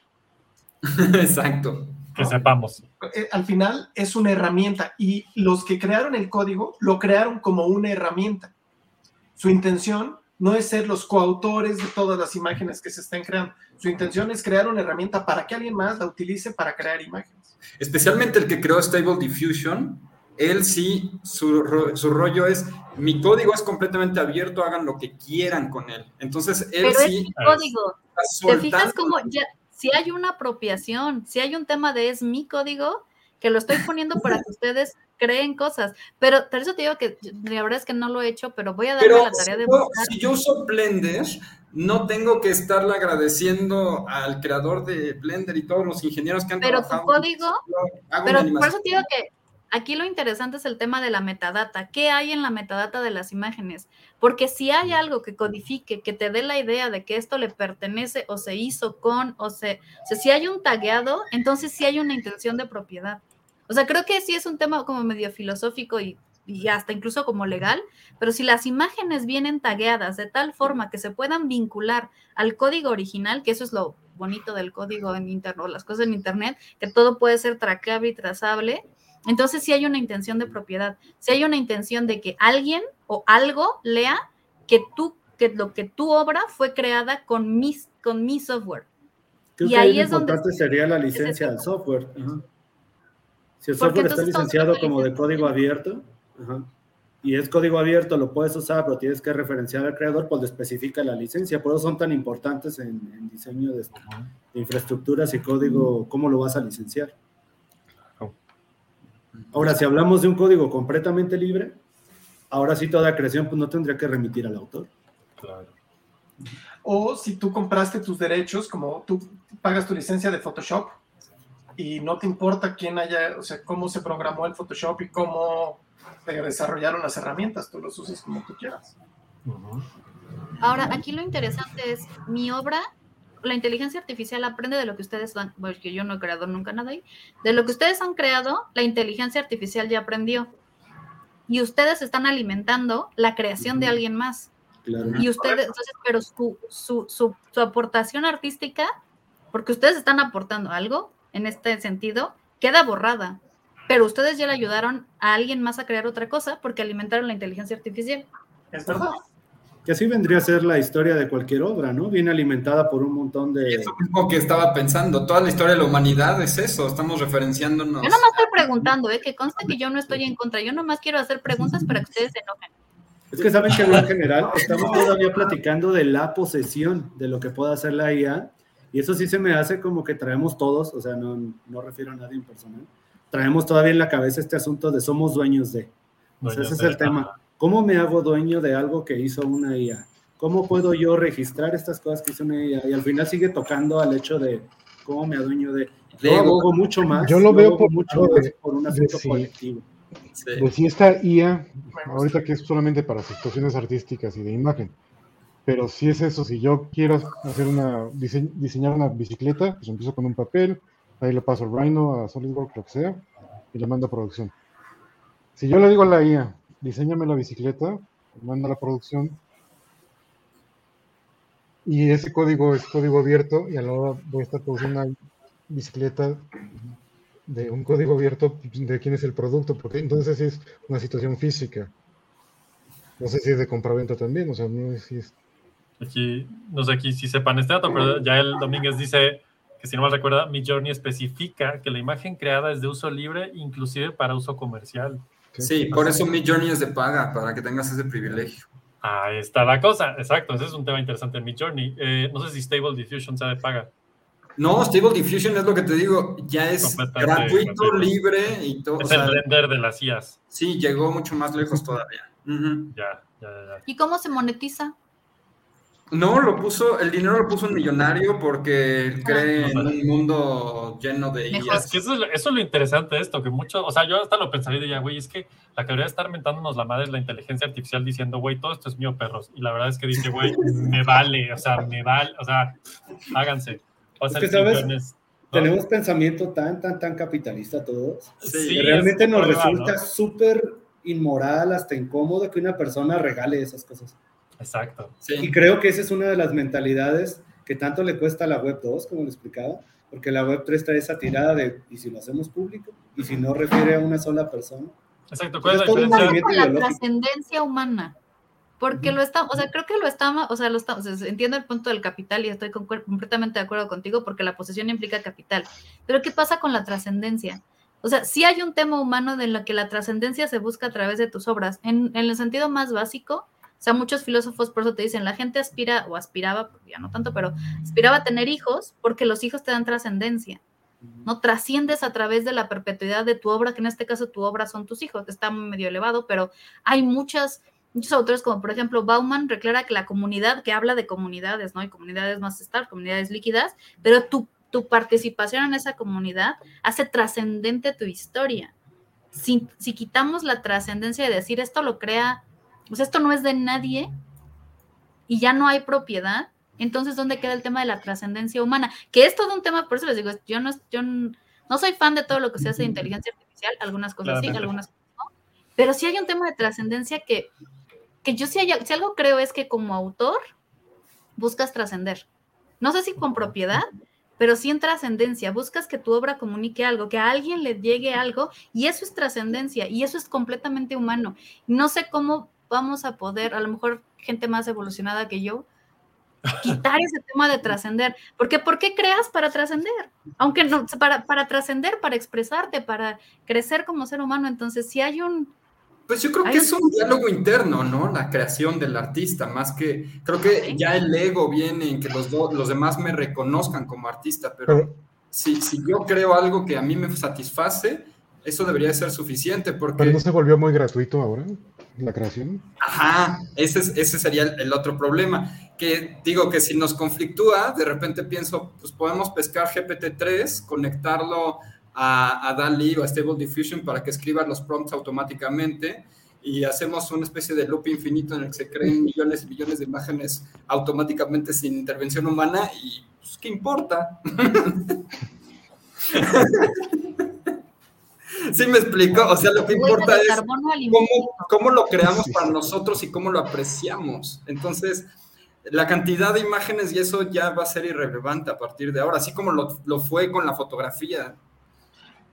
Speaker 2: Exacto.
Speaker 1: Que sepamos.
Speaker 4: Eh, al final es una herramienta y los que crearon el código lo crearon como una herramienta. Su intención no es ser los coautores de todas las imágenes que se estén creando. Su intención es crear una herramienta para que alguien más la utilice para crear imágenes.
Speaker 2: Especialmente el que creó Stable Diffusion, él sí, su, rollo es, mi código es completamente abierto, hagan lo que quieran con él. Entonces, él
Speaker 9: Pero
Speaker 2: sí...
Speaker 9: Es mi código. ¿Te fijas cómo ya, si hay una apropiación, si hay un tema de es mi código, que lo estoy poniendo para que ustedes creen cosas. Pero por eso te digo que la verdad es que no lo he hecho, pero voy a darle la tarea de...
Speaker 2: si yo uso Blender, no tengo que estarle agradeciendo al creador de Blender y todos los ingenieros que han
Speaker 9: pero
Speaker 2: trabajado.
Speaker 9: Pero tu código, pero por eso te digo que aquí lo interesante es el tema de la metadata. ¿Qué hay en la metadata de las imágenes? Porque si hay algo que codifique, que te dé la idea de que esto le pertenece o se hizo con, o se, o sea, si hay un tagueado, entonces sí hay una intención de propiedad. O sea, creo que sí es un tema como medio filosófico y y hasta incluso como legal, pero si las imágenes vienen tagueadas de tal forma que se puedan vincular al código original, que eso es lo bonito del código en internet, las cosas en internet, que todo puede ser traqueable y trazable, entonces si hay una intención de propiedad, si hay una intención de que alguien o algo lea que tú que lo que tu obra fue creada con mi, con mi software.
Speaker 3: y ahí es donde sería la licencia del software. Si el software está licenciado como de código abierto, y es código abierto, lo puedes usar, pero tienes que referenciar al creador, pues le especifica la licencia. Por eso son tan importantes en, diseño de, infraestructuras y código, cómo lo vas a licenciar. Ahora, si hablamos de un código completamente libre, ahora sí toda creación pues no tendría que remitir al autor.
Speaker 4: O si tú compraste tus derechos, como tú pagas tu licencia de Photoshop y no te importa quién haya, o sea, cómo se programó el Photoshop y cómo de desarrollar unas herramientas, tú los uses como tú quieras.
Speaker 9: Ahora, aquí lo interesante es, mi obra, la inteligencia artificial aprende de lo que ustedes han, porque yo no he creado nunca nada ahí, de lo que ustedes han creado, la inteligencia artificial ya aprendió. Y ustedes están alimentando la creación de alguien más. Y ustedes, entonces, pero su, su, su, su aportación artística, porque ustedes están aportando algo en este sentido, queda borrada pero ustedes ya le ayudaron a alguien más a crear otra cosa porque alimentaron la inteligencia artificial.
Speaker 4: Es verdad.
Speaker 3: Que así vendría a ser la historia de cualquier obra, ¿no? Viene alimentada por un montón de...
Speaker 2: Eso mismo que estaba pensando, toda la historia de la humanidad es eso, estamos referenciándonos.
Speaker 9: Yo nomás estoy preguntando, ¿eh? que conste que yo no estoy en contra, yo nomás quiero hacer preguntas para que ustedes se enojen.
Speaker 3: Es que saben que en general estamos todavía platicando de la posesión de lo que puede hacer la IA, y eso sí se me hace como que traemos todos, o sea, no, no refiero a nadie en personal, traemos todavía en la cabeza este asunto de somos dueños de. ese es el tema. ¿Cómo me hago dueño de algo que hizo una IA? ¿Cómo puedo yo registrar estas cosas que hizo una IA? Y al final sigue tocando al hecho de cómo me adueño de. Yo mucho más.
Speaker 8: Yo lo veo por, mucho
Speaker 3: por un asunto colectivo.
Speaker 8: si esta IA, ahorita que es solamente para situaciones artísticas y de imagen, pero si es eso, si yo quiero hacer una diseñar una bicicleta, pues empiezo con un papel, Ahí le paso el Rhino, a SolidWorks, lo que sea, y le mando a producción. Si yo le digo a la IA, diseñame la bicicleta, manda la producción, y ese código es código abierto, y a la hora voy a estar produciendo una bicicleta de un código abierto de quién es el producto, porque entonces es una situación física. No sé si es de compraventa también, o sea, no sé si es...
Speaker 1: Aquí, no sé aquí si sepan este dato, pero ya el Domínguez dice que si no mal recuerda, Midjourney especifica que la imagen creada es de uso libre, inclusive para uso comercial.
Speaker 2: Sí, por eso Midjourney es de paga, para que tengas ese privilegio.
Speaker 1: Ahí está la cosa, exacto, ese es un tema interesante en Midjourney. Eh, no sé si Stable Diffusion sea de paga.
Speaker 2: No, Stable Diffusion es lo que te digo, ya es gratuito, libre y todo.
Speaker 1: Es el render de las IAS.
Speaker 2: Sí, llegó mucho más lejos todavía.
Speaker 1: ya, ya, ya.
Speaker 9: ¿Y cómo se monetiza?
Speaker 2: No, lo puso, el dinero lo puso un millonario porque ah. cree en un mundo lleno de
Speaker 1: Es que eso, es lo interesante de esto, que mucho, o sea, yo hasta lo pensaría y diría, güey, es que la que debería estar mentándonos la madre es la inteligencia artificial diciendo, güey, todo esto es mío, perros. Y la verdad es que dice, güey, me vale, o sea, me vale, o sea, háganse.
Speaker 3: Es que, ¿sabes? Tenemos pensamiento tan, tan, tan capitalista todos. Sí, realmente nos resulta súper inmoral, hasta incómodo que una persona regale esas cosas.
Speaker 1: Exacto.
Speaker 3: Y creo que esa es una de las mentalidades que tanto le cuesta a la Web 2, como le explicaba, porque la Web 3 trae esa tirada de, ¿y si lo hacemos público? ¿Y si no refiere a una sola persona?
Speaker 1: Exacto. ¿Cuál es
Speaker 9: la la trascendencia humana. Porque lo está, o sea, creo que lo está, o sea, lo está, o sea, entiendo el punto del capital y estoy completamente de acuerdo contigo porque la posesión implica capital. Pero ¿qué pasa con la trascendencia? O sea, sí hay un tema humano de lo que la trascendencia se busca a través de tus obras. En, en el sentido más básico, o sea, muchos filósofos por eso te dicen, la gente aspira, o aspiraba, ya no tanto, pero aspiraba a tener hijos porque los hijos te dan trascendencia. ¿no? Trasciendes a través de la perpetuidad de tu obra, que en este caso tu obra son tus hijos, está medio elevado, pero hay muchas muchos autores, como por ejemplo Bauman, declara que la comunidad, que habla de comunidades, ¿no? Hay comunidades más estables, comunidades líquidas, pero tu, tu participación en esa comunidad hace trascendente tu historia. Si, si quitamos la trascendencia de decir esto lo crea, pues esto no es de nadie y ya no hay propiedad, entonces ¿dónde queda el tema de la trascendencia humana? Que es todo un tema, por eso les digo, yo no, yo no soy fan de todo lo que se hace de inteligencia artificial, algunas cosas sí, algunas cosas no, pero sí hay un tema de trascendencia que, que yo sí si algo creo es que como autor buscas trascender. No sé si con propiedad, pero sí en trascendencia. Buscas que tu obra comunique algo, que a alguien le llegue algo, y eso es trascendencia, y eso es completamente humano. No sé cómo vamos a poder, a lo mejor gente más evolucionada que yo, quitar ese tema de trascender. Porque ¿por qué creas para trascender? Aunque no, para, para trascender, para expresarte, para crecer como ser humano. Entonces, si hay un...
Speaker 2: Pues yo creo que es un diálogo interno, ¿no? La creación del artista, más que, creo que ya el ego viene en que los, los demás me reconozcan como artista, pero si, si yo creo algo que a mí me satisface, eso debería ser suficiente porque...
Speaker 8: Pero no se volvió muy gratuito ahora la creación.
Speaker 2: Ajá, ese, ese sería el, otro problema. Que digo que si nos conflictúa, de repente pienso, pues podemos pescar GPT-3, conectarlo a, a DALI o a Stable Diffusion para que escriba los prompts automáticamente y hacemos una especie de loop infinito en el que se creen millones y millones de imágenes automáticamente sin intervención humana y pues, ¿qué importa? sí me explico, o sea, lo que importa es cómo, lo creamos para nosotros y cómo lo apreciamos. Entonces, la cantidad de imágenes y eso ya va a ser irrelevante a partir de ahora, así como lo, fue con la fotografía.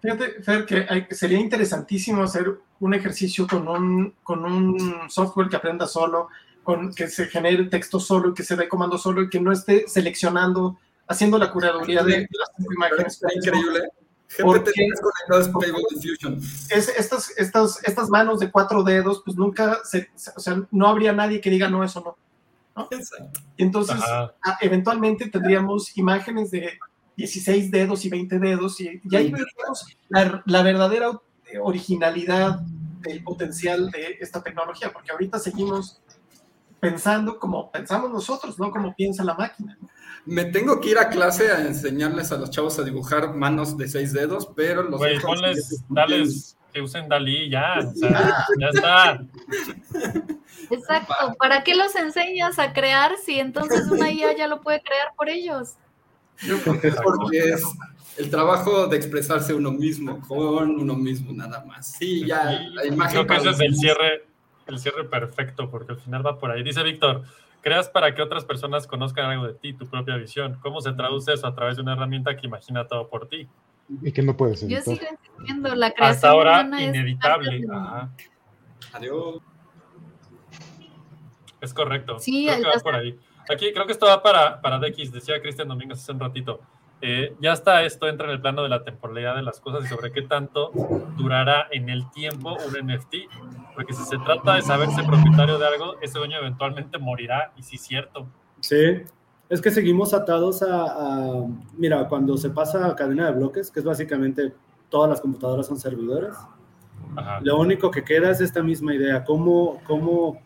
Speaker 4: Fíjate, Fer, que sería interesantísimo hacer un ejercicio con un, con un software que aprenda solo, con que se genere texto solo que se dé comando solo y que no esté seleccionando, haciendo la curaduría de las imágenes.
Speaker 2: Increíble.
Speaker 4: Porque es, estas, estas, estas manos de cuatro dedos, pues nunca, se, o sea, no habría nadie que diga no, eso no. ¿no? Entonces, ah, eventualmente tendríamos imágenes de 16 dedos y 20 dedos y, y ahí veríamos la, la verdadera originalidad del potencial de esta tecnología, porque ahorita seguimos pensando como pensamos nosotros, no como piensa la máquina. ¿no?
Speaker 2: Me tengo que ir a clase a enseñarles a los chavos a dibujar manos de seis dedos, pero los.
Speaker 1: Güey, ponles, dales que usen Dalí, ya, o sea, ya está.
Speaker 9: Exacto, ¿para qué los enseñas a crear si entonces una IA ya lo puede crear por ellos?
Speaker 2: Porque es el trabajo de expresarse uno mismo, con uno mismo nada más. Sí, ya, la imagen.
Speaker 1: Creo que ese es el cierre, el cierre perfecto, porque al final va por ahí. Dice Víctor, creas para que otras personas conozcan algo de ti, tu propia visión. ¿Cómo se traduce eso a través de una herramienta que imagina todo por ti?
Speaker 8: Y que no puedes
Speaker 9: Yo sigo entendiendo la creación.
Speaker 1: Hasta ahora, inevitable.
Speaker 2: Adiós.
Speaker 1: Es correcto. Sí, creo que va por ahí. Aquí creo que esto va para, para DX, decía Cristian Domínguez hace un ratito. Eh, ya está, esto entra en el plano de la temporalidad de las cosas y sobre qué tanto durará en el tiempo un NFT, porque si se trata de saberse propietario de algo, ese dueño eventualmente morirá, y sí es cierto.
Speaker 3: Sí, es que seguimos atados a, mira, cuando se pasa a cadena de bloques, que es básicamente todas las computadoras son servidores, lo único que queda es esta misma idea, ¿cómo, cómo,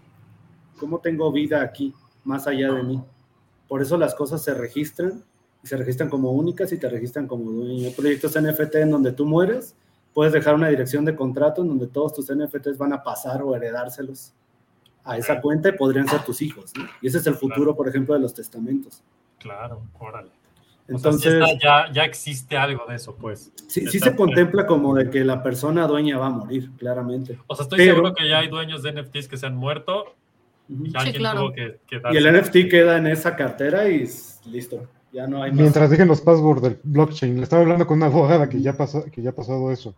Speaker 3: cómo tengo vida aquí, más allá de mí. Por eso las cosas se registran se registran como únicas y te registran como dueño. Hay proyectos NFT en donde tú mueres, puedes dejar una dirección de contrato en donde todos tus NFTs van a pasar o heredárselos a esa cuenta y podrían ser tus hijos. Y ese es el futuro, por ejemplo, de los testamentos.
Speaker 1: Claro, órale. Entonces, ya, ya existe algo de eso, pues.
Speaker 3: Sí, sí se contempla como de que la persona dueña va a morir, claramente.
Speaker 1: O sea, estoy seguro que ya hay dueños de NFTs que se han muerto
Speaker 3: y Y el NFT queda en esa cartera y listo.
Speaker 8: Mientras dejen los passwords del blockchain. Le estaba hablando con una abogada que ya pasó, que ya ha pasado eso.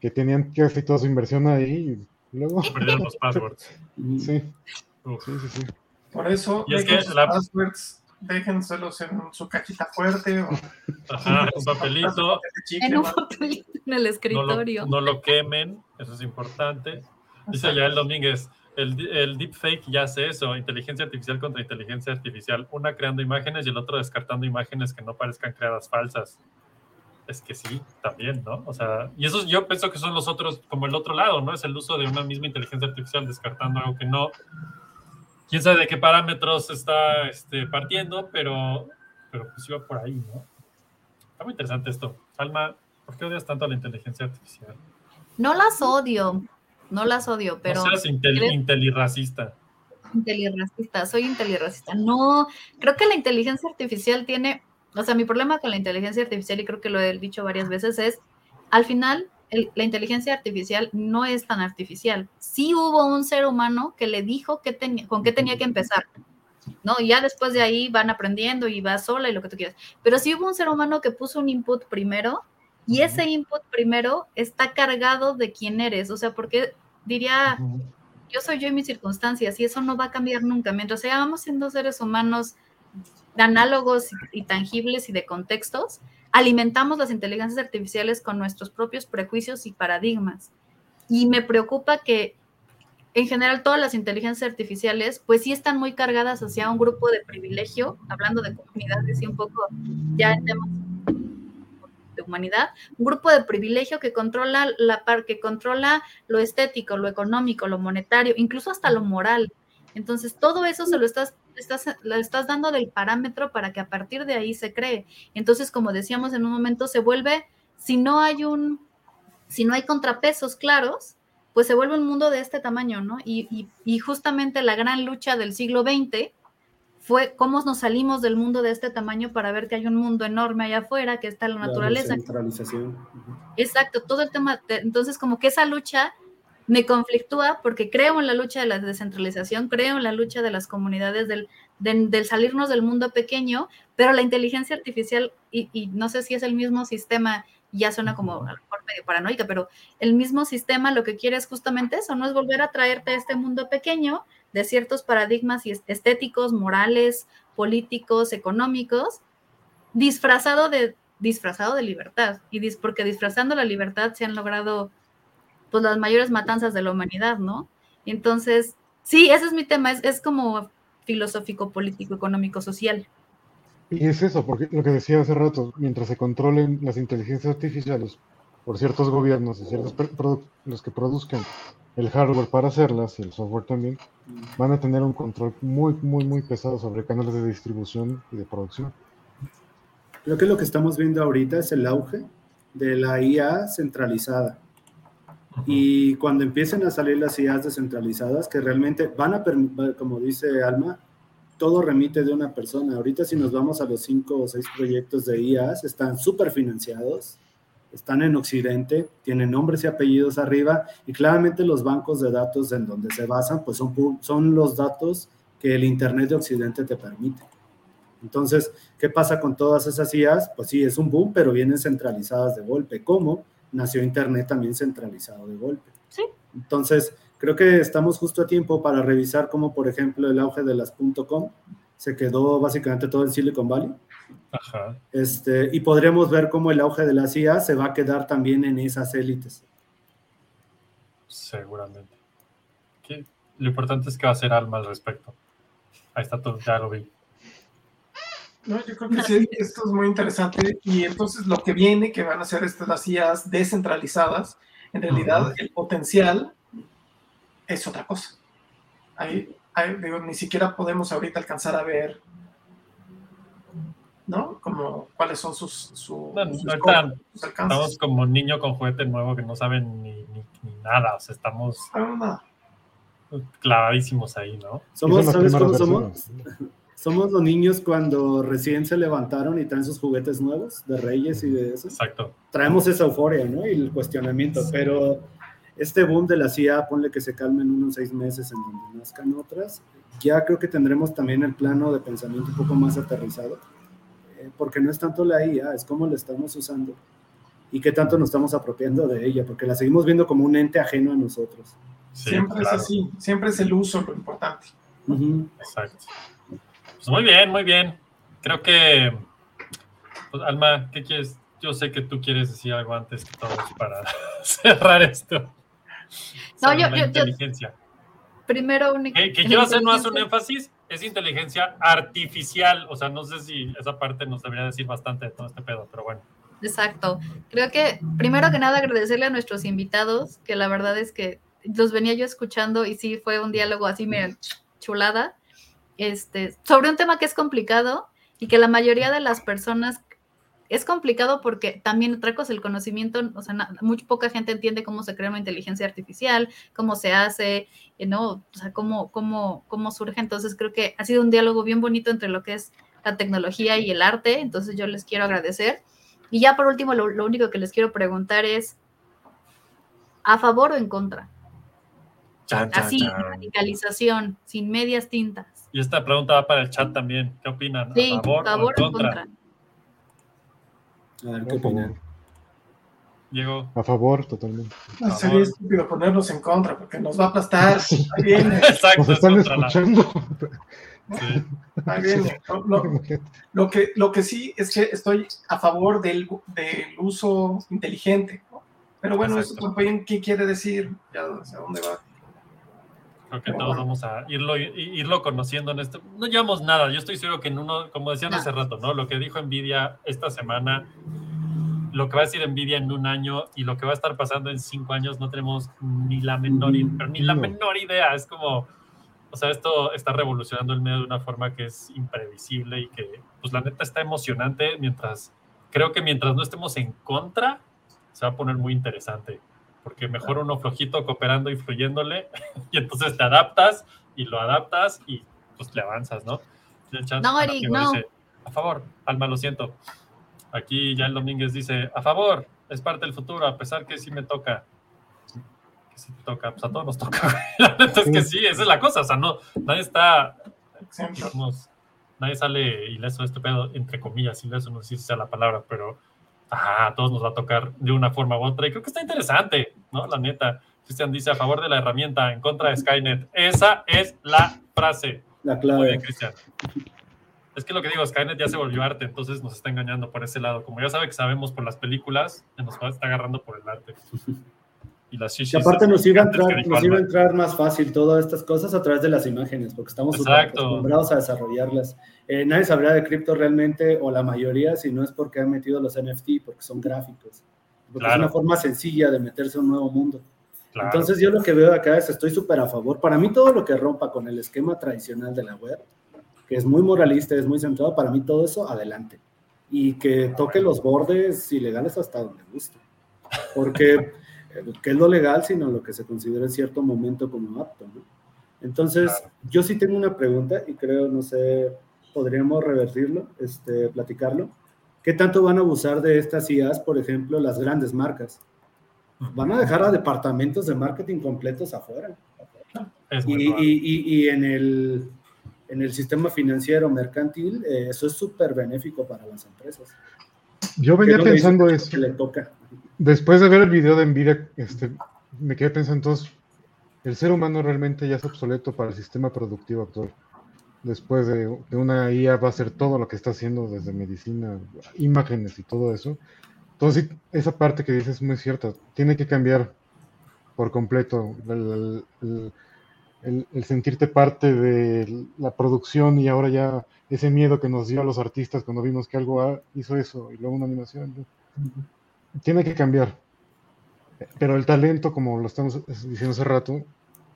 Speaker 8: Que tenían que hacer toda su inversión ahí y luego.
Speaker 1: Perdieron los passwords.
Speaker 8: Sí. Sí, sí, sí.
Speaker 4: Por eso, y es que la... passwords, déjenselos en su cajita fuerte o
Speaker 1: Ajá, un papelito.
Speaker 9: En un papelito en el escritorio.
Speaker 1: No lo, no lo quemen, eso es importante. Dice ya el Domínguez, el, el deepfake ya hace eso, inteligencia artificial contra inteligencia artificial, una creando imágenes y el otro descartando imágenes que no parezcan creadas falsas. Es que sí, también, ¿no? O sea, y eso yo pienso que son los otros, como el otro lado, ¿no? Es el uso de una misma inteligencia artificial descartando algo que no. Quién sabe de qué parámetros está este, partiendo, pero, pero pues iba por ahí, ¿no? Está muy interesante esto. Alma, ¿por qué odias tanto a la inteligencia artificial?
Speaker 9: No las odio, no las odio, pero.
Speaker 1: No seas intel intelirracista.
Speaker 9: Intelirracista, soy intelirracista. No, creo que la inteligencia artificial tiene o sea, mi problema con la inteligencia artificial, y creo que lo he dicho varias veces, es, al final, la inteligencia artificial no es tan artificial. Sí hubo un ser humano que le dijo que tenía, con qué tenía que empezar, ¿no? Y ya después de ahí van aprendiendo y va sola y lo que tú quieras. Pero sí hubo un ser humano que puso un input primero y ese input primero está cargado de quién eres. O sea, porque diría, yo soy yo y mis circunstancias y eso no va a cambiar nunca. Mientras sigamos siendo seres humanos análogos y tangibles y de contextos, alimentamos las inteligencias artificiales con nuestros propios prejuicios y paradigmas. Y me preocupa que en general todas las inteligencias artificiales pues sí están muy cargadas hacia un grupo de privilegio, hablando de comunidades y un poco ya en temas de humanidad, un grupo de privilegio que controla la par, que controla lo estético, lo económico, lo monetario, incluso hasta lo moral. Entonces, todo eso se lo estás estás, le estás dando del parámetro para que a partir de ahí se cree. Entonces, como decíamos en un momento, se vuelve, si no hay un, si no hay contrapesos claros, pues se vuelve un mundo de este tamaño, ¿no? Y, y, justamente la gran lucha del siglo XX fue cómo nos salimos del mundo de este tamaño para ver que hay un mundo enorme allá afuera, que está la naturaleza.
Speaker 3: centralización.
Speaker 9: Exacto, todo el tema. entonces, como que esa lucha me conflictúa porque creo en la lucha de la descentralización, creo en la lucha de las comunidades, del, del salirnos del mundo pequeño, pero la inteligencia artificial, y, no sé si es el mismo sistema, ya suena como a lo mejor medio paranoica, pero el mismo sistema lo que quiere es justamente eso, no es volver a traerte a este mundo pequeño de ciertos paradigmas estéticos, morales, políticos, económicos, disfrazado de, disfrazado de libertad, y porque disfrazando la libertad se han logrado pues las mayores matanzas de la humanidad, ¿no? Entonces, sí, ese es mi tema, es, es como filosófico, político, económico, social.
Speaker 8: Y es eso, porque lo que decía hace rato, mientras se controlen las inteligencias artificiales por ciertos gobiernos y ciertos los que produzcan el hardware para hacerlas y el software también, van a tener un control muy, muy, muy pesado sobre canales de distribución y de producción.
Speaker 3: Creo que lo que estamos viendo ahorita es el auge de la IA centralizada. Y cuando empiecen a salir las IAs descentralizadas, que realmente van a, como dice Alma, todo remite de una persona. Ahorita si nos vamos a los cinco o seis proyectos de IAs, están súper financiados, están en Occidente, tienen nombres y apellidos arriba, y claramente los bancos de datos en donde se basan, pues son, son los datos que el Internet de Occidente te permite. Entonces, ¿qué pasa con todas esas IAs? Pues sí, es un boom, pero vienen centralizadas de golpe. ¿Cómo? nació Internet también centralizado de golpe.
Speaker 9: Sí.
Speaker 3: Entonces, creo que estamos justo a tiempo para revisar cómo, por ejemplo, el auge de las .com se quedó básicamente todo en Silicon Valley.
Speaker 1: Ajá.
Speaker 3: Este, y podríamos ver cómo el auge de la CIA se va a quedar también en esas élites.
Speaker 1: Seguramente. Lo importante es que va a ser alma al respecto. Ahí está todo, ya lo vi.
Speaker 4: No, yo creo que sí, esto es muy interesante. Y entonces lo que viene, que van a ser estas las IAs descentralizadas, en realidad el potencial es otra cosa. Ahí, ni siquiera podemos ahorita alcanzar a ver, ¿no? Como cuáles son sus, su,
Speaker 1: alcances. Estamos como niño con juguete nuevo que no saben ni, nada, o sea, estamos
Speaker 4: ah,
Speaker 1: clavadísimos ahí, ¿no?
Speaker 3: Somos, ¿sabes cómo somos? Somos los niños cuando recién se levantaron y traen sus juguetes nuevos de Reyes y de eso.
Speaker 1: Exacto.
Speaker 3: Traemos esa euforia, ¿no? Y el cuestionamiento, pero este boom de la CIA, ponle que se calmen unos seis meses en donde nazcan otras, ya creo que tendremos también el plano de pensamiento un poco más aterrizado, porque no es tanto la IA, es cómo la estamos usando y qué tanto nos estamos apropiando de ella, porque la seguimos viendo como un ente ajeno a nosotros.
Speaker 4: siempre es así, siempre es el uso lo importante.
Speaker 1: Exacto. Pues muy bien, muy bien. Creo que, pues, Alma, ¿qué quieres? Yo sé que tú quieres decir algo antes que todo para cerrar esto.
Speaker 9: No, yo, yo, inteligencia. primero,
Speaker 1: que, que quiero hacer más un énfasis, es inteligencia artificial. O sea, no sé si esa parte nos debería decir bastante de todo este pedo, pero bueno.
Speaker 9: Exacto. Creo que primero que nada agradecerle a nuestros invitados, que la verdad es que los venía yo escuchando y sí fue un diálogo así me chulada, este, sobre un tema que es complicado y que la mayoría de las personas es complicado porque también otra cosa, el conocimiento, o sea, muy poca gente entiende cómo se crea una inteligencia artificial, cómo se hace, eh, ¿no? O sea, cómo, cómo, cómo surge. Entonces creo que ha sido un diálogo bien bonito entre lo que es la tecnología y el arte. Entonces yo les quiero agradecer. Y ya por último, lo, único que les quiero preguntar es, ¿a favor o en contra? Así, radicalización, sin medias tintas.
Speaker 1: Y esta pregunta va para el chat también. ¿Qué opinan? ¿A favor, o en contra?
Speaker 3: A ver, ¿qué opinan?
Speaker 1: Diego.
Speaker 8: A favor, totalmente.
Speaker 4: No, sería estúpido ponernos en contra porque nos va a aplastar. Ahí viene.
Speaker 8: Exacto. Nos están escuchando.
Speaker 4: Sí. Ahí viene. Lo, que, lo que sí es que estoy a favor del, del uso inteligente. Pero bueno, eso también, ¿qué quiere decir? Ya, ¿Hacia dónde va?
Speaker 1: Creo que todos vamos a irlo, irlo conociendo en esto. No llevamos nada. Yo estoy seguro que en uno, como decían hace rato, ¿no? Lo que dijo Nvidia esta semana, lo que va a decir Nvidia en un año y lo que va a estar pasando en cinco años, no tenemos ni la menor, ni la menor idea. Es como, o sea, esto está revolucionando el medio de una forma que es imprevisible y que, pues la neta está emocionante. Mientras, creo que mientras no estemos en contra, se va a poner muy interesante porque mejor uno flojito cooperando y fluyéndole, y entonces te adaptas y lo adaptas y pues le avanzas, ¿no?
Speaker 9: no, Eric, no.
Speaker 1: a favor, Alma, lo siento. Aquí ya el Domínguez dice, a favor, es parte del futuro, a pesar que sí me toca. Que sí te toca, pues a todos nos toca. La neta es que sí, esa es la cosa, o sea, no, nadie está, nadie sale ileso de este pedo, entre comillas, ileso, no sé si sea la palabra, pero a todos nos va a tocar de una forma u otra. Y creo que está interesante, ¿no? La neta. Cristian dice a favor de la herramienta, en contra de Skynet. Esa es la frase.
Speaker 3: La clave.
Speaker 1: Muy bien, Cristian. Es que lo que digo, Skynet ya se volvió arte, entonces nos está engañando por ese lado. Como ya sabe que sabemos por las películas, nos está agarrando por el arte.
Speaker 3: Y, las y aparte nos iba, a entrar, nos iba a entrar más fácil todas estas cosas a través de las imágenes, porque estamos acostumbrados a desarrollarlas. Eh, nadie sabrá de cripto realmente, o la mayoría, si no es porque han metido los NFT, porque son gráficos. Porque es una forma sencilla de meterse a un nuevo mundo. Entonces yo lo que veo acá es, estoy súper a favor. Para mí todo lo que rompa con el esquema tradicional de la web, que es muy moralista, es muy centrado, para mí todo eso, adelante. Y que toque los bordes ilegales hasta donde guste. Porque, eh, ¿qué es lo legal? Sino lo que se considera en cierto momento como apto. Entonces, yo sí tengo una pregunta y creo, no sé, podríamos revertirlo, este, platicarlo. ¿Qué tanto van a abusar de estas IAs, por ejemplo, las grandes marcas? Van a dejar a departamentos de marketing completos afuera. Y, y, y, en, el, en el sistema financiero mercantil, eh, eso es súper benéfico para las empresas.
Speaker 8: Yo venía pensando eso.
Speaker 3: Que le toca.
Speaker 8: Después de ver el video de Nvidia, este, me quedé pensando, entonces, el ser humano realmente ya es obsoleto para el sistema productivo actual después de, una IA va a hacer todo lo que está haciendo desde medicina, imágenes y todo eso. Entonces, esa parte que dices es muy cierta. Tiene que cambiar por completo el, sentirte parte de la producción y ahora ya ese miedo que nos dio a los artistas cuando vimos que algo hizo eso y luego una animación. Tiene que cambiar. Pero el talento, como lo estamos diciendo hace rato,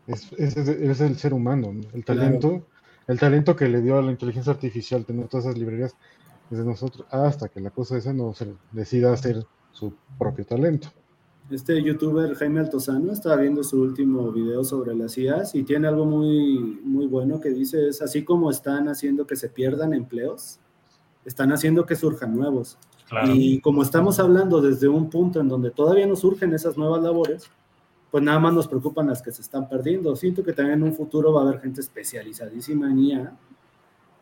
Speaker 8: es, es, el ser humano. El talento el talento que le dio a la inteligencia artificial tener todas esas librerías desde nosotros hasta que la cosa esa no se decida hacer su propio talento.
Speaker 3: Este youtuber Jaime Altozano estaba viendo su último video sobre las IAs y tiene algo muy, muy bueno que dice, es así como están haciendo que se pierdan empleos, están haciendo que surjan nuevos. Y como estamos hablando desde un punto en donde todavía no surgen esas nuevas labores, pues nada más nos preocupan las que se están perdiendo. Siento que también en un futuro va a haber gente especializadísima en IA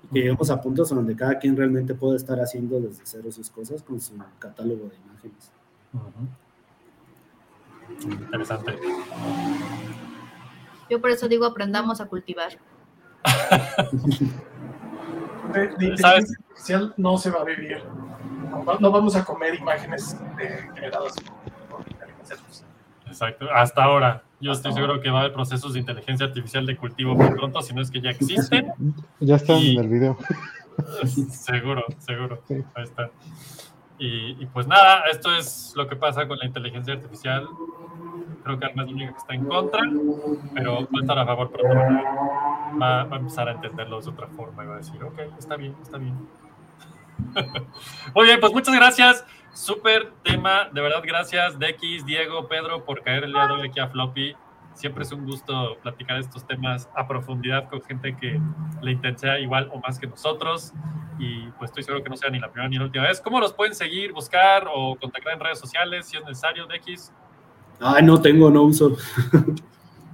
Speaker 3: y que lleguemos a puntos donde cada quien realmente puede estar haciendo desde cero sus cosas con su catálogo de imágenes.
Speaker 1: Interesante.
Speaker 9: Yo por eso digo aprendamos a cultivar.
Speaker 4: de, no se va a vivir. No, vamos a comer imágenes generadas por inteligencia artificial.
Speaker 1: Exacto, hasta ahora. Yo estoy seguro que va a haber procesos de inteligencia artificial de cultivo muy pronto, si no es que ya existen.
Speaker 8: Ya está en el video.
Speaker 1: Seguro, seguro. Ahí está. Y, pues nada, esto es lo que pasa con la inteligencia artificial. Creo que Arma es la única que está en contra, pero puede estar a favor, pero va, va, a empezar a entenderlo de otra forma y va a decir, ok, está bien, está bien. Muy bien, pues muchas gracias. Súper tema, de verdad, gracias, Dex, Diego, Pedro, por caer el día de hoy aquí a Floppy. Siempre es un gusto platicar estos temas a profundidad con gente que le intensea igual o más que nosotros. Y pues estoy seguro que no sea ni la primera ni la última vez. ¿Cómo los pueden seguir, buscar o contactar en redes sociales si es necesario, Dex?
Speaker 3: Ay, no tengo, no uso.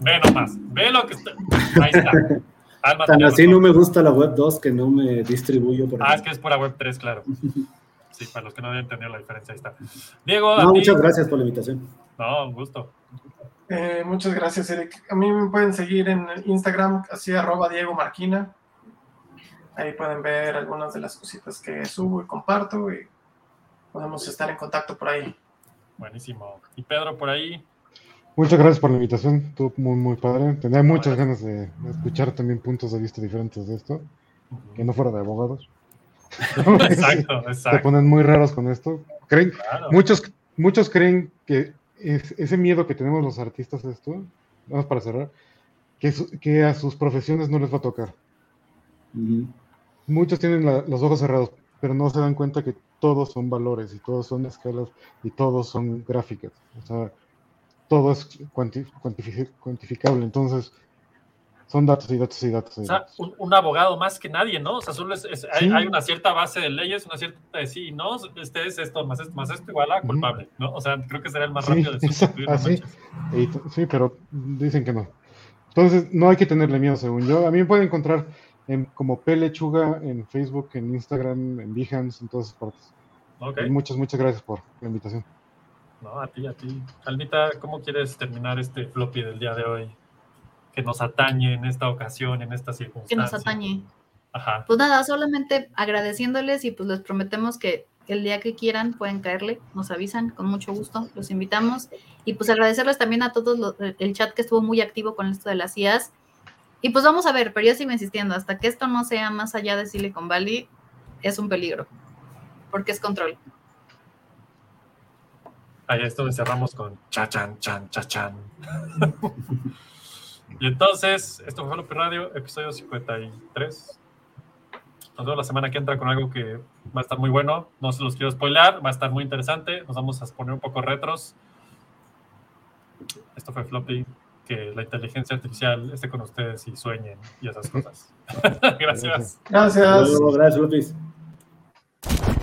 Speaker 1: Ve nomás, ve lo que está. Ahí está.
Speaker 3: Tan así no me gusta la web 2 que no me distribuyo
Speaker 1: por Ah, es que es pura web 3, claro. Sí, para los que no habían entendido la diferencia, ahí está. Diego,
Speaker 3: no, muchas gracias por la invitación.
Speaker 1: No, un gusto.
Speaker 4: Eh, muchas gracias, Eric. A mí me pueden seguir en Instagram, así arroba Diego Marquina. Ahí pueden ver algunas de las cositas que subo y comparto y podemos estar en contacto por ahí.
Speaker 1: Buenísimo. ¿Y Pedro por ahí?
Speaker 8: Muchas gracias por la invitación, estuvo muy, muy padre. Tenía muchas ganas de escuchar también puntos de vista diferentes de esto, que no fuera de abogados.
Speaker 1: Exacto, exacto.
Speaker 8: Se ponen muy raros con esto. Creen, muchos, muchos creen que ese miedo que tenemos los artistas esto, vamos para cerrar, que, que, a sus profesiones no les va a tocar. Muchos tienen los ojos cerrados, pero no se dan cuenta que todos son valores y todos son escalas y todos son gráficas. O sea, todo es cuantificable. Entonces, son datos y datos y datos.
Speaker 1: o sea, un, abogado más que nadie, ¿no? O sea, solo hay, una cierta base de leyes, una cierta de sí y no, este es esto, más esto, más esto, igual a culpable, ¿no? O sea, creo que será el más rápido de sustituir.
Speaker 8: Ah, sí. sí, pero dicen que no. Entonces, no hay que tenerle miedo, según yo. A mí me pueden encontrar en, como Pelechuga en Facebook, en Instagram, en Behance, en todas partes. Okay. muchas, muchas gracias por la invitación.
Speaker 1: No, a ti, a ti. Almita, ¿cómo quieres terminar este floppy del día de hoy? Que nos atañe en esta ocasión, en esta circunstancia.
Speaker 9: Que nos atañe. Ajá. Pues nada, solamente agradeciéndoles y pues les prometemos que el día que quieran pueden caerle, nos avisan con mucho gusto, los invitamos. Y pues agradecerles también a todos el chat que estuvo muy activo con esto de las IAS. Y pues vamos a ver, pero yo sigo insistiendo, hasta que esto no sea más allá de Silicon Valley, es un peligro, porque es control.
Speaker 1: Ahí esto cerramos con chachan, chan, chachan. Y entonces, esto fue Lopi Radio, episodio 53. Nos vemos la semana que entra con algo que va a estar muy bueno. No se los quiero spoiler, va a estar muy interesante. Nos vamos a poner un poco retros. Esto fue Floppy. Que la inteligencia artificial esté con ustedes y sueñen y esas cosas. Gracias.
Speaker 4: Gracias.
Speaker 3: Gracias,